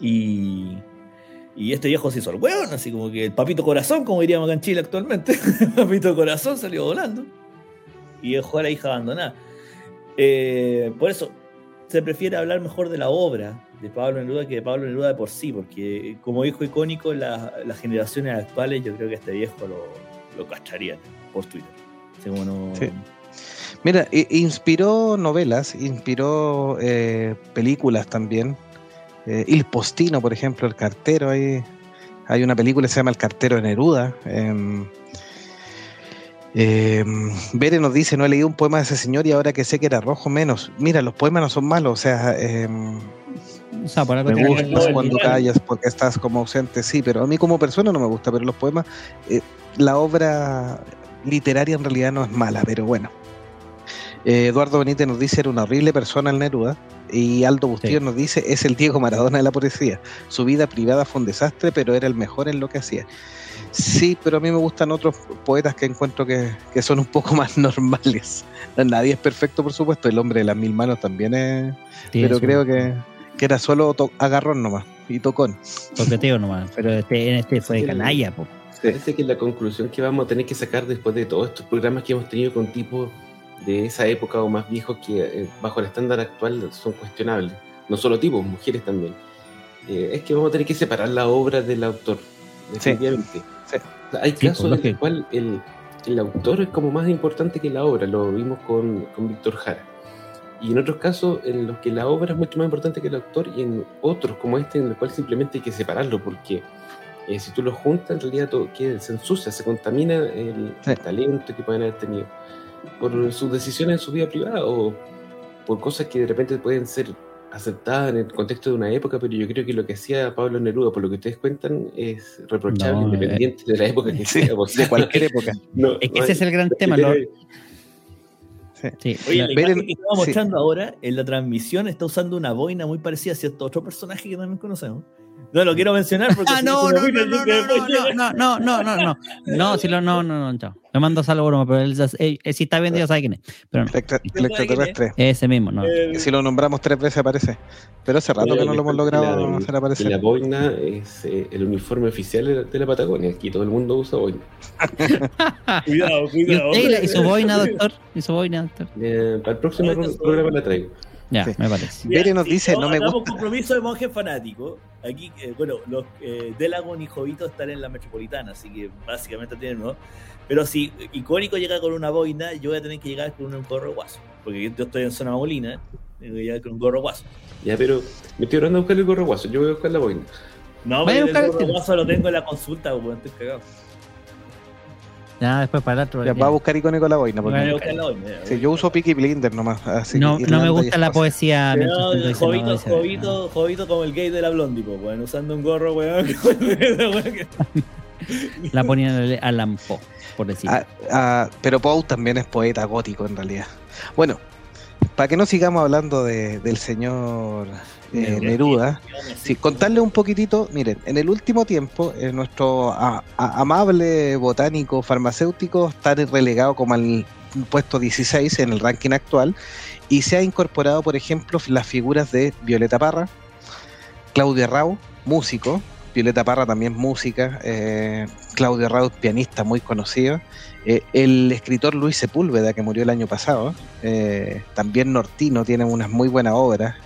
C: Y, y este viejo se hizo el hueón, así como que el papito corazón, como diríamos acá en Chile actualmente. el *laughs* papito corazón salió volando y dejó a la hija abandonada. Eh, por eso se prefiere hablar mejor de la obra de Pablo Neruda que de Pablo Neruda de por sí, porque como hijo icónico, la- las generaciones actuales, yo creo que este viejo lo, lo castrarían por Twitter. Como no-
D: Sí. Mira, inspiró novelas, inspiró eh, películas también. Eh, Il Postino, por ejemplo, El Cartero. Hay, hay una película que se llama El Cartero de Neruda. em, em, Bere nos dice, no he leído un poema de ese señor y ahora que sé que era rojo menos. Mira, los poemas no son malos, o sea, em,
A: O sea, por algo
D: me gustas cuando callas porque estás como ausente, sí, pero a mí como persona no me gusta, pero los poemas, eh, la obra literaria en realidad no es mala, pero bueno. Eh, Eduardo Benítez nos dice era una horrible persona el Neruda y Aldo Bustillo
A: Sí.
D: nos dice es el Diego Maradona de la poesía. Su vida privada fue un desastre, pero era el mejor en lo que hacía. Sí, pero a mí me gustan otros poetas que encuentro que, que son un poco *laughs* más normales. Nadie es perfecto, por supuesto. El hombre de las mil manos también es, pero creo que que era solo agarrón nomás y tocón.
A: Toqueteo nomás. Pero este, en este fue
B: Sí.
A: canalla, po.
B: Parece que la conclusión que vamos a tener que sacar después de todos estos programas que hemos tenido con tipos de esa época o más viejos que eh, bajo el estándar actual son cuestionables, no solo tipos, mujeres también, eh, es que vamos a tener que separar la obra del autor, definitivamente.
D: Sí.
B: O sea, hay
A: Sí,
B: casos
A: pues,
B: en los cuales el, el autor es como más importante que la obra, lo vimos con, con Víctor Jara. Y en otros casos en los que la obra es mucho más importante que el autor y en otros como este en los cuales simplemente hay que separarlo porque eh, si tú lo juntas en realidad todo queda- se ensucia, se contamina el
D: Sí.
B: talento que pueden haber tenido por sus decisiones en su vida privada o por cosas que de repente pueden ser aceptadas en el contexto de una época, pero yo creo que lo que hacía Pablo Neruda, por lo que ustedes cuentan, es reprochable,
A: No, eh,
B: independiente de la época que
D: Sí,
B: sea.
D: de cualquier época. *laughs*
B: no-
A: Es que
B: no
A: ese es el gran tema. lo- *laughs* sí,
C: Oye,
A: la-
C: imagen
D: en-
C: que estaba
D: sí.
C: mostrando ahora en la transmisión está usando una boina muy parecida a cierto otro personaje que también conocemos. No lo quiero mencionar porque
A: Ah,
C: si
A: no, no, no, no, no, no, no, no, no, no, no, si lo, no, no, no, chao. Le mando saludos, broma, pero él, sí está viendo, ya sabe quién es. Pero no,
D: el extraterrestre.
A: ese mismo, no.
C: Eh,
D: si lo nombramos tres veces aparece. Pero hace rato que no lo hemos logrado
B: la-
D: hacer aparecer.
B: la boina es eh, el uniforme oficial de la, Patagonia. Aquí todo el mundo usa boina. *laughs*
C: Cuidado,
A: ¿Y
C: cuidado.
A: y, su boina, doctor? ¿Y su boina, doctor?
B: Eh, para el próximo programa la traigo.
A: Ya,
D: Sí.
A: me parece.
D: Bere nos
C: sí,
D: dice, no me gusta.
C: compromiso de monje fanático. Aquí, eh, bueno, los eh, Delagon y Jovito están en la metropolitana, así que básicamente tienen, ¿no? Pero si Icónico llega con una boina, yo voy a tener que llegar con un gorro guaso. Porque yo estoy en zona molina, tengo que llegar con un gorro guaso.
B: Ya, pero me estoy orando a buscar el gorro guaso. Yo voy a buscar la boina.
C: No, porque el gorro guaso lo tengo en la consulta, weón, estoy cagado.
A: Ya, después para el otro.
D: Ya, va a buscar icónico la boina. porque-
C: Voy a buscar la boina.
D: Sí, yo uso Peaky Blinder nomás. Así
A: No, no me gusta la poesía.
C: Pero,
A: no,
C: Jovito, Jovito, Jovito como el gay de la Blondie, po, weón, usando un gorro, weón. *laughs*
A: La *laughs* ponían a Lampo, por decir.
D: Ah, ah, pero Poe también es poeta gótico en realidad. Bueno, para que no sigamos hablando de- del señor eh, Neruda, sí, contarle un poquitito, miren, en el último tiempo eh, nuestro a- a- amable botánico farmacéutico está relegado como al puesto 16 en el ranking actual y se ha incorporado, por ejemplo, las figuras de Violeta Parra, Claudia Rau, músico, Violeta Parra también música, eh, Claudia Rau pianista muy conocido, eh, el escritor Luis Sepúlveda que murió el año pasado, eh, también nortino, tiene unas muy buenas obras,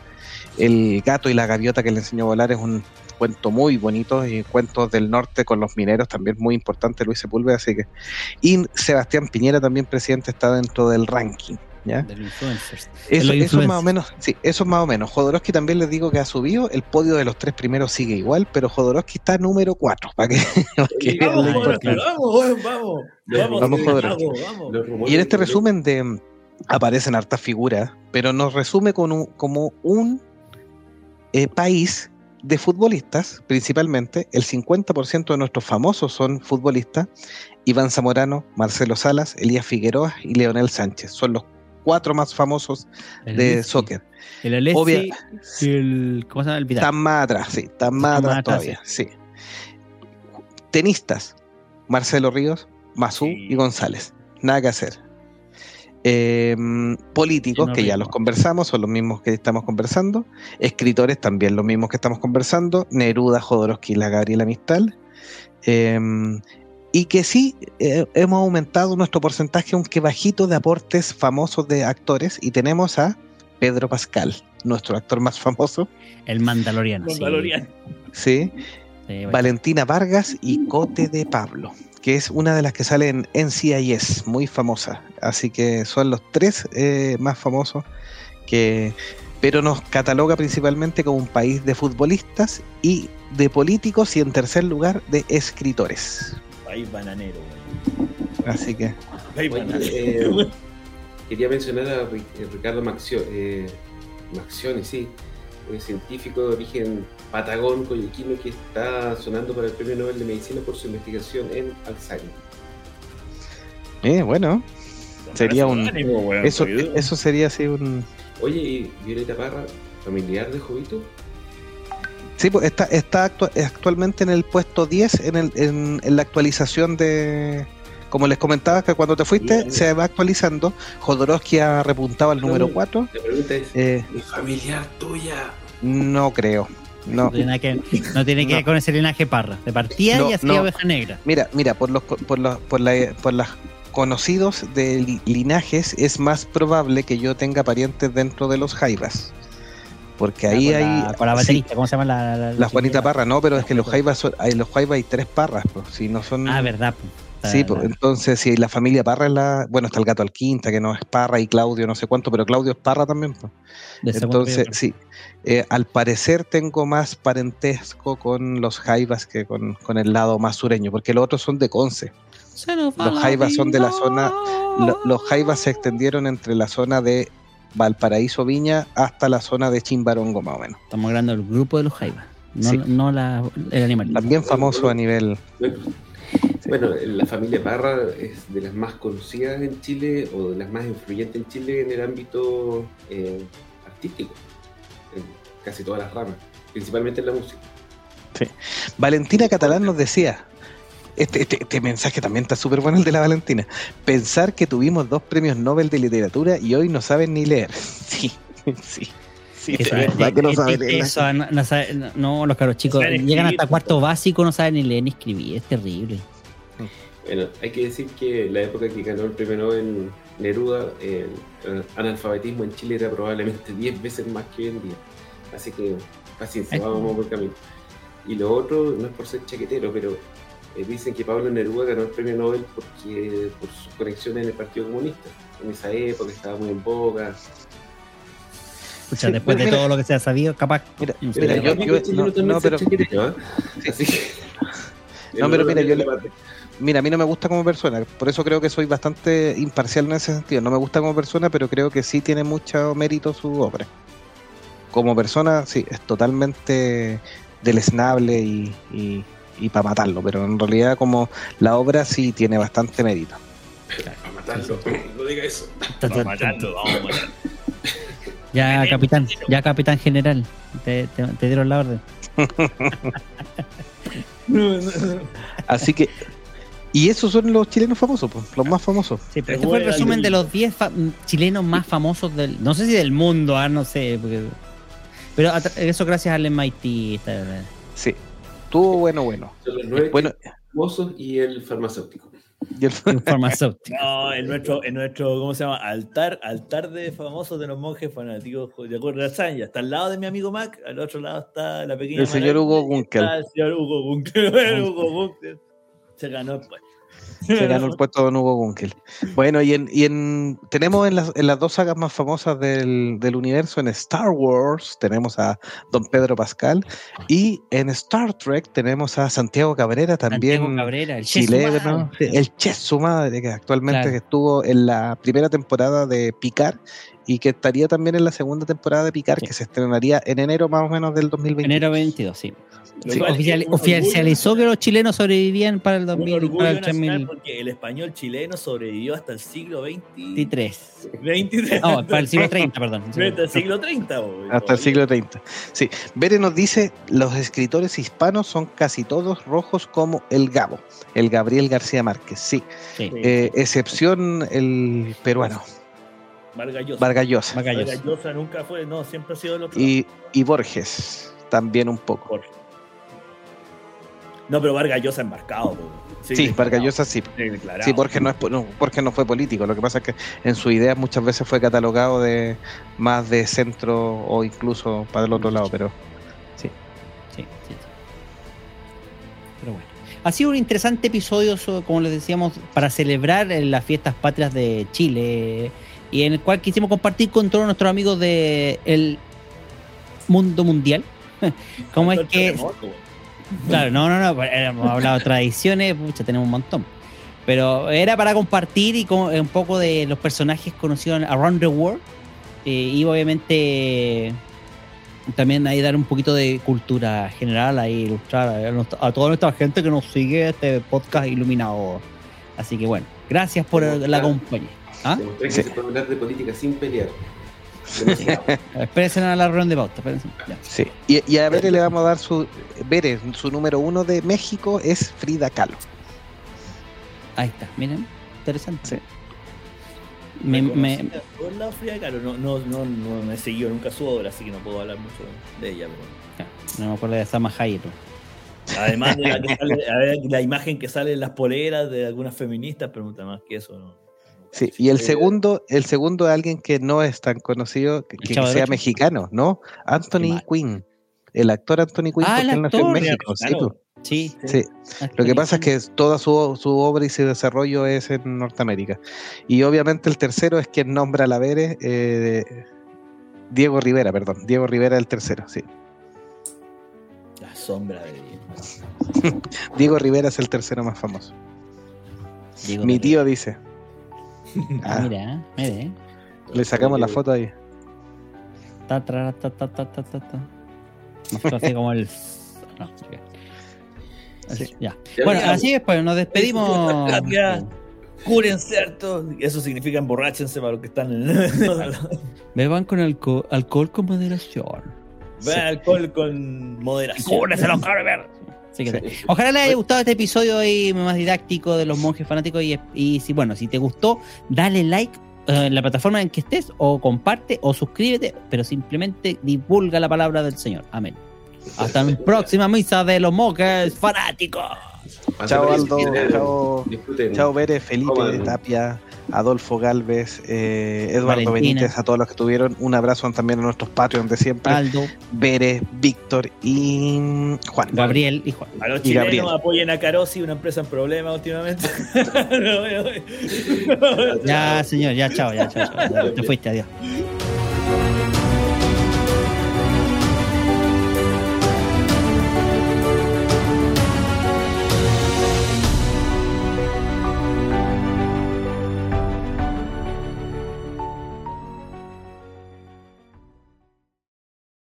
D: El gato y la gaviota que le enseñó a volar es un cuento muy bonito y cuentos del norte con los mineros también muy importante Luis Sepúlveda, así que y Sebastián Piñera también presidente está dentro del ranking, ¿ya?
A: De los influencers.
D: Eso,
A: los
D: eso más o menos, sí, eso es más o menos. Jodorowsky también les digo que ha subido, el podio de los tres primeros sigue igual, pero Jodorowsky está número cuatro, para que, *laughs* para que
B: Vamos,
C: Vamos, vamos, vamos.
B: Vamos,
C: Vamos,
D: Jodorowsky.
C: vamos,
D: Y en este
B: de-
D: resumen de aparecen hartas figuras, pero nos resume con un- como un eh, país de futbolistas, principalmente. El 50% de nuestros famosos son futbolistas. Iván Zamorano, Marcelo Salas, Elías Figueroa y Leonel Sánchez. Son los cuatro más famosos
A: El
D: de
A: Alessi,
D: soccer.
A: El Alessi
D: Obvia-
A: y el. ¿Cómo se llama? El Vidal.
D: Están más atrás, sí, están más atrás todavía, sí. Tenistas, Marcelo Ríos, Mazú
C: Sí.
D: y González. Nada que hacer. Eh, políticos,
A: no
D: que ya los conversamos, son los mismos que estamos conversando. Escritores, también los mismos que estamos conversando. Neruda, Jodorowsky y la Gabriela Mistal. Eh, y que sí eh, hemos aumentado nuestro porcentaje, aunque bajito, de aportes famosos de actores. Y tenemos a Pedro Pascal, nuestro actor más famoso.
A: El Mandaloriano. sí.
C: Mandalorian.
D: Sí,
A: Sí, bueno.
D: Valentina Vargas y Cote de Pablo, que es una de las que sale en NCIS, muy famosa. Así que son los tres eh, más famosos que pero nos cataloga principalmente como un país de futbolistas y de políticos y en tercer lugar de escritores.
C: País bananero.
D: Así que
C: País
B: Oye,
C: bananero.
B: eh, quería mencionar a eh, Ricardo Maxio, eh, Maxioni, sí, un científico de origen patagón coyuquino que está sonando para el Premio Nobel de Medicina por su investigación en Alzheimer.
D: eh, bueno, sería un-
C: Ánimo, weón,
D: eso, eso sería así un
B: Oye, ¿y Violeta Parra, familiar de Jovito?
D: Sí, pues está, está actua- actualmente en el puesto 10 en, el, en, en la actualización de. Como les comentaba, que cuando te fuiste
B: Bien.
D: se va actualizando. Jodorowsky ha repuntado al número
B: No.
D: 4.
B: La pregunta es,
D: Eh,
B: ¿es familiar tuya?
D: No creo.
A: No, tiene que, no tiene que ver
D: No.
A: con ese linaje parra. De partida
D: No,
A: y
D: no.
A: oveja negra.
D: Mira, mira, por los por los por la por las conocidos de li- linajes es más probable que yo tenga parientes dentro de los jaivas. Porque ahí
A: con
D: hay
A: la, con la
D: sí,
A: baterista, ¿cómo se llama la, la,
D: la Juanita? Parra, no, pero es que los jaivas son, hay los jaivas hay tres parras, pues, si no son
A: Ah, verdad.
D: Sí, pues, entonces si la familia Parra es la, bueno, está el gato Alquinta que no es Parra y Claudio no sé cuánto, pero Claudio es Parra también, pues. Entonces, sí, eh, al parecer tengo más parentesco con los jaivas que con, con el lado más sureño, porque los otros son de Conce. Los jaivas son de la zona- Lo- los jaivas se extendieron entre la zona de Valparaíso Viña hasta la zona de Chimbarongo, más o menos.
A: Estamos hablando del grupo de los jaivas, no,
D: Sí.
A: no la, el animal.
D: También famoso a nivel.
B: Bueno, la familia Parra es de las más conocidas en Chile o de las más influyentes en Chile en el ámbito eh, artístico, en casi todas las ramas, principalmente en la música.
D: Valentina Catalán nos decía. Este, este, este mensaje también está súper bueno el de la Valentina. Pensar que tuvimos dos premios Nobel de literatura y hoy no saben ni leer. *laughs* Sí, sí. Sí,
A: Eso,
D: de verdad que no saben leer.
A: eso, no, no sabe- no, no, los caros chicos llegan
C: escribir,
A: hasta cuarto básico, no saben ni leer ni escribir, es terrible.
B: Bueno, hay que decir que la época que ganó el premio Nobel Neruda, el, el analfabetismo en Chile era probablemente *laughs* 10 veces más que hoy en día. Así que paciencia,
A: Ay.
B: vamos por camino. Y lo otro, no es por ser chaquetero, pero eh, dicen que Pablo Neruda ganó el premio Nobel porque por sus conexiones en el Partido Comunista. En esa época estaba muy en boga.
A: Escucha,
D: Sí,
A: después de todo lo que se ha sabido, capaz.
D: Mira, mira, yo- yo-
B: chileno
D: no, no, pero-
B: ¿eh?
D: No, pero mira, yo le-. Mira, a mí no me gusta como persona, por eso creo que soy bastante imparcial en ese sentido. No me gusta como persona, pero creo que sí tiene mucho mérito su obra. Como persona, sí, es totalmente deleznable y, y, para matarlo, pero en realidad como la obra sí tiene bastante mérito.
B: A matarlo, no diga eso.
A: ta, ta,
C: Vamos a
A: ta,
C: matarlo, vamos a matarlo.
A: Ya, capitán, ya, capitán general, te, te- te dieron la orden. *laughs*
D: Así que, y esos son los chilenos famosos, pues, los más famosos.
A: Sí, pero
C: Te
A: este fue el resumen de los 10 fa- chilenos más famosos del. No sé si del mundo, ah, no sé. porque- pero eso gracias al MIT. esta-
D: Sí, tuvo bueno, bueno.
B: Son los nueve
D: Bueno,
B: famosos y el farmacéutico.
D: Y el-
A: un *laughs* farmacéutico.
C: No, en nuestro, en nuestro, ¿cómo se llama? Altar, altar de famosos de los monjes fanáticos de acuerdo a Sanya. Está al lado de mi amigo Mac, al otro lado está la pequeña.
D: El señor Hugo Gunkel.
C: El señor Hugo Gunkel. *laughs* Hugo Gunkel. Se ganó pues. *laughs*
D: Se ganó el puesto Don Hugo Gunkel. Bueno, y en, y en tenemos en las, en las dos sagas más famosas del, del universo, en Star Wars tenemos a Don Pedro Pascal y en Star Trek tenemos a Santiago Cabrera, también
A: Santiago Cabrera, el
D: chileno, el Che su madre, que actualmente
A: Claro.
D: estuvo en la primera temporada de Picard y que estaría también en la segunda temporada de Picard,
A: Sí.
D: que se estrenaría en enero más o menos del 2020.
A: Enero 22, sí. Sí, oficial- oficializó que los chilenos sobrevivían para el
C: Un
A: 2000,
C: orgullo
A: para el
C: nacional
A: 3000
C: porque el español chileno sobrevivió hasta el siglo XX.
A: 23.
C: 23.
A: No, para el siglo 30, perdón.
C: Hasta el siglo 30.
D: Hasta el siglo 30. Sí. Bere nos dice, los escritores hispanos son casi todos rojos como el Gabo, el Gabriel García Márquez. Sí.
A: Sí,
D: Eh, excepción el peruano,
C: Vargas Llosa.
D: Vargas Llosa.
A: Vargas Llosa.
C: Vargas Llosa nunca fue, no, siempre ha sido el otro.
D: Y, y Borges también un poco.
C: Jorge. No, pero Vargas Llosa embarcado. po.
D: Sí, Vargas Llosa sí. Sí, Borges no, es, po- no, Borges no fue político. Lo que pasa es que en su idea muchas veces fue catalogado de más de centro o incluso para el otro lado, pero
A: Sí, sí, sí. Pero bueno. Ha sido un interesante episodio, so- como les decíamos, para celebrar las fiestas patrias de Chile y en el cual quisimos compartir con todos nuestros amigos del mundo mundial. *laughs* ¿Cómo es que Claro, no, no, no, hemos hablado de tradiciones, pucha, tenemos un montón. Pero era para compartir y con- un poco de los personajes conocidos around the world. eh, y obviamente también ahí dar un poquito de cultura general, ahí ilustrar a, nuestra- a toda nuestra gente que nos sigue este podcast iluminado. Así que bueno, gracias por la compañía. ¿Ah?
B: Demostré que
D: Sí.
B: se puede hablar de política sin pelear. *laughs*
A: Espérense a la reunión de pauta.
D: sí. Y, y a Bere le vamos a dar su. Bere, su número uno de México es Frida Kahlo.
A: Ahí está, miren, interesante.
D: Sí.
A: Me- me-
C: Frida Kahlo. No, no, no, no, no he seguido nunca su obra, así que no puedo hablar mucho de ella. Pero...
A: No me acuerdo de Sama Hayek.
C: Además de la, que *laughs* sale- a ver, la imagen que sale en las poleras de algunas feministas, pero más que eso. No.
D: Sí, y el segundo, el segundo es alguien que no es tan conocido, que, sea mexicano, ¿no? Anthony. Quinn. El actor Anthony Quinn,
A: Ah,
D: porque él nació en. México. Sí,
C: Mexicano.
A: Sí.
D: Sí. Lo que pasa es que toda su, su obra y su desarrollo es en Norteamérica. Y obviamente el tercero es quien nombra a la Vere, eh, Diego Rivera, perdón. Diego Rivera el tercero, sí.
C: La sombra de ella. *laughs*
D: Diego Rivera es el tercero más famoso.
A: Diego
D: Mi
A: Rivera.
D: tío dice.
A: Ah,
D: Ah,
A: mira, mire.
D: le sacamos la foto ahí.
A: Ta, tra, ta, ta, ta, ta, ta, ta. Nosotros así como el. No. Así, ya.
B: Ya
A: Bueno, así es, pues nos despedimos.
C: Cúrense harto. Eso significa emborráchense para los que están en.
A: Beban *laughs* con alcohol, alcohol con moderación.
C: Vean alcohol con moderación.
A: Cúrense los cabros. Así que, Ojalá les haya gustado este episodio ahí más didáctico de los monjes fanáticos y, y si bueno, si te gustó, dale like eh, en la plataforma en que estés o comparte o suscríbete, pero simplemente divulga la palabra del Señor. Amén. Hasta la próxima misa de los monjes fanáticos.
D: Chao Aldo, chao, chao Vere, Felipe. Tapia, Adolfo Galvez, eh, Eduardo
A: Valentina.
D: Benítez, a todos los que estuvieron. Un abrazo también a nuestros Patreons de siempre.
A: Aldo,
D: Bere, Víctor y Juan.
A: Gabriel y Juan.
C: A los
D: Y
C: chilenos
D: Gabriel.
C: apoyen a Carosi, una empresa en problemas últimamente. No, no, no.
A: Ya, señor, ya, chao, ya, chao. chao. Ya, te fuiste, adiós.